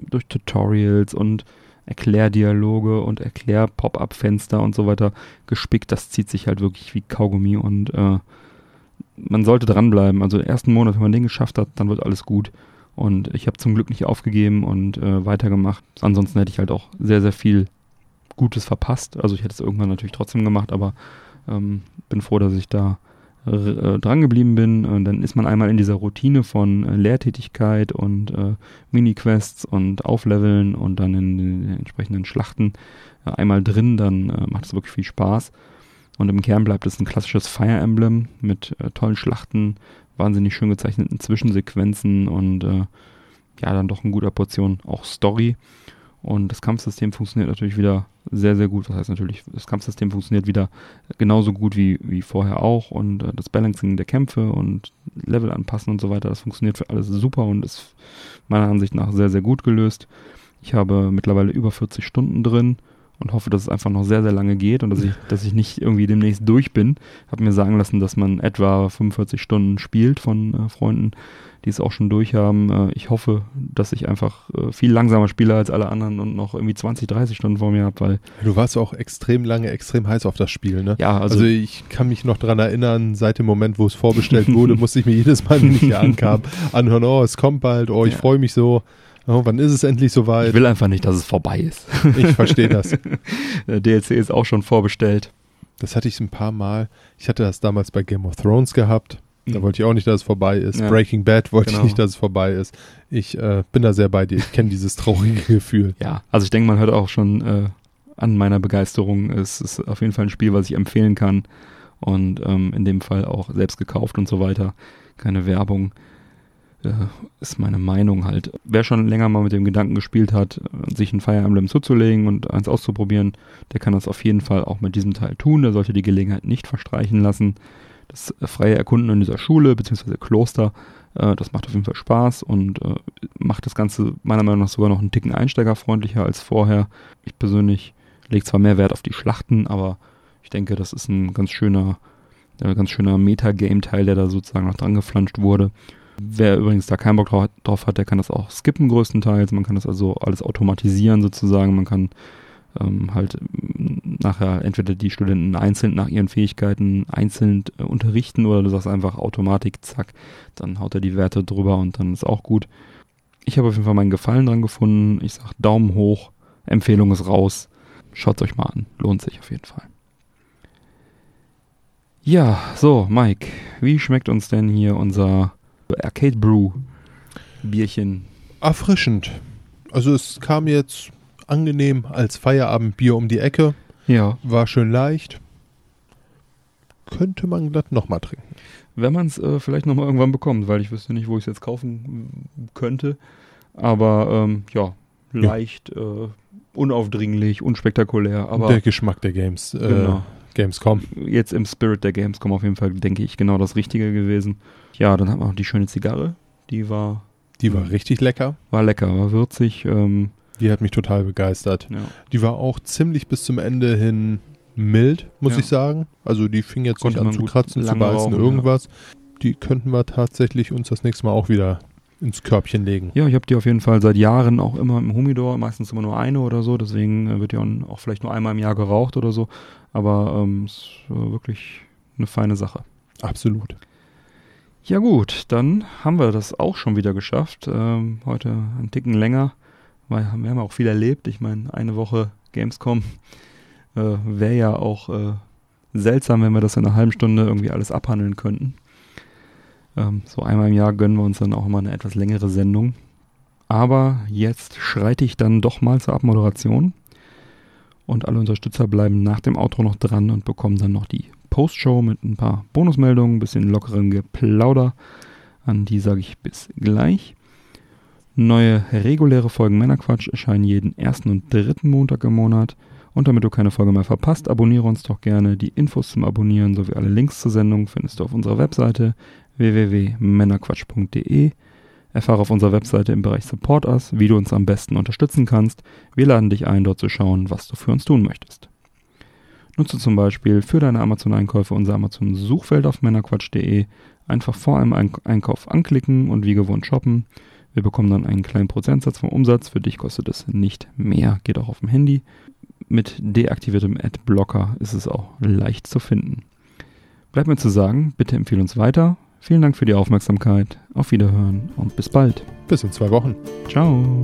durch Tutorials und Erklärdialoge und Erklär-Pop-Up-Fenster und so weiter gespickt. Das zieht sich halt wirklich wie Kaugummi und äh, man sollte dranbleiben. Also ersten Monat, wenn man den geschafft hat, dann wird alles gut. Und ich habe zum Glück nicht aufgegeben und äh, weitergemacht. Ansonsten hätte ich halt auch sehr, sehr viel Gutes verpasst. Also ich hätte es irgendwann natürlich trotzdem gemacht, aber ähm, bin froh, dass ich da äh, dran geblieben bin. Und dann ist man einmal in dieser Routine von äh, Lehrtätigkeit und äh, Mini-Quests und Aufleveln und dann in den entsprechenden Schlachten äh, einmal drin, dann äh, macht es wirklich viel Spaß. Und im Kern bleibt es ein klassisches Fire Emblem mit äh, tollen Schlachten, wahnsinnig schön gezeichneten Zwischensequenzen und äh, ja, dann doch eine guter Portion auch Story. Und das Kampfsystem funktioniert natürlich wieder sehr, sehr gut. Das heißt natürlich, das Kampfsystem funktioniert wieder genauso gut wie, wie vorher auch. Und äh, das Balancing der Kämpfe und Level anpassen und so weiter, das funktioniert für alles super und ist meiner Ansicht nach sehr, sehr gut gelöst. Ich habe mittlerweile über 40 Stunden drin und hoffe, dass es einfach noch sehr, sehr lange geht und dass ich, dass ich nicht irgendwie demnächst durch bin. Habe mir sagen lassen, dass man etwa 45 Stunden spielt von äh, Freunden, die es auch schon durch haben. Äh, ich hoffe, dass ich einfach äh, viel langsamer spiele als alle anderen und noch irgendwie 20, 30 Stunden vor mir habe, weil. Du warst auch extrem lange, extrem heiß auf das Spiel, ne? Ja, also, Also ich kann mich noch dran erinnern, seit dem Moment, wo es vorbestellt <laughs> wurde, musste ich mir jedes Mal, wenn ich hier ankam, <laughs> anhören, oh, es kommt bald, oh, ich Ja. freue mich so. Oh, wann ist es endlich ich soweit? will einfach nicht, dass es vorbei ist. Ich verstehe das. <laughs> Der DLC ist auch schon vorbestellt. Das hatte ich ein paar Mal. Ich hatte das damals bei Game of Thrones gehabt. Da Mhm. wollte ich auch nicht, dass es vorbei ist. Ja. Breaking Bad wollte Genau. ich nicht, dass es vorbei ist. Ich äh, bin da sehr bei dir. Ich kenne dieses traurige Gefühl. Ja, also ich denke, man hört auch schon äh, an meiner Begeisterung. Es ist auf jeden Fall ein Spiel, was ich empfehlen kann. Und ähm, in dem Fall auch selbst gekauft und so weiter. Keine Werbung. Äh, ist meine Meinung halt. Wer schon länger mal mit dem Gedanken gespielt hat, sich ein Fire Emblem zuzulegen und eins auszuprobieren, der kann das auf jeden Fall auch mit diesem Teil tun. Der sollte die Gelegenheit nicht verstreichen lassen. Das äh, freie Erkunden in dieser Schule bzw. Kloster, äh, das macht auf jeden Fall Spaß und äh, macht das Ganze meiner Meinung nach sogar noch einen Ticken einsteigerfreundlicher als vorher. Ich persönlich lege zwar mehr Wert auf die Schlachten, aber ich denke, das ist ein ganz schöner, ganz schöner Metagame-Teil, der da sozusagen noch dran geflanscht wurde. Wer übrigens da keinen Bock drau- drauf hat, der kann das auch skippen größtenteils. Man kann das also alles automatisieren sozusagen. Man kann ähm, halt nachher entweder die Studenten einzeln nach ihren Fähigkeiten einzeln äh, unterrichten oder du sagst einfach Automatik, zack, dann haut er die Werte drüber und dann ist auch gut. Ich habe auf jeden Fall meinen Gefallen dran gefunden. Ich sag Daumen hoch, Empfehlung ist raus. Schaut euch mal an, lohnt sich auf jeden Fall. Ja, so, Mike, wie schmeckt uns denn hier unser Arcade Brew Bierchen? Erfrischend. Also es kam jetzt angenehm als Feierabendbier um die Ecke. Ja, War schön leicht. Könnte man glatt nochmal trinken. wenn man es äh, vielleicht nochmal irgendwann bekommt, weil ich wüsste nicht, wo ich es jetzt kaufen könnte. Aber ähm, ja, leicht, äh, unaufdringlich, unspektakulär. Aber der Geschmack der Games. Äh, genau. Gamescom. jetzt im Spirit der Gamescom auf jeden Fall, denke ich, genau das Richtige gewesen. Ja, dann hat man noch die schöne Zigarre. Die war, Die war richtig lecker. war lecker, war würzig. Ähm, Die hat mich total begeistert. ja. Die war auch ziemlich bis zum Ende hin mild, muss Ja. ich sagen. Also die fing jetzt Konnte nicht an zu kratzen, zu beißen, rauchen, ja. irgendwas. Die könnten wir tatsächlich uns das nächste Mal auch wieder ins Körbchen legen. Ja, ich habe die auf jeden Fall seit Jahren auch immer im Humidor, meistens immer nur eine oder so, deswegen äh, wird ja auch, vielleicht nur einmal im Jahr geraucht oder so. Aber ähm, es ist wirklich eine feine Sache. Absolut. Ja gut, dann haben wir das auch schon wieder geschafft. Ähm, heute einen Ticken länger, wir haben auch viel erlebt. Ich meine, eine Woche Gamescom äh, wäre ja auch äh, seltsam, wenn wir das in einer halben Stunde irgendwie alles abhandeln könnten. Ähm, so einmal im Jahr gönnen wir uns dann auch immer eine etwas längere Sendung. Aber jetzt schreite ich dann doch mal zur Abmoderation. Und alle Unterstützer bleiben nach dem Outro noch dran und bekommen dann noch die Postshow mit ein paar Bonusmeldungen, ein bisschen lockeren Geplauder. An die sage ich bis gleich. Neue reguläre Folgen Männerquatsch erscheinen jeden ersten und dritten Montag im Monat. Und damit du keine Folge mehr verpasst, abonniere uns doch gerne. Die Infos zum Abonnieren sowie alle Links zur Sendung findest du auf unserer Webseite www.männerquatsch.de. Erfahre auf unserer Webseite im Bereich Support Us, wie du uns am besten unterstützen kannst. Wir laden dich ein, dort zu schauen, was du für uns tun möchtest. Nutze zum Beispiel für deine Amazon-Einkäufe unser Amazon-Suchfeld auf männerquatsch.de. Einfach vor einem Eink- Einkauf anklicken und wie gewohnt shoppen. Wir bekommen dann einen kleinen Prozentsatz vom Umsatz. Für dich kostet es nicht mehr. Geht auch auf dem Handy. Mit deaktiviertem Adblocker ist es auch leicht zu finden. Bleibt mir zu sagen, bitte empfehle uns weiter. Vielen Dank für die Aufmerksamkeit. Auf Wiederhören und bis bald. Bis in zwei Wochen. Ciao.